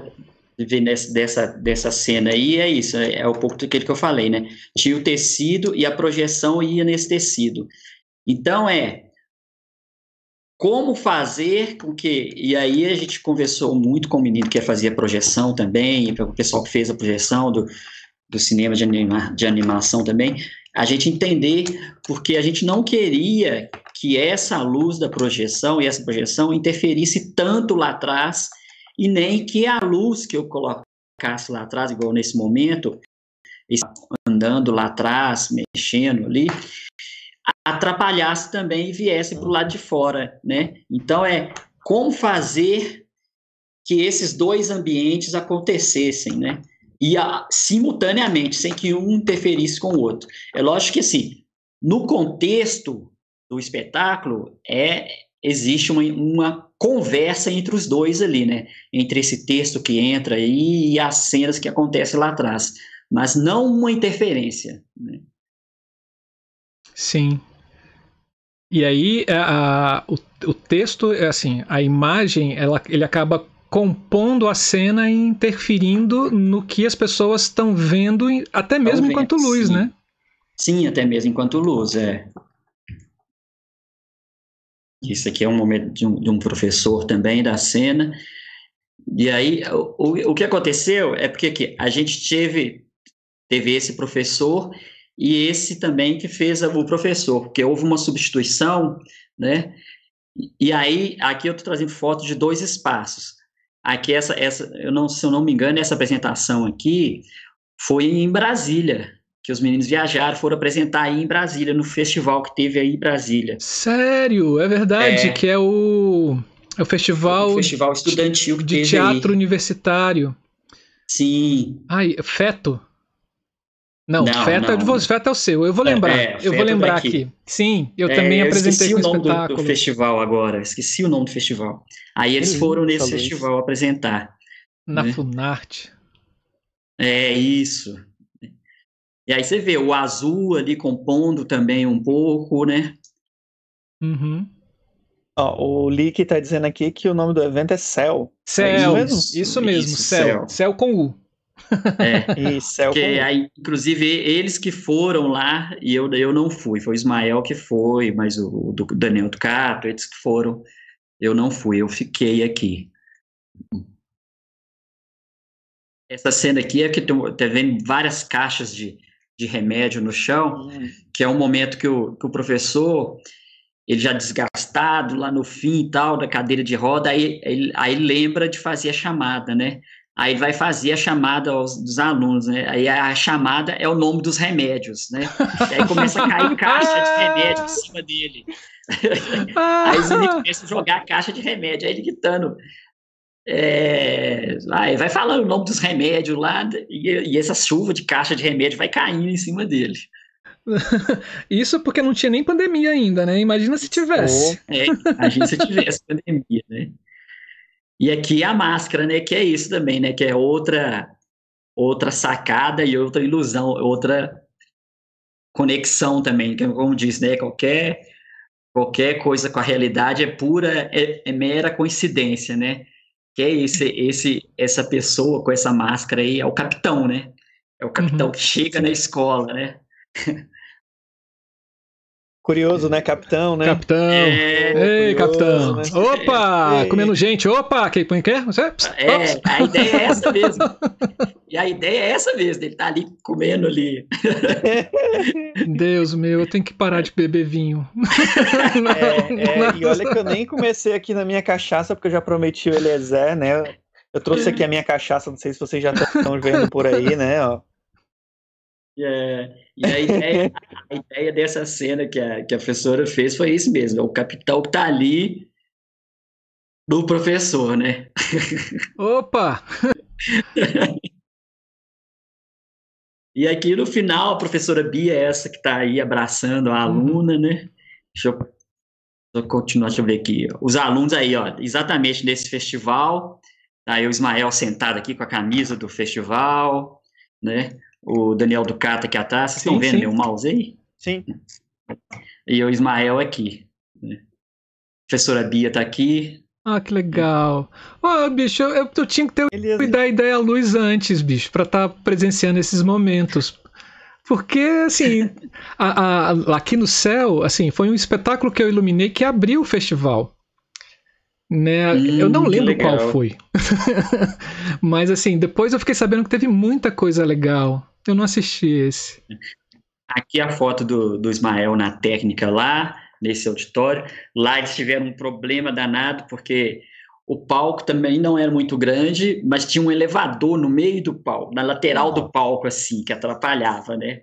ver nessa, dessa, dessa cena aí, é isso, é, é um pouco daquilo que eu falei, né? Tinha o tecido e a projeção ia nesse tecido. Então, é como fazer com que. E aí a gente conversou muito com o menino que fazia projeção também, o pessoal que fez a projeção do, do cinema de, anima, de animação também, a gente entender porque a gente não queria que essa luz da projeção e essa projeção interferisse tanto lá atrás e nem que a luz que eu colocasse lá atrás, igual nesse momento, andando lá atrás, mexendo ali, atrapalhasse também e viesse para o lado de fora, né? Então é como fazer que esses dois ambientes acontecessem, né? E a, simultaneamente, sem que um interferisse com o outro. É lógico que, assim, no contexto do espetáculo, é existe uma, uma conversa entre os dois ali, né? Entre esse texto que entra aí e as cenas que acontecem lá atrás, mas não uma interferência, né? Sim. E aí a, a, o, o texto, é assim, a imagem, ela, ele acaba compondo a cena e interferindo no que as pessoas estão vendo, até mesmo vendo, enquanto luz, sim. né? Sim, até mesmo enquanto luz, é. Isso aqui é um momento de um, de um professor também da cena. E aí, o, o que aconteceu é porque aqui, a gente teve, teve esse professor e esse também que fez o professor, porque houve uma substituição, né? E aí, aqui eu estou trazendo fotos de dois espaços. Aqui, essa, essa, eu não, se eu não me engano, essa apresentação aqui foi em Brasília, que os meninos viajaram, foram apresentar aí em Brasília, no festival que teve aí em Brasília. Sério? É verdade, é, que é o, é o festival, o festival estudantil de teatro aí. universitário. Sim. Ai, Feto. Não, não Feta, não. Vou, Feta é o seu. Eu vou é, lembrar. É, eu vou lembrar aqui. Sim, eu é, também eu apresentei com o nome espetáculo. Do, do festival agora. Esqueci o nome do festival. Aí eles foram nesse festival isso. apresentar. Na né? Funarte. É isso. E aí você vê o azul ali compondo também um pouco, né? Uhum. Ó, o Lick tá dizendo aqui que o nome do evento é Cell. Cell, é isso mesmo, isso mesmo isso, Cell. Cell. Cell com U. É, isso, Cell com U. Aí, inclusive, eles que foram lá e eu, eu não fui. Foi o Ismael que foi, mas o, o Daniel Ducato, eles que foram. Eu não fui, eu fiquei aqui. Essa cena aqui é que tá vendo várias caixas de, de remédio no chão, hum. que é um momento que o, que o professor ele já desgastado lá no fim e tal, da cadeira de roda, aí, ele, aí lembra de fazer a chamada, né? Aí vai fazer a chamada aos, dos alunos, né? Aí a chamada é o nome dos remédios, né? E aí começa a cair caixa de remédio em cima dele. aí ele começa a jogar a caixa de remédio, aí ele gritando. É, vai, vai falando o nome dos remédios lá, e, e essa chuva de caixa de remédio vai caindo em cima dele. Isso porque não tinha nem pandemia ainda, né? Imagina se tivesse. É, imagina se tivesse pandemia, né? E aqui a máscara, né? Que é isso também, né? Que é outra outra sacada e outra ilusão, outra conexão também, que como disse, né? Qualquer qualquer coisa com a realidade é pura, é, é mera coincidência, né? Que é esse, esse, essa pessoa com essa máscara aí é o capitão, né? É o capitão uhum, que chega sim. na escola, né? Curioso, né? Capitão, né? Capitão. É, Ei, curioso, capitão. Né? Opa! Ei. Comendo gente. Opa! Quem põe quer? Você? É, a ideia é essa mesmo. E a ideia é essa mesmo. Ele tá ali comendo ali. Deus meu, eu tenho que parar de beber vinho. É, é, e olha que eu nem comecei aqui na minha cachaça, porque eu já prometi o Eliezer, né? Eu trouxe aqui a minha cachaça, não sei se vocês já estão vendo por aí, né? Ó. É, e a ideia, a ideia dessa cena que a, que a professora fez foi isso mesmo: é o capitão que está ali do professor, né? Opa! e aqui no final, a professora Bia é essa que está aí abraçando a uhum. aluna, né? Deixa eu, deixa eu continuar, deixa eu ver aqui. Os alunos aí, ó, exatamente nesse festival. Tá aí o Ismael sentado aqui com a camisa do festival, né? O Daniel Ducata aqui atrás. Vocês sim, estão vendo sim. meu mouse aí? Sim. E o Ismael aqui. Né? A professora Bia está aqui. Ah, que legal. Oh, bicho, eu, eu tinha que ter Beleza. dar ideia à luz antes, bicho, para estar tá presenciando esses momentos. Porque, assim, a, a, aqui no céu, assim, foi um espetáculo que eu iluminei que abriu o festival. Né? Hum, eu não lembro qual foi. Mas, assim, depois eu fiquei sabendo que teve muita coisa legal. Eu não assisti esse. Aqui a foto do, do Ismael na técnica lá, nesse auditório. Lá eles tiveram um problema danado, porque o palco também não era muito grande, mas tinha um elevador no meio do palco, na lateral do palco, assim, que atrapalhava, né?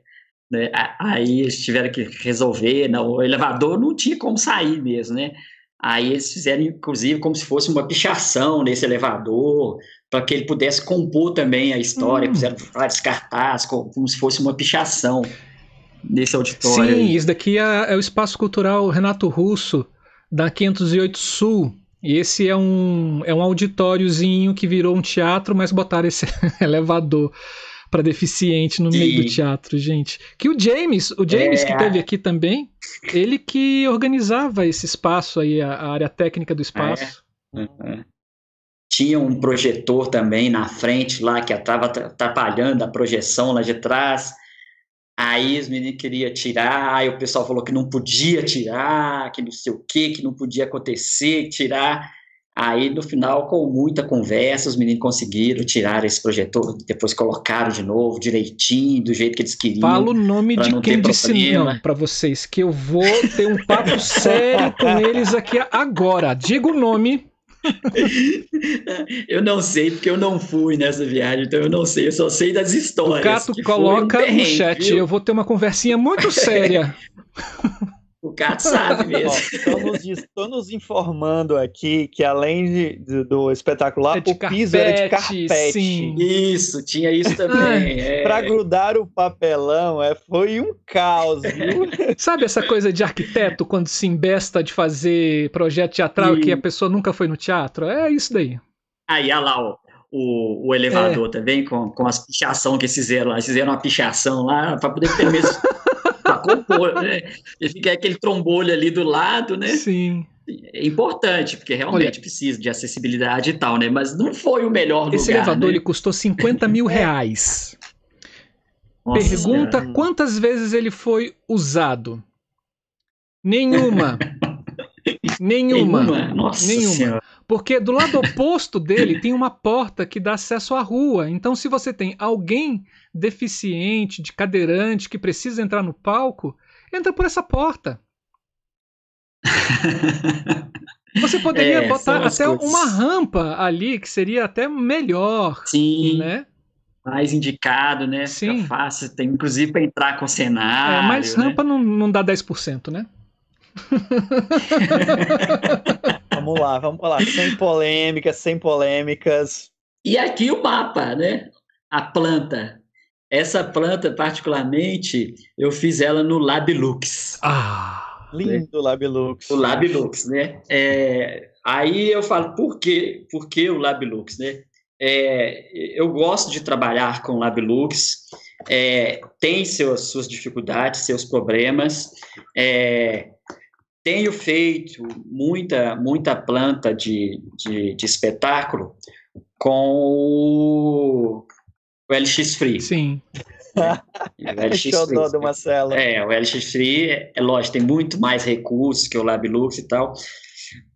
né? Aí eles tiveram que resolver, não, o elevador não tinha como sair mesmo, né? Aí eles fizeram, inclusive, como se fosse uma pichação nesse elevador, para que ele pudesse compor também a história, hum. fizeram vários cartazes, como, como, se fosse uma pichação nesse auditório. Sim, isso daqui é, é, o Espaço Cultural Renato Russo, da 508 Sul. E esse é um, é um auditóriozinho que virou um teatro, mas botaram esse elevador para deficiente no Sim. meio do teatro, gente. Que o James, o James é... que teve aqui também, ele que organizava esse espaço aí, a, a área técnica do espaço. É. Uhum. Tinha um projetor também na frente lá que estava atrapalhando a projeção lá de trás. Aí os meninos queriam tirar, aí o pessoal falou que não podia tirar, que não sei o que, que não podia acontecer, tirar. Aí, no final, com muita conversa, os meninos conseguiram tirar esse projetor, depois colocaram de novo, direitinho, do jeito que eles queriam. Fala o nome de quem disse não para vocês, que eu vou ter um papo sério com eles aqui agora. Diga o nome. eu não sei, porque eu não fui nessa viagem, então eu não sei, eu só sei das histórias. O Cato coloca um no chat, viu? eu vou ter uma conversinha muito séria. O Cato sabe mesmo. Estou nos, informando aqui que além de, de, do espetacular, é o carpete, piso era de carpete. Sim. Isso, tinha isso também. é. Para grudar o papelão, é, foi um caos, viu? Sabe essa coisa de arquiteto quando se embesta de fazer projeto teatral e... que a pessoa nunca foi no teatro? É isso daí. Aí, olha lá, ó. O, o elevador é. também, com, com as pichação que eles fizeram lá. Eles fizeram uma pichação lá para poder ter mesmo compor, né? E fica aquele trombolho ali do lado, né? Sim. É importante, porque realmente Olha, precisa de acessibilidade e tal, né? Mas não foi o melhor esse lugar. Esse elevador né? ele custou 50 mil reais. Nossa Pergunta quantas vezes ele foi usado? Nenhuma. Nenhuma. Nenhuma. Nossa Nenhuma. Senhora. Porque do lado oposto dele tem uma porta que dá acesso à rua. Então, se você tem alguém deficiente, de cadeirante, que precisa entrar no palco, entra por essa porta. Você poderia é, botar até coisas. uma rampa ali, que seria até melhor. Sim. Né? Mais indicado, né? Sim. Fica fácil, tem inclusive para entrar com cenário. É, mas né? rampa não, não dá 10%, né? vamos lá, vamos lá. Sem polêmicas, sem polêmicas. E aqui o mapa, né? A planta. Essa planta, particularmente, eu fiz ela no Labilux. Ah, lindo né? Labilux. O Labilux, né? É, aí eu falo, por quê? Por que o Labilux, né? É, eu gosto de trabalhar com Labilux, é, tem seus, suas dificuldades, seus problemas, é, tenho feito muita, muita planta de, de, de espetáculo com o, LX Free. Sim. É, o LX Free, do Marcelo. É, o LX Free, é, é lógico, tem muito mais recursos que o LabLux e tal,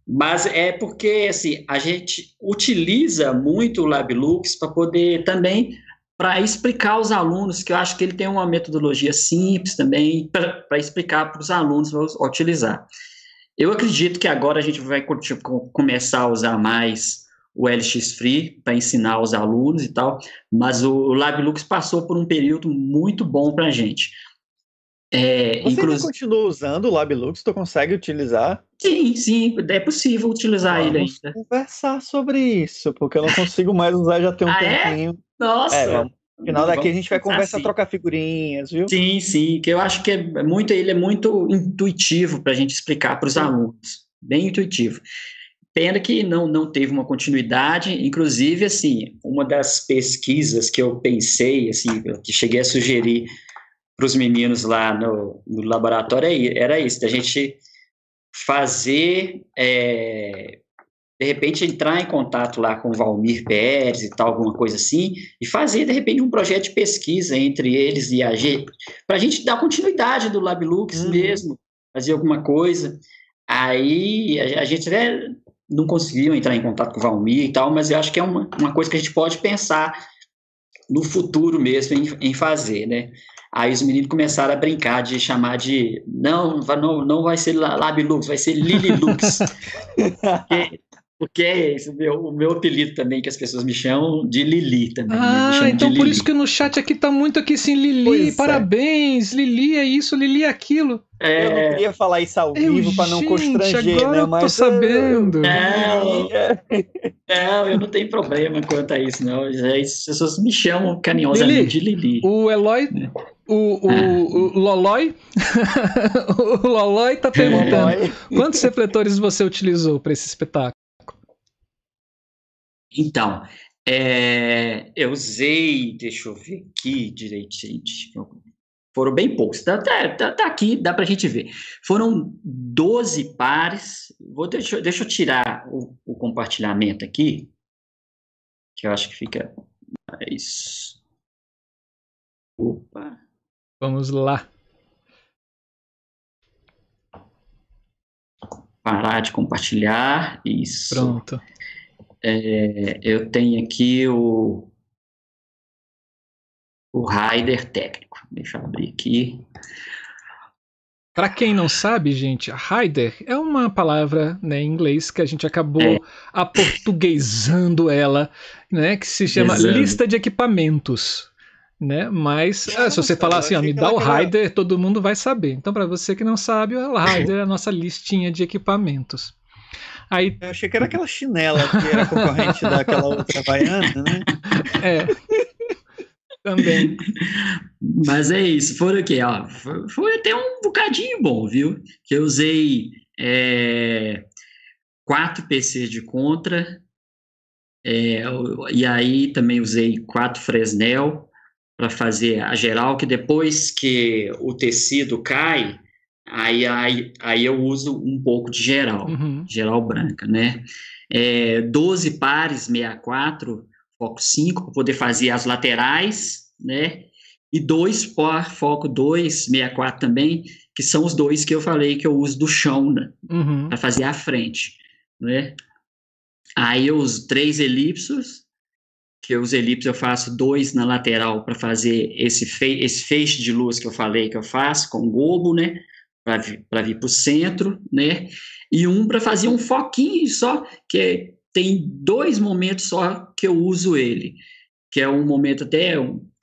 mas é porque assim, a gente utiliza muito o LabLux para poder também para explicar aos alunos, que eu acho que ele tem uma metodologia simples também para explicar para os alunos utilizar. Eu acredito que agora a gente vai começar a usar mais o LX Free para ensinar os alunos e tal, mas o LabLux passou por um período muito bom para a gente. É, Você inclu... continua usando o LabLux? Tu consegue utilizar? Sim, sim, é possível utilizar vamos ele ainda. conversar sobre isso, porque eu não consigo mais usar já tem um ah, tempinho. É? Nossa! É, vamos. No final daqui a gente vai conversar, trocar figurinhas, viu? Sim, sim, que eu acho que é muito, ele é muito intuitivo para a gente explicar para os alunos, bem intuitivo. Pena que não, não teve uma continuidade, inclusive, assim, uma das pesquisas que eu pensei, assim, que cheguei a sugerir para os meninos lá no, no laboratório é era isso, da gente fazer, é, de repente, entrar em contato lá com o Valmir Pérez e tal, alguma coisa assim, e fazer, de repente, um projeto de pesquisa entre eles e a gente, para a gente dar continuidade do LabLux uhum. mesmo, fazer alguma coisa. Aí a, a gente até não conseguiu entrar em contato com o Valmir e tal, mas eu acho que é uma, uma coisa que a gente pode pensar no futuro mesmo em, em fazer, né? Aí os meninos começaram a brincar de chamar de não, não, não vai ser Labilux, vai ser Lililux. porque, porque é esse o meu, o meu apelido também, que as pessoas me chamam de Lili também. Ah, então por Lili. isso que no chat aqui tá muito aqui assim, Lili, pois é. parabéns, é. Lili é isso, Lili é aquilo. É... Eu não queria falar isso ao vivo para não constranger, agora né? Eu tô sabendo. Não, não, eu não tenho problema quanto a isso, não. As pessoas me chamam carinhosamente Lili, de Lili. O Eloy o, o, o Lolói o Lolói tá perguntando quantos refletores você utilizou para esse espetáculo? Então, é, eu usei, deixa eu ver aqui direitinho, foram bem poucos, tá, tá, tá, tá aqui, dá para a gente ver. Foram 12 pares, vou, deixa, deixa eu tirar o, o compartilhamento aqui, que eu acho que fica mais... Opa... Vamos lá. Parar de compartilhar. Isso. Pronto. É, eu tenho aqui o, o Rider técnico. Deixa eu abrir aqui. Para quem não sabe, gente, rider é uma palavra né, em inglês que a gente acabou é. aportuguesando ela, né, que se chama Exato. lista de equipamentos né? Mas é, se você falar assim, ó, me dá o rider, todo mundo vai saber. Então, para você que não sabe, o rider é a nossa listinha de equipamentos. Aí... Eu achei que era aquela chinela que era concorrente daquela outra baiana, né? É. Também. Mas é isso, foram o quê? Ó, foi, foi, até um bocadinho bom, viu? Que eu usei é, quatro PCs de contra, é, e aí também usei quatro Fresnel, para fazer a geral, que depois que o tecido cai, aí, aí, aí eu uso um pouco de geral, uhum. geral branca, né? É, 12 pares 64, foco 5, para poder fazer as laterais, né? E dois por foco 2, 64 também, que são os dois que eu falei que eu uso do chão, né? Uhum. Para fazer a frente, né? Aí eu uso três elipsos, que os elipses eu faço dois na lateral para fazer esse, fe esse feixe de luz que eu falei que eu faço com gobo, né? Para vir para o centro, né? E um para fazer um foquinho só, que tem dois momentos só que eu uso ele, que é um momento até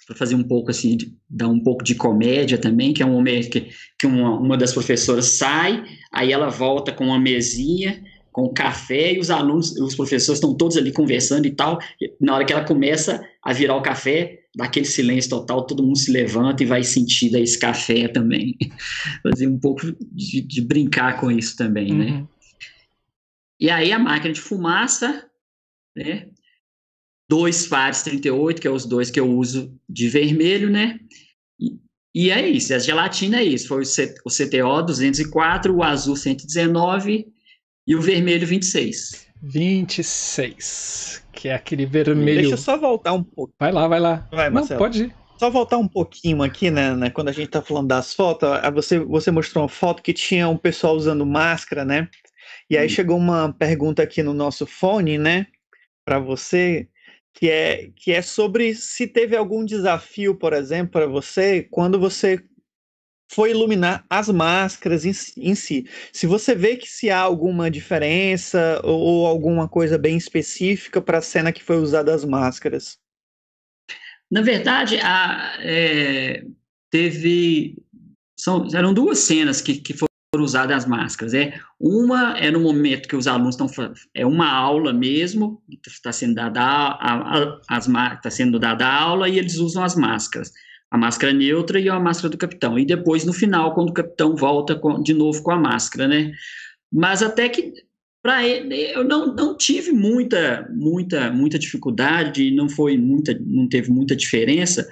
para fazer um pouco assim, de, dar um pouco de comédia também, que é um momento que, que uma, uma das professoras sai, aí ela volta com uma mesinha com café e os alunos, os professores estão todos ali conversando e tal. E na hora que ela começa a virar o café, daquele silêncio total, todo mundo se levanta e vai sentir esse café também. Fazer um pouco de, de, brincar com isso também, né? uhum. né? E aí a máquina de fumaça, né? Dois fares 38, que é os dois que eu uso de vermelho, né? E, e é isso, a gelatina é isso. Foi o, C, o CTO 204, o azul 119 e o vermelho 26. 26, que é aquele vermelho. Deixa eu só voltar um pouco. Vai lá, vai lá. Vai, Marcelo. Não, pode ir. Só voltar um pouquinho aqui, né, né, Quando a gente tá falando das fotos, você, você mostrou uma foto que tinha um pessoal usando máscara, né? E aí hum. chegou uma pergunta aqui no nosso fone, né? Para você, que é, que é sobre se teve algum desafio, por exemplo, para você, quando você foi iluminar as máscaras em, em, si. Se você vê que se há alguma diferença ou, ou alguma coisa bem específica para a cena que foi usada as máscaras. Na verdade, a, é, teve são, eram duas cenas que, que foram usadas as máscaras. É uma é no momento que os alunos estão é uma aula mesmo está sendo dada a, a, as está sendo dada a aula e eles usam as máscaras a máscara neutra e a máscara do capitão. E depois, no final, quando o capitão volta com, de novo com a máscara, né? Mas até que para ele eu não, não tive muita muita muita dificuldade, não foi muita não teve muita diferença,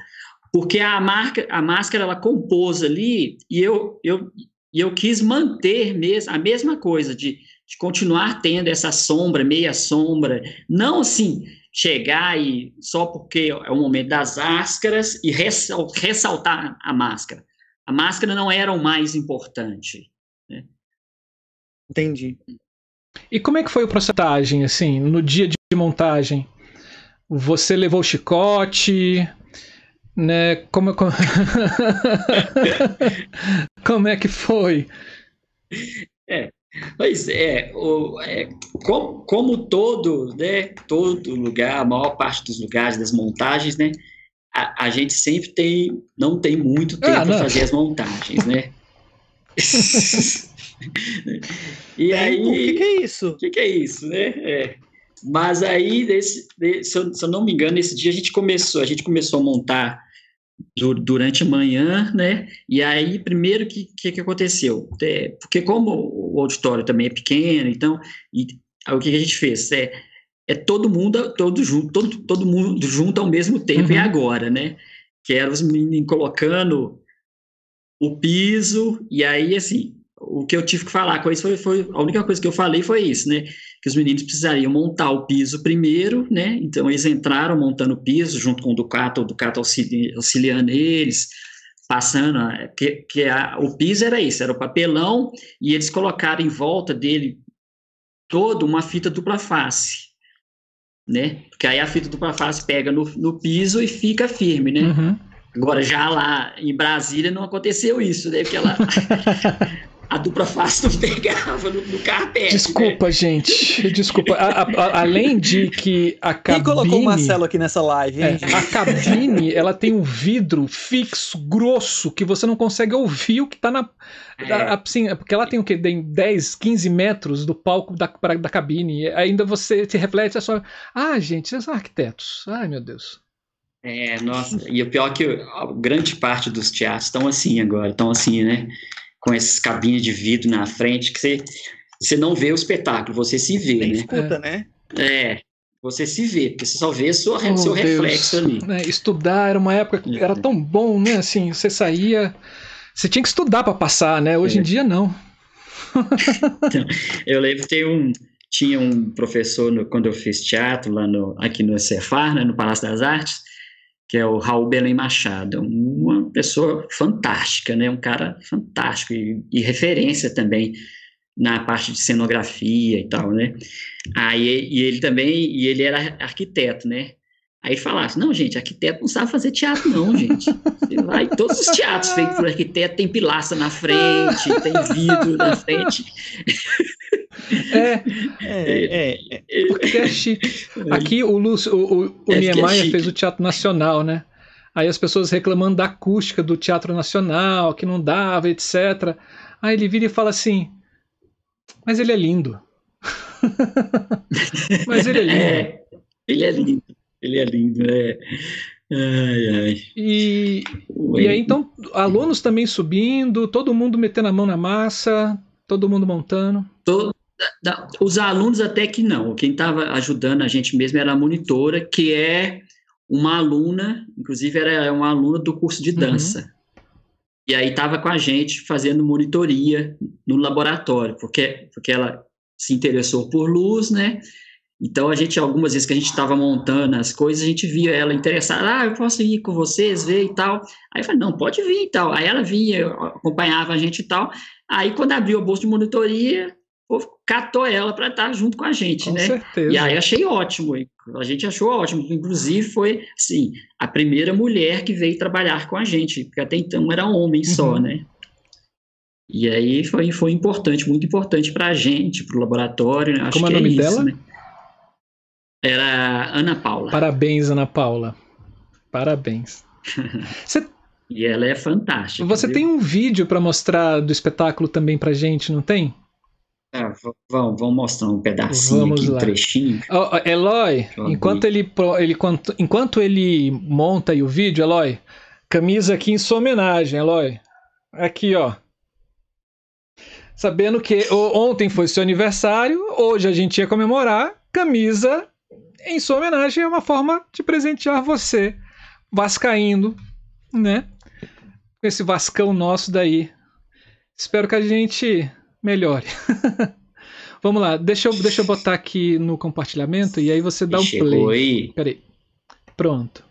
porque a marca a máscara ela compôs ali e eu eu e eu quis manter mesmo a mesma coisa de, de continuar tendo essa sombra, meia sombra, não assim chegar e só porque é o momento das máscaras e ressaltar a máscara. A máscara não era o mais importante. Né? Entendi. E como é que foi o processagem, assim, no dia de montagem? Você levou o chicote, né? Como, como... como é que foi? É, Pois é, o, é como, como, todo, né, todo lugar, a maior parte dos lugares das montagens, né, a, a gente sempre tem, não tem muito tempo ah, para fazer as montagens, né? e aí, o que, que, é isso? O que, que, é isso, né? É. Mas aí, desse, desse, se, eu, se eu não me engano, nesse dia a gente começou, a gente começou a montar durante a manhã, né? E aí, primeiro, o que, que, que, aconteceu? É, porque como o auditório também é pequeno, então, e, o que, que, a gente fez? É, é todo mundo, todo junto, todo, todo mundo junto ao mesmo tempo uhum. e agora, né? Que eram os meninos colocando o piso, e aí, assim, o que eu tive que falar com isso foi, foi, a única coisa que eu falei foi isso, né? Que os meninos precisariam montar o piso primeiro, né? Então eles entraram montando o piso junto com o Ducato, o Ducato auxili, auxiliando eles, passando, que, que a, o piso era isso, era o papelão e eles colocaram em volta dele toda uma fita dupla face, né? Porque aí a fita dupla face pega no, no piso e fica firme, né? Uhum. Agora, já lá em Brasília não aconteceu isso, né? Porque ela, a dupla face não pegava no, no carpete. Desculpa, né? gente. Desculpa. A, a, a, além de que a cabine... Quem colocou o Marcelo aqui nessa live, hein? É, a cabine, ela tem um vidro fixo, grosso, que você não consegue ouvir o que tá na... É. Assim, porque ela tem o quê? Tem 10, 15 metros do palco da, pra, da cabine. Ainda você se reflete, é só... Ah, gente, vocês são arquitetos. Ai, meu Deus. É, nossa. E o pior é que a grande parte dos teatros estão assim agora. Estão assim, né? Com essas cabines de vidro na frente, que você, você não vê o espetáculo, você se vê, Tem né? escuta, né? É. você se vê, porque você só vê sua, oh, seu Deus. reflexo ali. É, estudar era uma época que era tão bom, né? Assim, você saía, você tinha que estudar para passar, né? Hoje é. em dia não. então, eu lembro tem um tinha um professor no, quando eu fiz teatro lá no aqui no Cefar, né, no Palácio das Artes, que é o Raul Belém Machado, uma pessoa fantástica, né? Um cara fantástico e, e referência também na parte de cenografia e tal, né? Aí e ele também e ele era arquiteto, né? Aí falasse, não, gente, arquiteto não sabe fazer teatro, não, gente. Você vai, todos os teatros feitos por arquiteto tem pilastra na frente, tem vidro na frente. É, é, é, é, porque é chique. Aqui o Lúcio, o, o, o é Niemeyer fez o Teatro Nacional, né? Aí as pessoas reclamando da acústica do Teatro Nacional, que não dava, etc. Aí ele vira e fala assim: Mas ele é lindo. Mas ele é lindo. É, ele é lindo. Ele é lindo, né? Ai, ai. E, e aí, então, alunos também subindo, todo mundo metendo a mão na massa, todo mundo montando. Todo, os alunos até que não. Quem estava ajudando a gente mesmo era a monitora, que é uma aluna, inclusive era uma aluna do curso de uhum. dança. Uhum. E aí estava com a gente fazendo monitoria no laboratório, porque, porque ela se interessou por luz, né? Então, a gente, algumas vezes que a gente estava montando as coisas, a gente via ela interessada, ah, eu posso ir com vocês, ver e tal. Aí eu falei, não, pode vir e tal. Aí ela vinha, acompanhava a gente e tal. Aí, quando abriu o bolso de monitoria, catou ela para estar junto com a gente, com né? Certeza. E aí achei ótimo, a gente achou ótimo. Inclusive, foi, assim, a primeira mulher que veio trabalhar com a gente, porque até então era homem uhum. só, né? E aí foi, foi importante, muito importante para a gente, para o laboratório. Né? Acho Como é o nome é isso, dela? Né? Era Ana Paula. Parabéns, Ana Paula. Parabéns. Você... E ela é fantástica. Você viu? tem um vídeo para mostrar do espetáculo também pra gente, não tem? Ah, vamos, vamos mostrar um pedacinho vamos aqui, lá. um trechinho. Oh, Eloy, enquanto ele, ele, enquanto, ele monta aí o vídeo, Eloy, camisa aqui em sua homenagem, Eloy. Aqui, ó. Sabendo que ontem foi seu aniversário, hoje a gente ia comemorar, camisa em sua homenagem, é uma forma de presentear você, vascaíno, né? Com esse vascão nosso daí. Espero que a gente melhore. Vamos lá, deixa eu, deixa eu botar aqui no compartilhamento e aí você dá um Chegou play. Aí. Peraí. Pronto.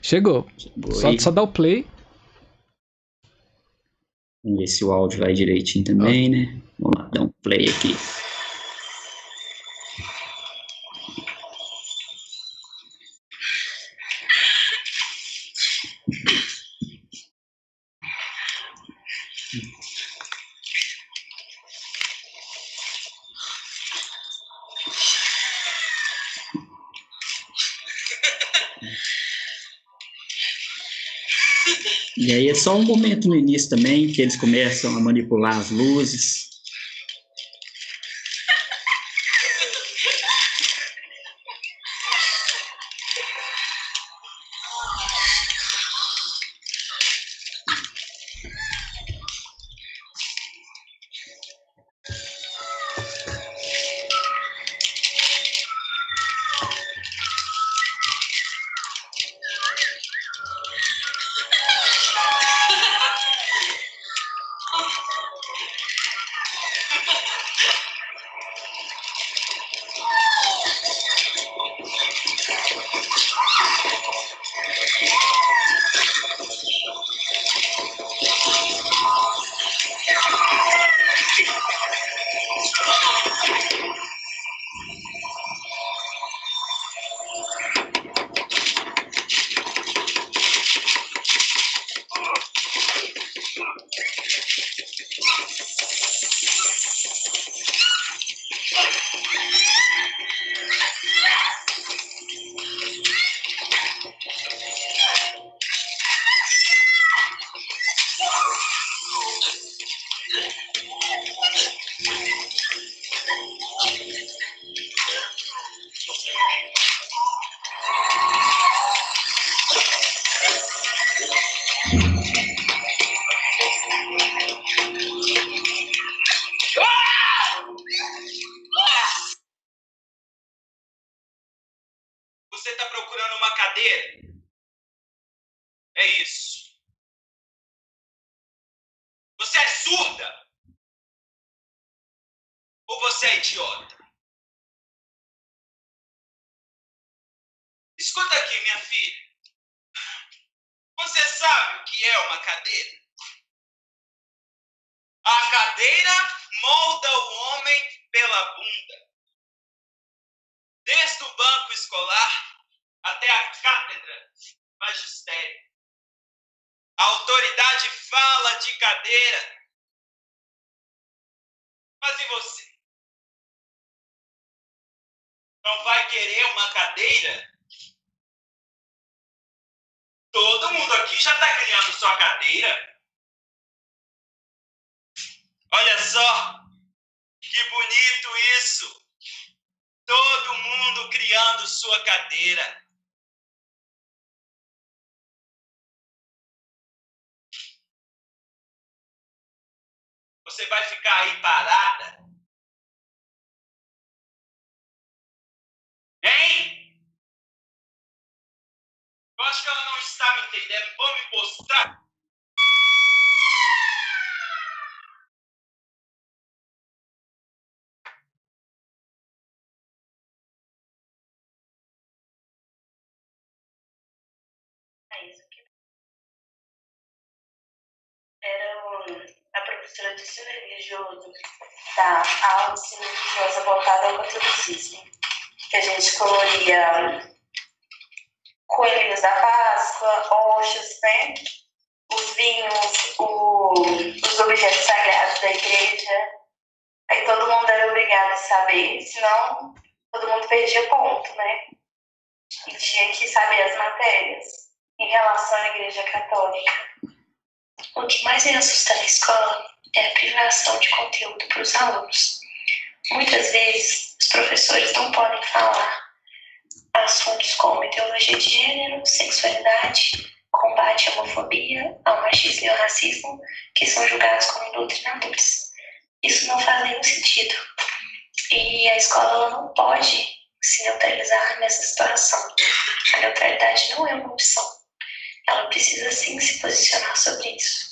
Chegou. Chegou só, só dá o play. Vamos ver se o áudio vai direitinho também, né? Vamos lá, dar um play aqui. E aí é só um momento no início também que eles começam a manipular as luzes. Molda o homem pela bunda. Desde o banco escolar até a cátedra magistério. A autoridade fala de cadeira. Mas e você? Não vai querer uma cadeira? Todo mundo aqui já está criando sua cadeira. Olha só, que bonito isso. Todo mundo criando sua cadeira. Você vai ficar aí parada? Hein? Eu acho que ela não está me entendendo. Vou me mostrar. Era a professora de ensino religioso da aula de ensino religiosa voltada ao catolicismo, que a gente coloria coelhinhos da Páscoa, hoxas, né? Os vinhos, o, os objetos sagrados da igreja. Aí todo mundo era obrigado a saber, senão todo mundo perdia ponto, né? E tinha que saber as matérias em relação à igreja católica. O que mais me assusta na escola é a privação de conteúdo para os alunos. Muitas vezes, os professores não podem falar assuntos como ideologia de gênero, sexualidade, combate à homofobia, ao machismo e ao racismo, que são julgados como doutrinadores. Isso não faz nenhum sentido. E a escola não pode se neutralizar nessa situação. A neutralidade não é uma opção. Ela precisa sim se posicionar sobre isso.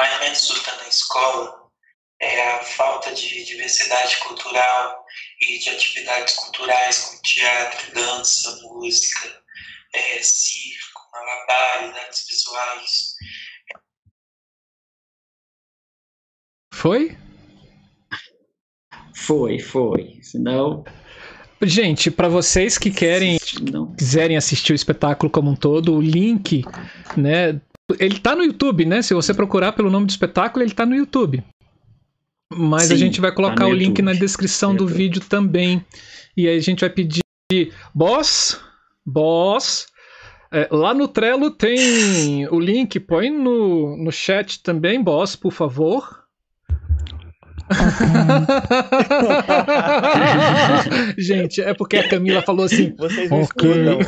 Mais me assusta na escola é a falta de diversidade cultural e de atividades culturais como teatro, dança, música, é, circo, malabares, artes visuais. Foi? Foi, foi. Senão. Gente, para vocês que querem Não. quiserem assistir o espetáculo como um todo, o link, né, ele tá no YouTube, né? Se você procurar pelo nome do espetáculo, ele tá no YouTube. Mas a Sim, gente vai colocar tá o link YouTube. na descrição do vídeo também. E aí a gente vai pedir boss, boss, é, lá no Trello tem o link, põe no, no chat também, boss, por favor. Gente, é porque a Camila falou assim. Vocês não Ok. escutam.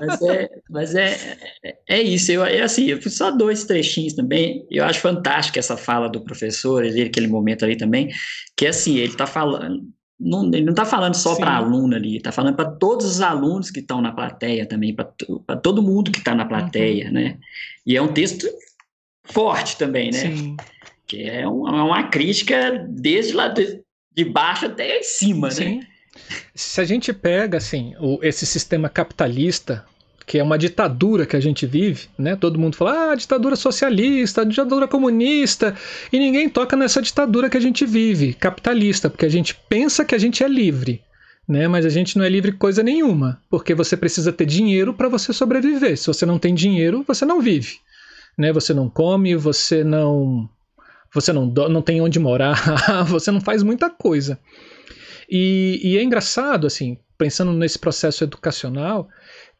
Mas é, mas é, é, é isso. Eu, é assim, eu fiz só dois trechinhos também. Eu acho fantástico essa fala do professor, ali, aquele momento ali também, que assim, ele tá falando. Não, ele não tá falando só para aluno ali, tá falando para todos os alunos que estão na plateia também, para todo mundo que está na plateia, né? E é um texto forte também, né? Sim, Que é, é uma crítica desde lá de, de baixo até em cima, né? sim. Se a gente pega assim, o- esse sistema capitalista, que é uma ditadura que a gente vive, né? Todo mundo fala, ah, ditadura socialista, ditadura comunista, e ninguém toca nessa ditadura que a gente vive, capitalista, porque a gente pensa que a gente é livre, né? Mas a gente não é livre coisa nenhuma, porque você precisa ter dinheiro para você sobreviver. Se você não tem dinheiro, você não vive, né? Você não come, você não você não, não tem onde morar, você não faz muita coisa. E, e é engraçado, assim, pensando nesse processo educacional,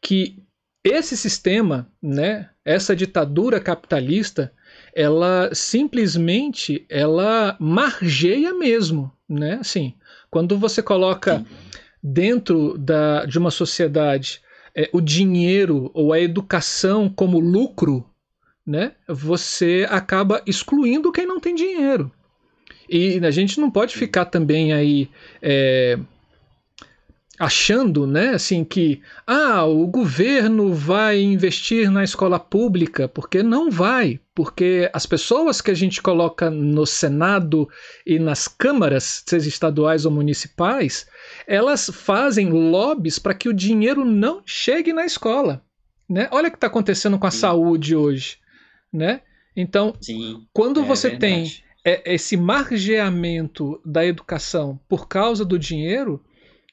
que esse sistema, né, essa ditadura capitalista, ela simplesmente ela margeia mesmo, né? Assim, quando você coloca dentro da, de uma sociedade é, o dinheiro ou a educação como lucro, né? Você acaba excluindo quem não tem dinheiro. E a gente não pode ficar também aí é, achando, né, assim que ah, o governo vai investir na escola pública, porque não vai, porque as pessoas que a gente coloca no Senado e nas câmaras, seja estaduais ou municipais, elas fazem lobbies para que o dinheiro não chegue na escola, né? Olha o que está acontecendo com a saúde hoje, né? Então, Sim, quando é você verdade. tem esse margeamento da educação por causa do dinheiro,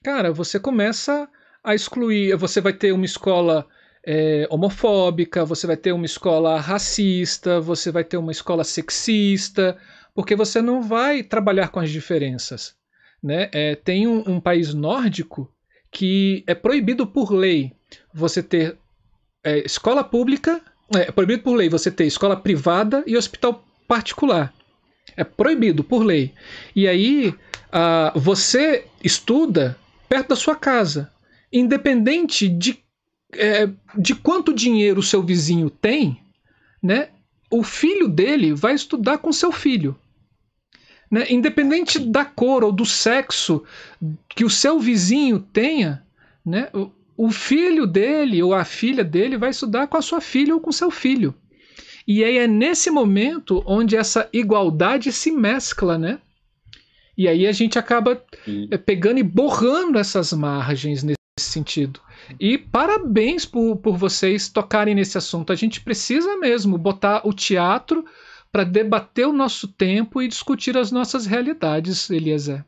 cara, você começa a excluir. Você vai ter uma escola é, homofóbica, você vai ter uma escola racista, você vai ter uma escola sexista, porque você não vai trabalhar com as diferenças. Né? É, tem um, um, país nórdico que é proibido por lei você ter é, escola pública, é proibido por lei você ter escola privada e hospital particular. É proibido por lei. E aí uh, você estuda perto da sua casa. Independente de, é, de quanto dinheiro o seu vizinho tem, né, o filho dele vai estudar com seu filho. Né? Independente da cor ou do sexo que o seu vizinho tenha, né, o, filho dele ou a filha dele vai estudar com a sua filha ou com seu filho. E aí é nesse momento onde essa igualdade se mescla, né? E aí a gente acaba Sim. Eh, pegando e borrando essas margens nesse sentido. E parabéns por, por vocês tocarem nesse assunto. A gente precisa mesmo botar o teatro para debater o nosso tempo e discutir as nossas realidades, Eliezer.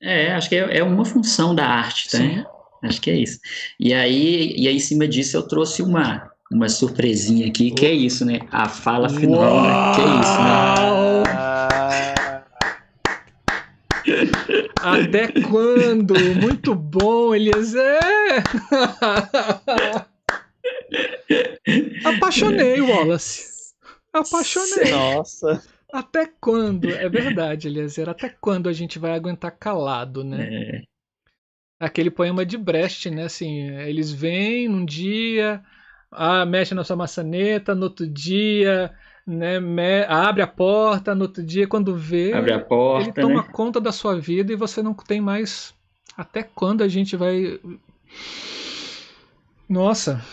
É, acho que é, é uma função da arte, tá? Sim. Acho que é isso. E aí, e aí, em cima disso, eu trouxe uma, uma surpresinha aqui, que é isso, né? A fala final, né? Que é isso, né? Até quando? Muito bom, Eliezer! Apaixonei, Wallace. Apaixonei. Nossa. Até quando? É verdade, Eliezer. Até quando a gente vai aguentar calado, né? É. Aquele poema de Brecht, né? Assim, eles vêm num dia, ah, mexe na sua maçaneta, no outro dia né, me, abre a porta, no outro dia, quando vê, porta, ele toma né? conta da sua vida e você não tem mais. Até quando a gente vai. Nossa,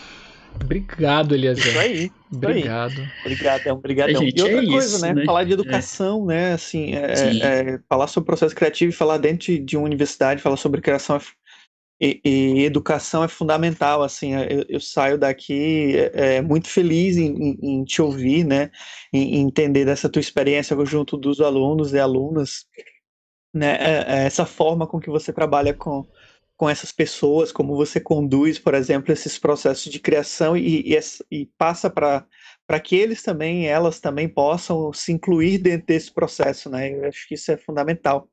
Obrigado, Eliezer. Isso aí. Obrigado. Aí. Obrigadão, obrigadão. Gente, e outra é coisa, isso, né? né? Falar de educação, é. né? Assim, é, é, falar sobre processo criativo e falar dentro de uma universidade, falar sobre criação é e, e, educação é fundamental, assim, eu, eu saio daqui é, é muito feliz em, em, em, te ouvir, né, em, em, entender dessa tua experiência junto dos alunos e alunas, né, é, é essa forma com que você trabalha com, com essas pessoas, como você conduz, por exemplo, esses processos de criação e, e, e passa para que eles também, elas também possam se incluir dentro desse processo, né, eu acho que isso é fundamental.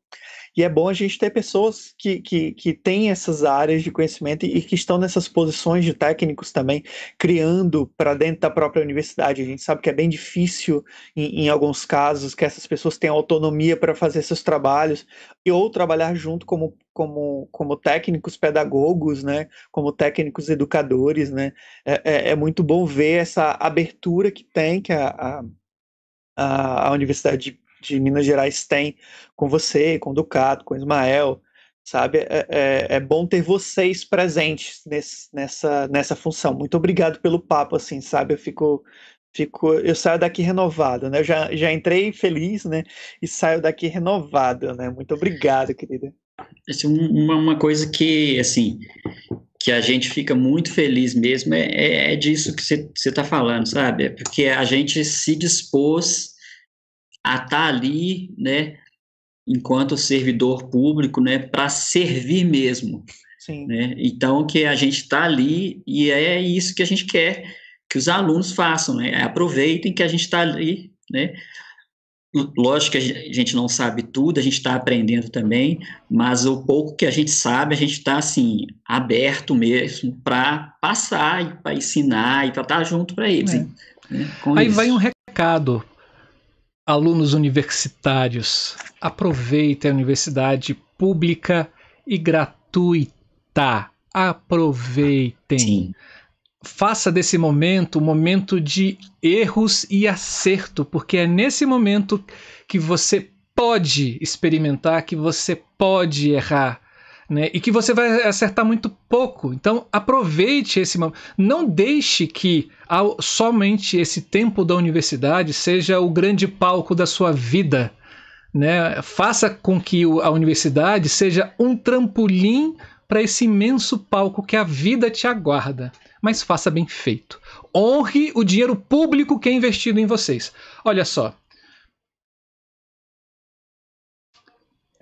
E é bom a gente ter pessoas que, que, que têm essas áreas de conhecimento e, que estão nessas posições de técnicos também, criando para dentro da própria universidade. A gente sabe que é bem difícil, em, em alguns casos, que essas pessoas tenham autonomia para fazer seus trabalhos e ou trabalhar junto como, como, como técnicos pedagogos, né? como técnicos educadores. Né? É, é, é muito bom ver essa abertura que tem, que a, a, a Universidade de Minas Gerais tem com você, com o Ducato, com o Ismael, sabe? É, é, é, bom ter vocês presentes nesse, nessa, nessa função. Muito obrigado pelo papo, assim, sabe? Eu fico, fico, eu saio daqui renovado, né? Eu já, já entrei feliz, né? E saio daqui renovado, né? Muito obrigado, querida. Assim, uma, uma coisa que, assim, que a gente fica muito feliz mesmo é, é, é disso que você está falando, sabe? É porque a gente se dispôs a estar tá ali, né, enquanto servidor público, né, para servir mesmo. Sim. Né? Então, que a gente está ali e é isso que a gente quer que os alunos façam, né? Aproveitem que a gente está ali, né? Lógico que a gente não sabe tudo, a gente está aprendendo também, mas o pouco que a gente sabe, a gente está assim aberto mesmo para passar e para ensinar e para estar tá junto para eles. É. Né? Aí isso. vai um recado alunos universitários, aproveitem a universidade pública e gratuita. Aproveitem. Sim. Faça desse momento um momento de erros e acerto, porque é nesse momento que você pode experimentar, que você pode errar. Né, e que você vai acertar muito pouco. Então, aproveite esse momento. Não deixe que ao, somente esse tempo da universidade seja o grande palco da sua vida. Né? Faça com que a universidade seja um trampolim para esse imenso palco que a vida te aguarda. Mas faça bem feito. Honre o dinheiro público que é investido em vocês. Olha só,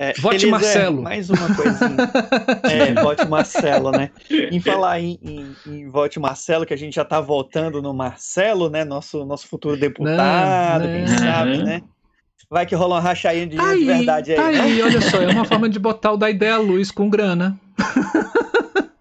É, vote Marcelo. Mais uma coisinha. é, vote Marcelo, né? Em falar em, em, em, vote Marcelo, que a gente já tá votando no Marcelo, né? Nosso, nosso futuro deputado, não, quem não. sabe, né? Vai que rola uma rachainha de, aí, de verdade aí. Tá né? aí, olha só, é uma forma de botar o da ideia à luz com grana.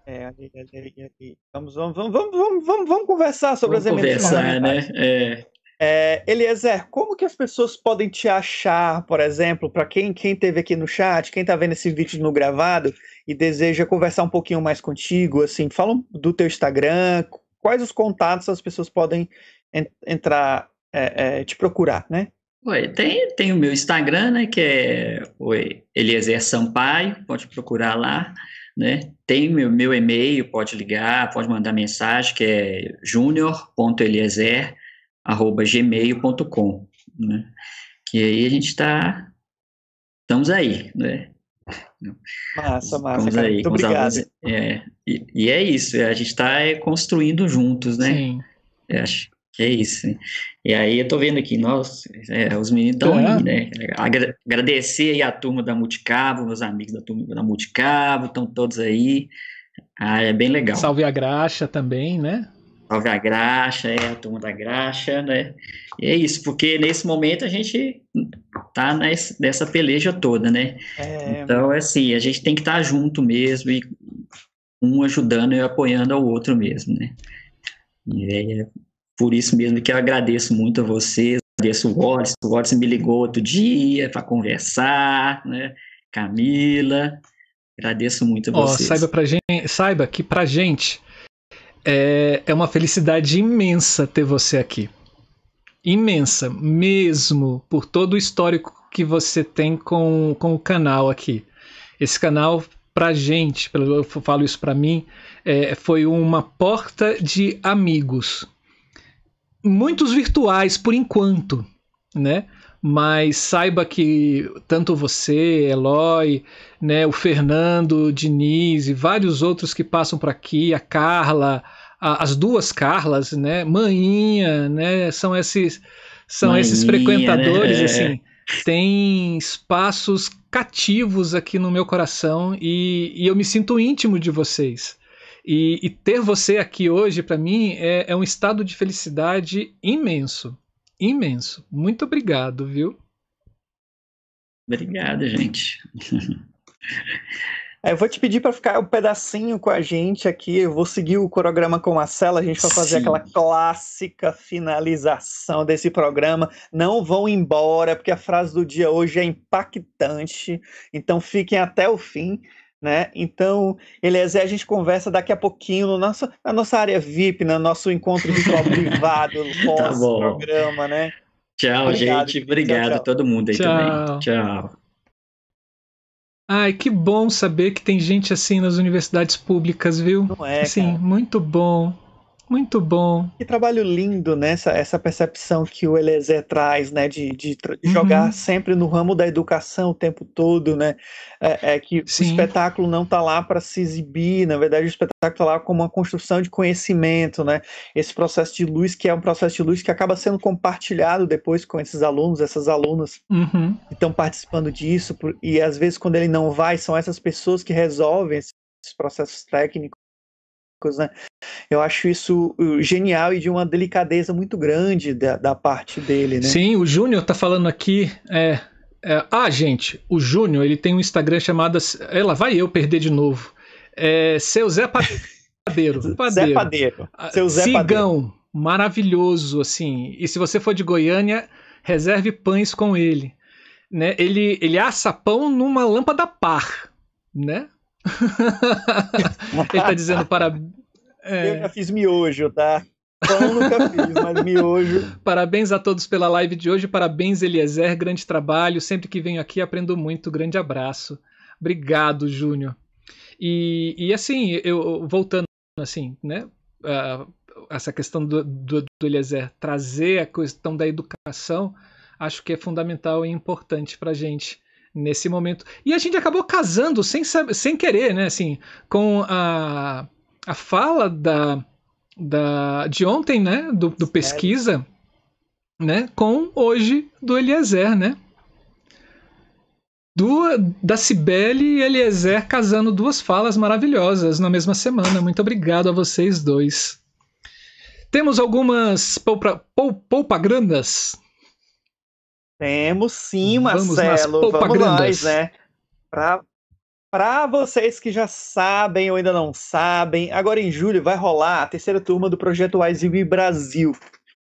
É, ali, ali, ali, vamos, vamos, vamos, vamos, vamos, vamos conversar sobre vamos as emendas conversar, né? É. É, Eliezer, como que as pessoas podem te achar, por exemplo, para quem, quem teve aqui no chat, quem está vendo esse vídeo no gravado e deseja conversar um pouquinho mais contigo, assim, fala do teu Instagram, quais os contatos as pessoas podem en entrar, é, é, te procurar, né? Oi, tem, tem o meu Instagram, né, que é oi, Eliezer Sampaio, pode procurar lá, né? Tem meu, meu e-mail, pode ligar, pode mandar mensagem, que é junior.eliezer arroba gmail.com, né? Que aí a gente está, estamos aí, né? Massa, massa, estamos cara, aí, muito obrigado. é, e, e, é isso, a gente está é, construindo juntos, né? Sim. Eu é, acho que é isso. E aí eu tô vendo aqui, nós, é, os meninos estão é. aí, né? Agradecer aí a turma da Multicabo, meus amigos da turma da Multicabo, estão todos aí. Ah, é bem legal. Salve a graxa também, né? Salve a graxa, é a turma da graxa, né? E é isso, porque nesse momento a gente tá nessa, nessa peleja toda, né? É... Então, é assim, a gente tem que estar tá junto mesmo e um ajudando e apoiando ao outro mesmo, né? E é por isso mesmo que eu agradeço muito a vocês, agradeço o Wallace, o Wallace me ligou outro dia para conversar, né? Camila, agradeço muito a vocês. Oh, saiba, pra gente, saiba que pra gente é, é uma felicidade imensa ter você aqui. Imensa, mesmo por todo o histórico que você tem com, com o canal aqui. Esse canal, pra gente, eu falo isso pra mim, é, foi uma porta de amigos. Muitos virtuais por enquanto, né? Mas saiba que tanto você, Eloy, né, o Fernando, Diniz e vários outros que passam por aqui, a Carla, a, as duas Carlas, né, Maninha, né, são esses são esses frequentadores né? assim, tem espaços cativos aqui no meu coração e, e eu me sinto íntimo de vocês. E, e ter você aqui hoje, para mim, é, é um estado de felicidade imenso imenso. Muito obrigado, viu? Obrigado, gente. É, eu vou te pedir para ficar um pedacinho com a gente aqui. Eu vou seguir o programa com a Marcela. A gente vai fazer Sim. aquela clássica finalização desse programa. Não vão embora, porque a frase do dia hoje é impactante. Então fiquem até o fim né? Então, Eliezer, a gente conversa daqui a pouquinho no nosso, na nossa área VIP, no nosso encontro virtual privado, tá pós-programa, né? Tchau, obrigado, gente. Obrigado tchau, a todo mundo aí tchau. também. Tchau. Ai, que bom saber que tem gente assim nas universidades públicas, viu? Não é, Sim, muito bom. Muito bom. Que trabalho lindo, né? Essa, essa percepção que o Eliezer traz, né? De, de, de uhum. jogar sempre no ramo da educação o tempo todo, né? É, é que Sim. o espetáculo não está lá para se exibir, na verdade o espetáculo está lá como uma construção de conhecimento, né? Esse processo de luz que é um processo de luz que acaba sendo compartilhado depois com esses alunos, essas alunas uhum. que estão participando disso, e às vezes quando ele não vai, são essas pessoas que resolvem esses processos técnicos né? Eu acho isso uh, genial e de uma delicadeza muito grande da, da parte dele, né? Sim, o Júnior tá falando aqui. É, é, ah, gente, o Júnior ele tem um Instagram chamado. Ela vai eu perder de novo. É, seu Zé Padeiro. Padeiro. Zé Padeiro. Ah, Seu Zé Cigão, Padeiro. maravilhoso, assim. E se você for de Goiânia, reserve pães com ele. Né? Ele, ele assa pão numa lâmpada par, né? Ele tá dizendo para. É... Eu já fiz miojo, tá? Pão nunca fiz, mas miojo. Parabéns a todos pela live de hoje. Parabéns, Eliezer. Grande trabalho. Sempre que venho aqui aprendo muito. Grande abraço. Obrigado, Júnior. E, e assim, eu voltando assim, né? Uh, essa questão do, do, do Eliezer trazer a questão da educação, acho que é fundamental e importante para a gente nesse momento. E a gente acabou casando sem, sem querer, né? Assim, com a, a fala da, da, de ontem, né? Do, do pesquisa, né? Com hoje do Eliezer, né? Do, da Cibele e Eliezer casando duas falas maravilhosas na mesma semana. Muito obrigado a vocês dois. Temos algumas poupa, poupagrandas? Temos sim, Marcelo. Vamos nós, né? Pra, pra vocês que já sabem ou ainda não sabem, agora em julho vai rolar a terceira turma do projeto Wise Brasil,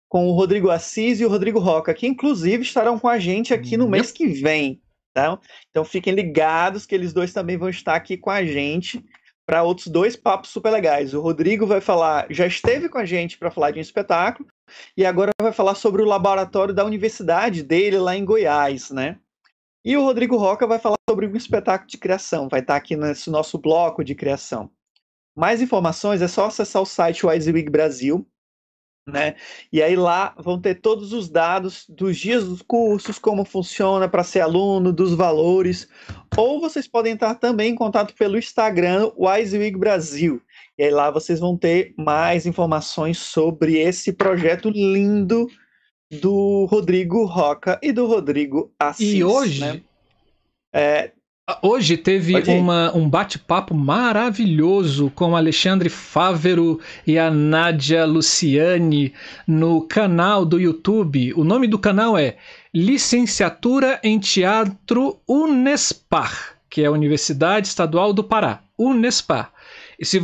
com o Rodrigo Assis e o Rodrigo Roca, que inclusive estarão com a gente aqui no mês que vem. Tá? Então fiquem ligados que eles dois também vão estar aqui com a gente para outros dois papos super legais. O Rodrigo vai falar, já esteve com a gente para falar de um espetáculo, e agora vai falar sobre o laboratório da universidade dele lá em Goiás, né? E o Rodrigo Roca vai falar sobre um espetáculo de criação, vai estar aqui nesse nosso bloco de criação. Mais informações é só acessar o site WiseWig Brasil, né? E aí lá vão ter todos os dados dos dias dos cursos, como funciona para ser aluno, dos valores. Ou vocês podem entrar também em contato pelo Instagram WiseWig Brasil. E aí lá vocês vão ter mais informações sobre esse projeto lindo do Rodrigo Roca e do Rodrigo Assis. E hoje, né? é, Hoje teve uma, um bate-papo maravilhoso com Alexandre Fávero e a Nádia Luciani no canal do YouTube. O nome do canal é Licenciatura em Teatro Unespar, que é a Universidade Estadual do Pará. Unespar. E se,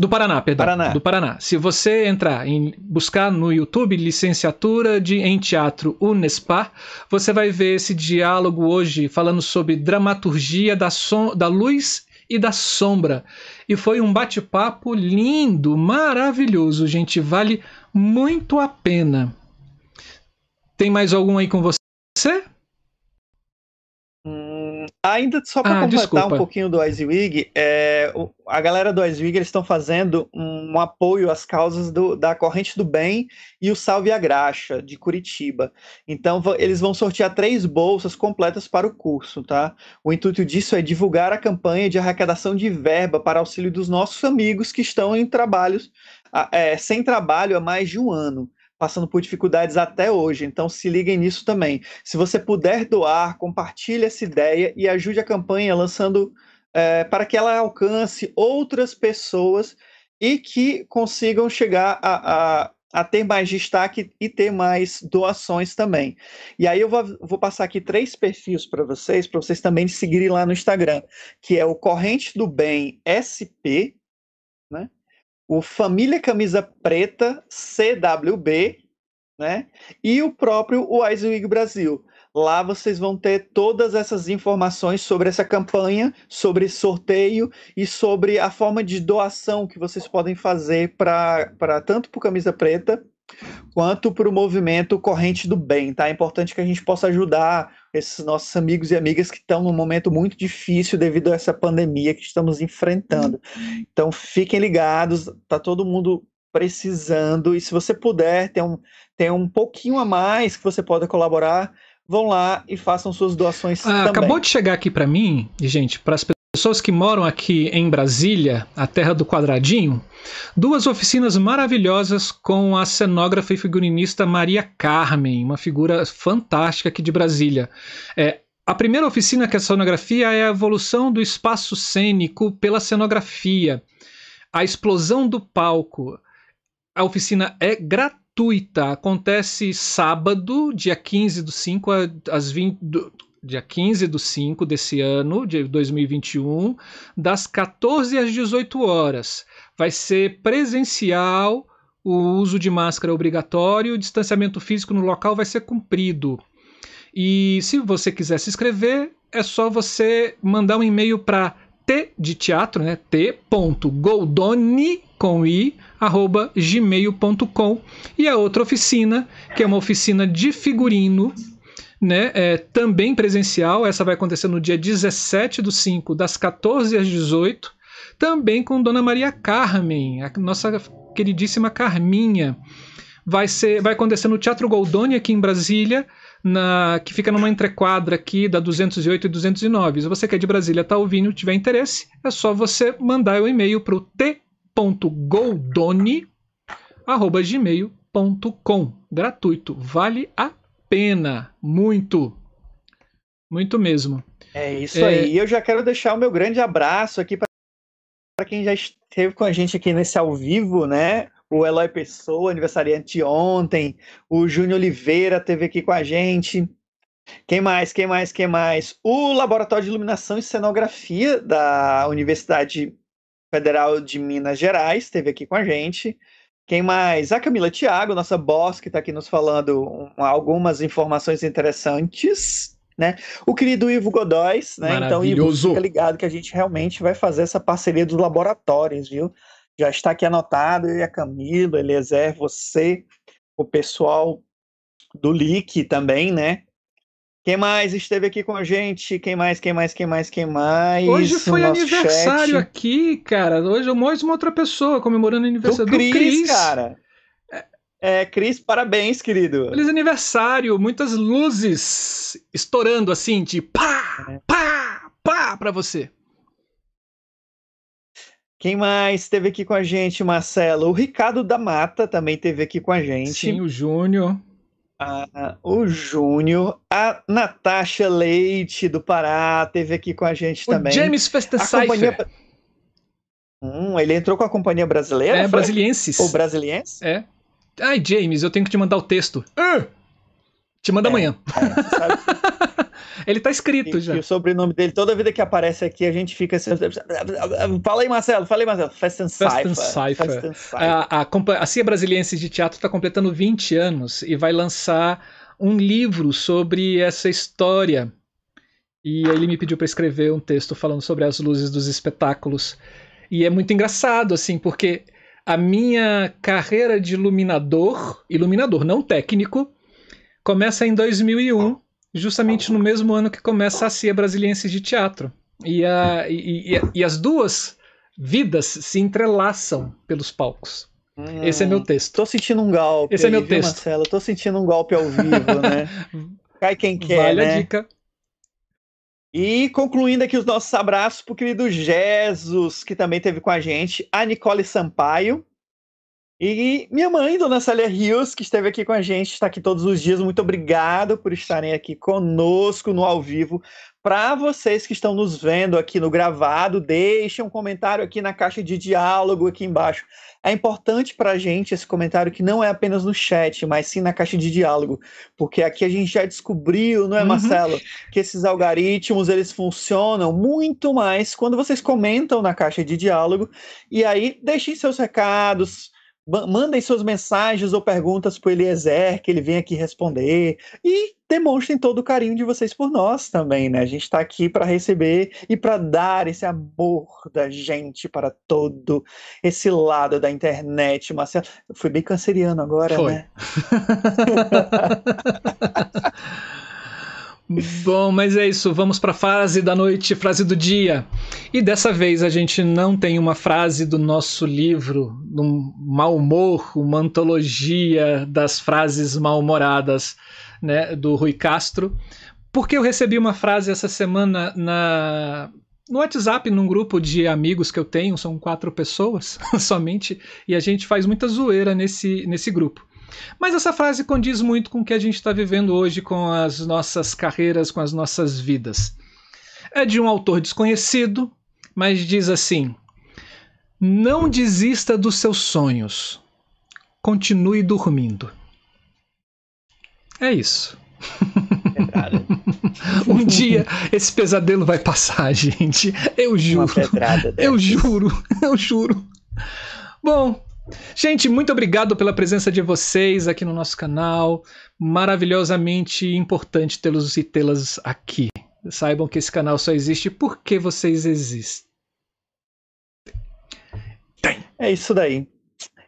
do Paraná, perdão. Paraná. Do Paraná. Se você entrar em buscar no YouTube licenciatura de em teatro Unespar, você vai ver esse diálogo hoje falando sobre dramaturgia da, som, da luz e da sombra. E foi um bate-papo lindo, maravilhoso, gente. Vale muito a pena. Tem mais algum aí com você? Ainda só para ah, completar desculpa. um pouquinho do Icewig, é, a galera do Icewig eles estão fazendo um, apoio às causas do, da Corrente do Bem e o Salve a Graxa de Curitiba. Então eles vão sortear três bolsas completas para o curso, tá? O intuito disso é divulgar a campanha de arrecadação de verba para auxílio dos nossos amigos que estão em trabalhos é, sem trabalho há mais de um ano passando por dificuldades até hoje. Então se liguem nisso também. Se você puder doar, compartilhe essa ideia e ajude a campanha lançando é, para que ela alcance outras pessoas e que consigam chegar a, a, a, ter mais destaque e ter mais doações também. E aí eu vou, vou passar aqui três perfis para vocês, para vocês também seguirem lá no Instagram, que é o Corrente do Bem SP, né? O Família Camisa Preta CWB, né? E o próprio Wisewig Brasil. Lá vocês vão ter todas essas informações sobre essa campanha, sobre sorteio e sobre a forma de doação que vocês podem fazer para tanto para Camisa Preta quanto para o movimento Corrente do Bem, tá? É importante que a gente possa ajudar esses nossos amigos e amigas que estão num momento muito difícil devido a essa pandemia que estamos enfrentando. Então fiquem ligados, tá todo mundo precisando e se você puder ter um, ter um pouquinho a mais que você pode colaborar, vão lá e façam suas doações ah. Acabou de chegar aqui para mim, gente, para as pessoas que moram aqui em Brasília, a terra do quadradinho, duas oficinas maravilhosas com a cenógrafa e figurinista Maria Carmen, uma figura fantástica aqui de Brasília. É, a primeira oficina que é a cenografia é a evolução do espaço cênico pela cenografia, a explosão do palco. A oficina é gratuita, acontece sábado, dia 15 do 5 às 20, dia 15 do 5 desse ano, de 2021, das 14 às 18 horas. Vai ser presencial, o uso de máscara obrigatório, o distanciamento físico no local vai ser cumprido. E se você quiser se inscrever, é só você mandar um e-mail para t de teatro, né? t.goldoni com i arroba gmail.com e a outra oficina, que é uma oficina de figurino né, é, também presencial. Essa vai acontecer no dia 17 do 5, das 14 às 18. também com Dona Maria Carmen, a nossa queridíssima Carminha. Vai ser, vai acontecer no Teatro Goldoni aqui em Brasília, na, que fica numa entrequadra aqui da 208 e 209. Se você que é de Brasília está ouvindo tiver interesse, é só você mandar o um e-mail para o t.goldoni@gmail.com, gratuito, vale a pena, muito, muito mesmo. É isso é... aí. E eu já quero deixar o meu grande abraço aqui para quem já esteve com a gente aqui nesse ao vivo, né? o Eloy Pessoa, aniversariante ontem, o Júnior Oliveira teve aqui com a gente. Quem mais? Quem mais? Quem mais? O Laboratório de Iluminação e Cenografia da Universidade Federal de Minas Gerais esteve aqui com a gente. Quem mais? A Camila Thiago, nossa boss, que está aqui nos falando algumas informações interessantes. Né? O querido Ivo Godóis, né? Então, Ivo, fica ligado que a gente realmente vai fazer essa parceria dos laboratórios, viu? já está aqui anotado, eu e a Camila, Eliezer, você, o pessoal do LIC também, né? Quem mais esteve aqui com a gente? Quem mais, quem mais, quem mais, quem mais? Hoje foi aniversário chat. aqui, cara. Hoje mais uma outra pessoa comemorando o aniversário do, do Cris, Cris. cara. É, Cris, parabéns, querido. Feliz aniversário, muitas luzes estourando assim, de pá, é. pá, pá pra você. Quem mais esteve aqui com a gente, Marcelo? O Ricardo da Mata também esteve aqui com a gente. Sim, o Júnior. Ah, o Júnior. A Natasha Leite, do Pará, esteve aqui com a gente o também. James Festenseifer. Companhia... Hum, ele entrou com a companhia brasileira? É, brasilienses. Ou brasiliense? É. Ai, James, eu tenho que te mandar o texto. Uh! Te manda é, amanhã. É, sabe? Ele tá escrito e, já. E o sobrenome dele, toda vida que aparece aqui, a gente fica assim. Fala aí, Marcelo, fala aí, Marcelo. Fast and Cypher. A, a, a CIA Brasiliense de Teatro está completando 20 anos e vai lançar um livro sobre essa história. E aí ele me pediu para escrever um texto falando sobre as luzes dos espetáculos. E é muito engraçado, assim, porque a minha carreira de iluminador, iluminador não técnico, começa em 2001 justamente no mesmo ano que começa a CIA Brasiliense de Teatro. E, a, e, e, e, as duas vidas se entrelaçam pelos palcos. Hum, Esse é meu texto. Tô sentindo um golpe. Esse é aí, é meu viu, texto. Marcelo? Tô sentindo um golpe ao vivo, né? Cai quem quer, vale né? a dica. E concluindo aqui os nossos abraços pro querido Jesus, que também teve com a gente, a Nicole Sampaio, e minha mãe, Dona Célia Rios, que esteve aqui com a gente, está aqui todos os dias. Muito obrigado por estarem aqui conosco no ao vivo. Para vocês que estão nos vendo aqui no gravado, deixem um comentário aqui na caixa de diálogo aqui embaixo. É importante para a gente esse comentário que não é apenas no chat, mas sim na caixa de diálogo, porque aqui a gente já descobriu, não é, uhum. Marcelo, que esses algoritmos eles funcionam muito mais quando vocês comentam na caixa de diálogo e aí deixem seus recados, mandem suas mensagens ou perguntas para o Eliezer, que ele vem aqui responder. E demonstrem todo o carinho de vocês por nós também, né? A gente está aqui para receber e para dar esse amor da gente para todo esse lado da internet. Marcelo, fui bem canceriano agora, Foi. né? Bom, mas é isso. Vamos para a frase da noite, frase do dia. E dessa vez a gente não tem uma frase do nosso livro, um mau humor, uma antologia das frases mal-humoradas, né, do Rui Castro, porque eu recebi uma frase essa semana na no WhatsApp, num grupo de amigos que eu tenho, são quatro pessoas somente, e a gente faz muita zoeira nesse, nesse grupo. Mas essa frase condiz muito com o que a gente está vivendo hoje com as nossas carreiras, com as nossas vidas. É de um autor desconhecido, mas diz assim: Não desista dos seus sonhos. Continue dormindo. É isso. um dia esse pesadelo vai passar, gente. Eu juro. Eu juro. Eu juro. Bom, Gente, muito obrigado pela presença de vocês aqui no nosso canal. Maravilhosamente importante tê-los e tê-las aqui. Saibam que esse canal só existe porque vocês existem. É isso daí.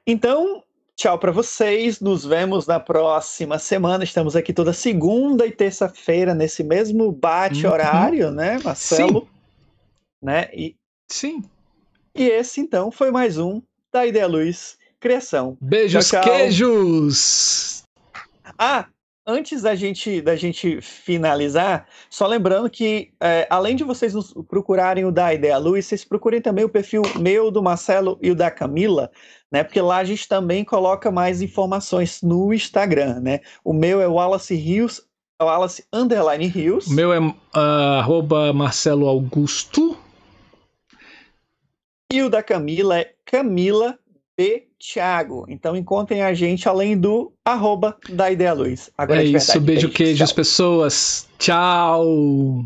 Então, tchau para vocês. Nos vemos na próxima semana. Estamos aqui toda segunda e terça-feira nesse mesmo bate-horário, uhum. né, Marcelo? Sim. Né? E... Sim. E esse, então, foi mais um da Ideia Luz Criação. Beijos, Tchau, tchau. queijos! Ah, antes da gente, da gente finalizar, só lembrando que, é, além de vocês nos procurarem o da Ideia Luz, vocês procurem também o perfil meu, do Marcelo e o da Camila, né? Porque lá a gente também coloca mais informações no Instagram, né? O meu é Wallace Rios, Wallace Underline Rios. O meu é arroba Marcelo Augusto. E o da Camila é Camila B. Thiago. Então encontrem a gente além do arroba da Ideia Luz. Agora É de isso, verdade, beijo, queijos, pessoas. Tchau!